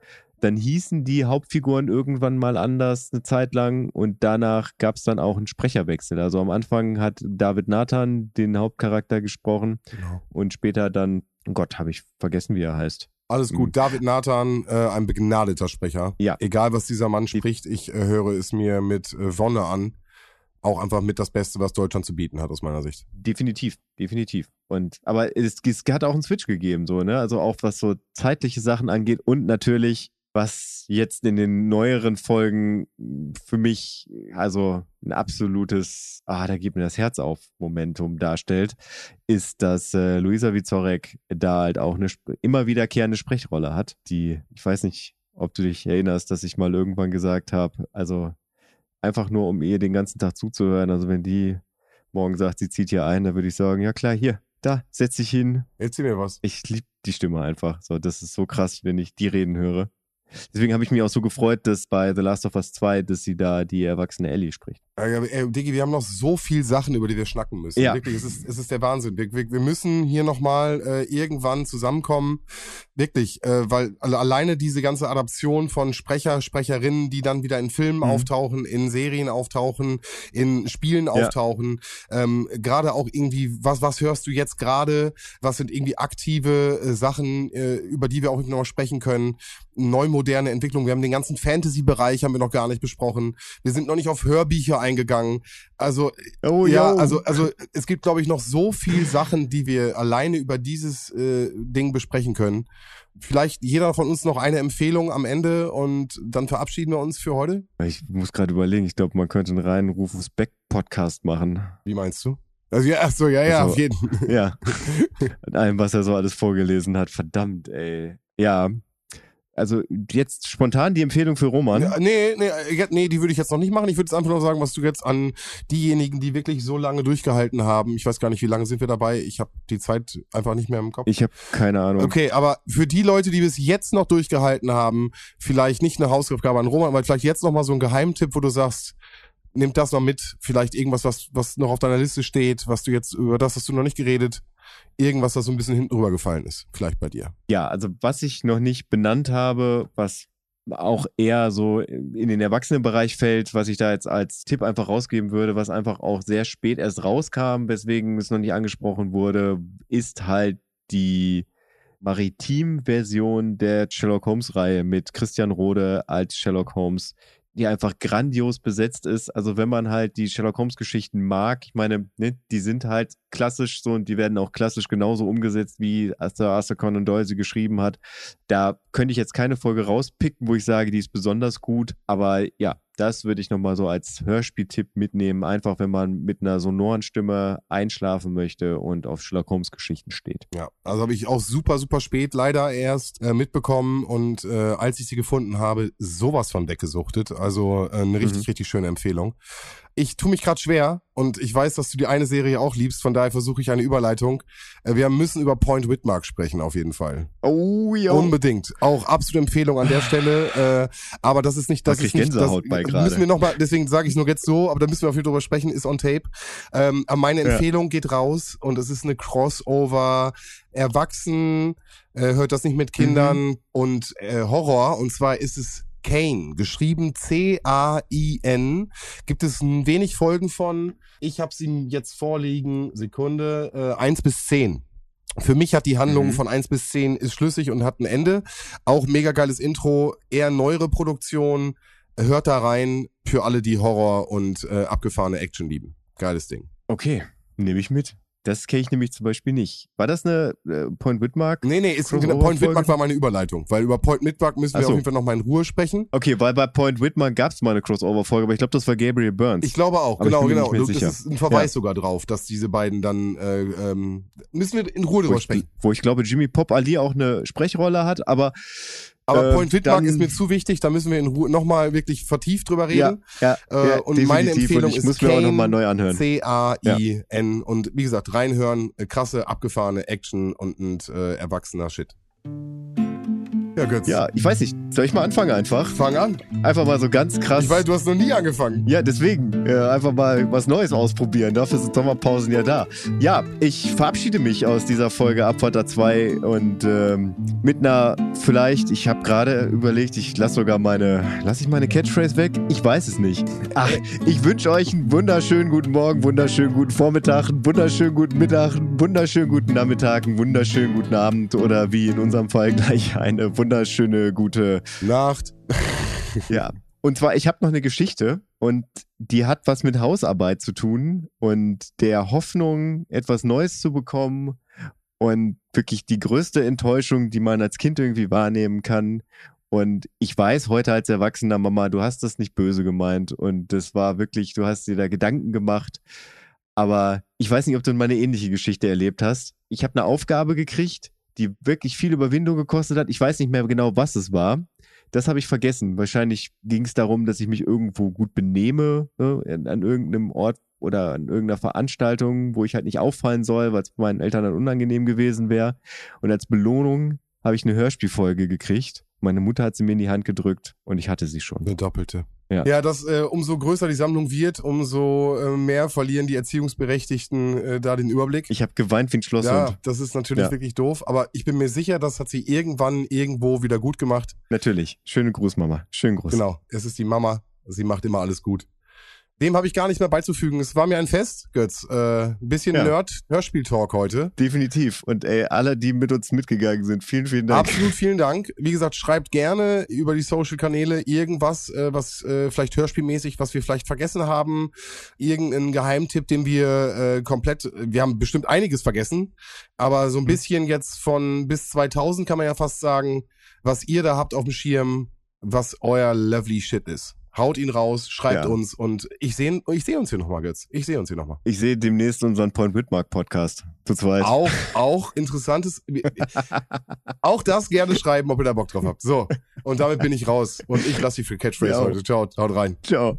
Dann hießen die Hauptfiguren irgendwann mal anders eine Zeit lang und danach gab es dann auch einen Sprecherwechsel. Also am Anfang hat David Nathan den Hauptcharakter gesprochen genau. und später dann, oh Gott, habe ich vergessen, wie er heißt. Alles gut. Mhm. David Nathan, äh, ein begnadeter Sprecher. Ja. Egal, was dieser Mann spricht, ich äh, höre es mir mit äh, Wonne an. Auch einfach mit das Beste, was Deutschland zu bieten hat, aus meiner Sicht. Definitiv, definitiv. Und aber es, es hat auch einen Switch gegeben, so, ne? Also auch was so zeitliche Sachen angeht und natürlich, was jetzt in den neueren Folgen für mich also ein absolutes, ah, da geht mir das Herz auf Momentum darstellt, ist, dass äh, Luisa Vizorek da halt auch eine immer wiederkehrende Sprechrolle hat, die, ich weiß nicht, ob du dich erinnerst, dass ich mal irgendwann gesagt habe, also einfach nur, um ihr den ganzen Tag zuzuhören, also wenn die morgen sagt, sie zieht hier ein, dann würde ich sagen, ja klar, hier, da, setz dich hin. Erzähl mir was. Ich liebe die Stimme einfach. So, das ist so krass, wenn ich die reden höre. Deswegen habe ich mich auch so gefreut, dass bei The Last of Us 2, dass sie da die erwachsene Ellie spricht. Äh, äh, Diggi, wir haben noch so viel Sachen, über die wir schnacken müssen. Ja. Wirklich, es ist, es ist der Wahnsinn. Wir, wir, wir müssen hier nochmal äh, irgendwann zusammenkommen. Wirklich, äh, weil alleine diese ganze Adaption von Sprecher, Sprecherinnen, die dann wieder in Filmen mhm. auftauchen, in Serien auftauchen, in Spielen ja. auftauchen. Ähm, gerade auch irgendwie, was, was hörst du jetzt gerade? Was sind irgendwie aktive äh, Sachen, äh, über die wir auch noch sprechen können? Neumoderne Entwicklung. Wir haben den ganzen Fantasy-Bereich haben wir noch gar nicht besprochen. Wir sind noch nicht auf Hörbücher eingegangen. Also oh, ja, yo. also also es gibt glaube ich noch so viel Sachen, die wir alleine über dieses äh, Ding besprechen können. Vielleicht jeder von uns noch eine Empfehlung am Ende und dann verabschieden wir uns für heute. Ich muss gerade überlegen, ich glaube, man könnte einen reinen Rufus Beck Podcast machen. Wie meinst du? Also ja, ach so, ja, ja, also, auf jeden Fall. Ja. <laughs> An allem, was er so alles vorgelesen hat. Verdammt, ey. Ja, also jetzt spontan die Empfehlung für Roman. Nee, nee, nee, die würde ich jetzt noch nicht machen. Ich würde jetzt einfach nur sagen, was du jetzt an diejenigen, die wirklich so lange durchgehalten haben. Ich weiß gar nicht, wie lange sind wir dabei. Ich habe die Zeit einfach nicht mehr im Kopf. Ich habe keine Ahnung. Okay, aber für die Leute, die bis jetzt noch durchgehalten haben, vielleicht nicht eine Hausaufgabe an Roman, aber vielleicht jetzt noch mal so ein Geheimtipp, wo du sagst, nimm das noch mit, vielleicht irgendwas, was, was noch auf deiner Liste steht, was du jetzt, über das hast du noch nicht geredet. Irgendwas, das so ein bisschen hinten rübergefallen ist, vielleicht bei dir. Ja, also was ich noch nicht benannt habe, was auch eher so in den Erwachsenenbereich fällt, was ich da jetzt als Tipp einfach rausgeben würde, was einfach auch sehr spät erst rauskam, weswegen es noch nicht angesprochen wurde, ist halt die Maritim-Version der Sherlock Holmes-Reihe mit Christian Rode als Sherlock Holmes die einfach grandios besetzt ist. Also wenn man halt die Sherlock Holmes Geschichten mag, ich meine, ne, die sind halt klassisch so und die werden auch klassisch genauso umgesetzt, wie Arthur, Arthur Conan Doyle sie geschrieben hat. Da könnte ich jetzt keine Folge rauspicken, wo ich sage, die ist besonders gut, aber ja, das würde ich nochmal so als Hörspieltipp mitnehmen, einfach wenn man mit einer sonoren Stimme einschlafen möchte und auf Sherlock Holmes Geschichten steht. Ja, also habe ich auch super, super spät leider erst äh, mitbekommen und äh, als ich sie gefunden habe, sowas von weggesuchtet. Also äh, eine richtig, mhm. richtig schöne Empfehlung ich tue mich gerade schwer und ich weiß, dass du die eine Serie auch liebst, von daher versuche ich eine Überleitung. Äh, wir müssen über Point Whitmark sprechen, auf jeden Fall. Oh ja. Unbedingt. Auch absolute Empfehlung an der Stelle. Äh, aber das ist nicht, das ist nicht, das bei müssen wir noch mal, deswegen sage ich nur jetzt so, aber da müssen wir auf jeden Fall drüber sprechen, ist on tape. Ähm, meine Empfehlung ja. geht raus und es ist eine Crossover Erwachsen, äh, hört das nicht mit Kindern mhm. und äh, Horror und zwar ist es Kane, geschrieben C-A-I-N. Gibt es ein wenig Folgen von. Ich habe sie jetzt vorliegen. Sekunde. Äh, 1 bis 10. Für mich hat die Handlung mhm. von 1 bis 10 ist schlüssig und hat ein Ende. Auch mega geiles Intro, eher neuere Produktion. Hört da rein für alle, die Horror und äh, abgefahrene Action lieben. Geiles Ding. Okay, nehme ich mit. Das kenne ich nämlich zum Beispiel nicht. War das eine äh, Point Whitmark? Nee, nee, ist, genau, Point Whitmark war meine Überleitung, weil über Point Whitmark müssen wir so. auf jeden Fall noch mal in Ruhe sprechen. Okay, weil bei Point Whitmark gab es mal eine Crossover-Folge, aber ich glaube, das war Gabriel Burns. Ich glaube auch, aber genau, genau. Das sicher. ist ein Verweis ja. sogar drauf, dass diese beiden dann, äh, ähm, müssen wir in Ruhe drüber sprechen. Wo ich glaube, Jimmy Pop Ali auch eine Sprechrolle hat, aber aber äh, Point Whitmark ist mir zu wichtig, da müssen wir in Ruhe nochmal wirklich vertieft drüber reden. Ja, ja, äh, ja und meine Empfehlung und ich ist muss mir auch noch mal neu anhören. C-A-I-N. Und wie gesagt, reinhören, äh, krasse, abgefahrene Action und ein äh, erwachsener Shit. Ja, Götz. Ja, ich weiß nicht. Soll ich mal anfangen einfach? Fang an. Einfach mal so ganz krass. Ich weiß, du hast noch nie angefangen. Ja, deswegen. Äh, einfach mal was Neues ausprobieren. Dafür sind Sommerpausen ja da. Ja, ich verabschiede mich aus dieser Folge Abfahrter 2 und ähm, mit einer vielleicht, ich habe gerade überlegt, ich lasse sogar meine, lasse ich meine Catchphrase weg? Ich weiß es nicht. Ach, ich wünsche euch einen wunderschönen guten Morgen, wunderschönen guten Vormittag, einen wunderschönen guten Mittag, einen wunderschönen guten Nachmittag, einen wunderschönen guten Abend oder wie in unserem Fall gleich eine wunderschöne wunderschöne, gute Nacht. <laughs> ja. Und zwar, ich habe noch eine Geschichte und die hat was mit Hausarbeit zu tun und der Hoffnung, etwas Neues zu bekommen und wirklich die größte Enttäuschung, die man als Kind irgendwie wahrnehmen kann. Und ich weiß heute als erwachsener Mama, du hast das nicht böse gemeint und das war wirklich, du hast dir da Gedanken gemacht. Aber ich weiß nicht, ob du mal eine ähnliche Geschichte erlebt hast. Ich habe eine Aufgabe gekriegt, die wirklich viel Überwindung gekostet hat. Ich weiß nicht mehr genau, was es war. Das habe ich vergessen. Wahrscheinlich ging es darum, dass ich mich irgendwo gut benehme, ne, an irgendeinem Ort oder an irgendeiner Veranstaltung, wo ich halt nicht auffallen soll, weil es meinen Eltern dann unangenehm gewesen wäre. Und als Belohnung habe ich eine Hörspielfolge gekriegt. Meine Mutter hat sie mir in die Hand gedrückt und ich hatte sie schon. Eine doppelte. Ja. Ja, das, äh, umso größer die Sammlung wird, umso äh, mehr verlieren die Erziehungsberechtigten äh, da den Überblick. Ich habe geweint wie ein Schlosshund. ja, das ist natürlich Ja. wirklich doof, aber ich bin mir sicher, das hat sie irgendwann irgendwo wieder gut gemacht. Natürlich. Schönen Gruß, Mama. Schönen Gruß. Genau, es ist die Mama, sie macht immer alles gut. Dem habe ich gar nicht mehr beizufügen. Es war mir ein Fest, Götz. Äh, ein bisschen Ja. Nerd-Hörspiel-Talk heute. Definitiv. Und ey, alle, die mit uns mitgegangen sind, vielen, vielen Dank. Absolut vielen Dank. Wie gesagt, schreibt gerne über die Social-Kanäle irgendwas, äh, was äh, vielleicht hörspielmäßig, was wir vielleicht vergessen haben. Irgendeinen Geheimtipp, den wir äh, komplett, wir haben bestimmt einiges vergessen, aber so ein bisschen jetzt von bis 2000 kann man ja fast sagen, was ihr da habt auf dem Schirm, was euer lovely shit ist. Haut ihn raus, schreibt Ja. uns und ich sehe ich seh uns hier nochmal, Götz. Ich sehe uns hier nochmal. Ich sehe demnächst unseren Point Whitmark Podcast. Zu zweit. Auch, auch interessantes, <laughs> auch das gerne schreiben, ob ihr da Bock drauf habt. So, und damit bin ich raus. Und ich lasse die für Catchphrase Ja. heute. Ciao, haut rein. Ciao.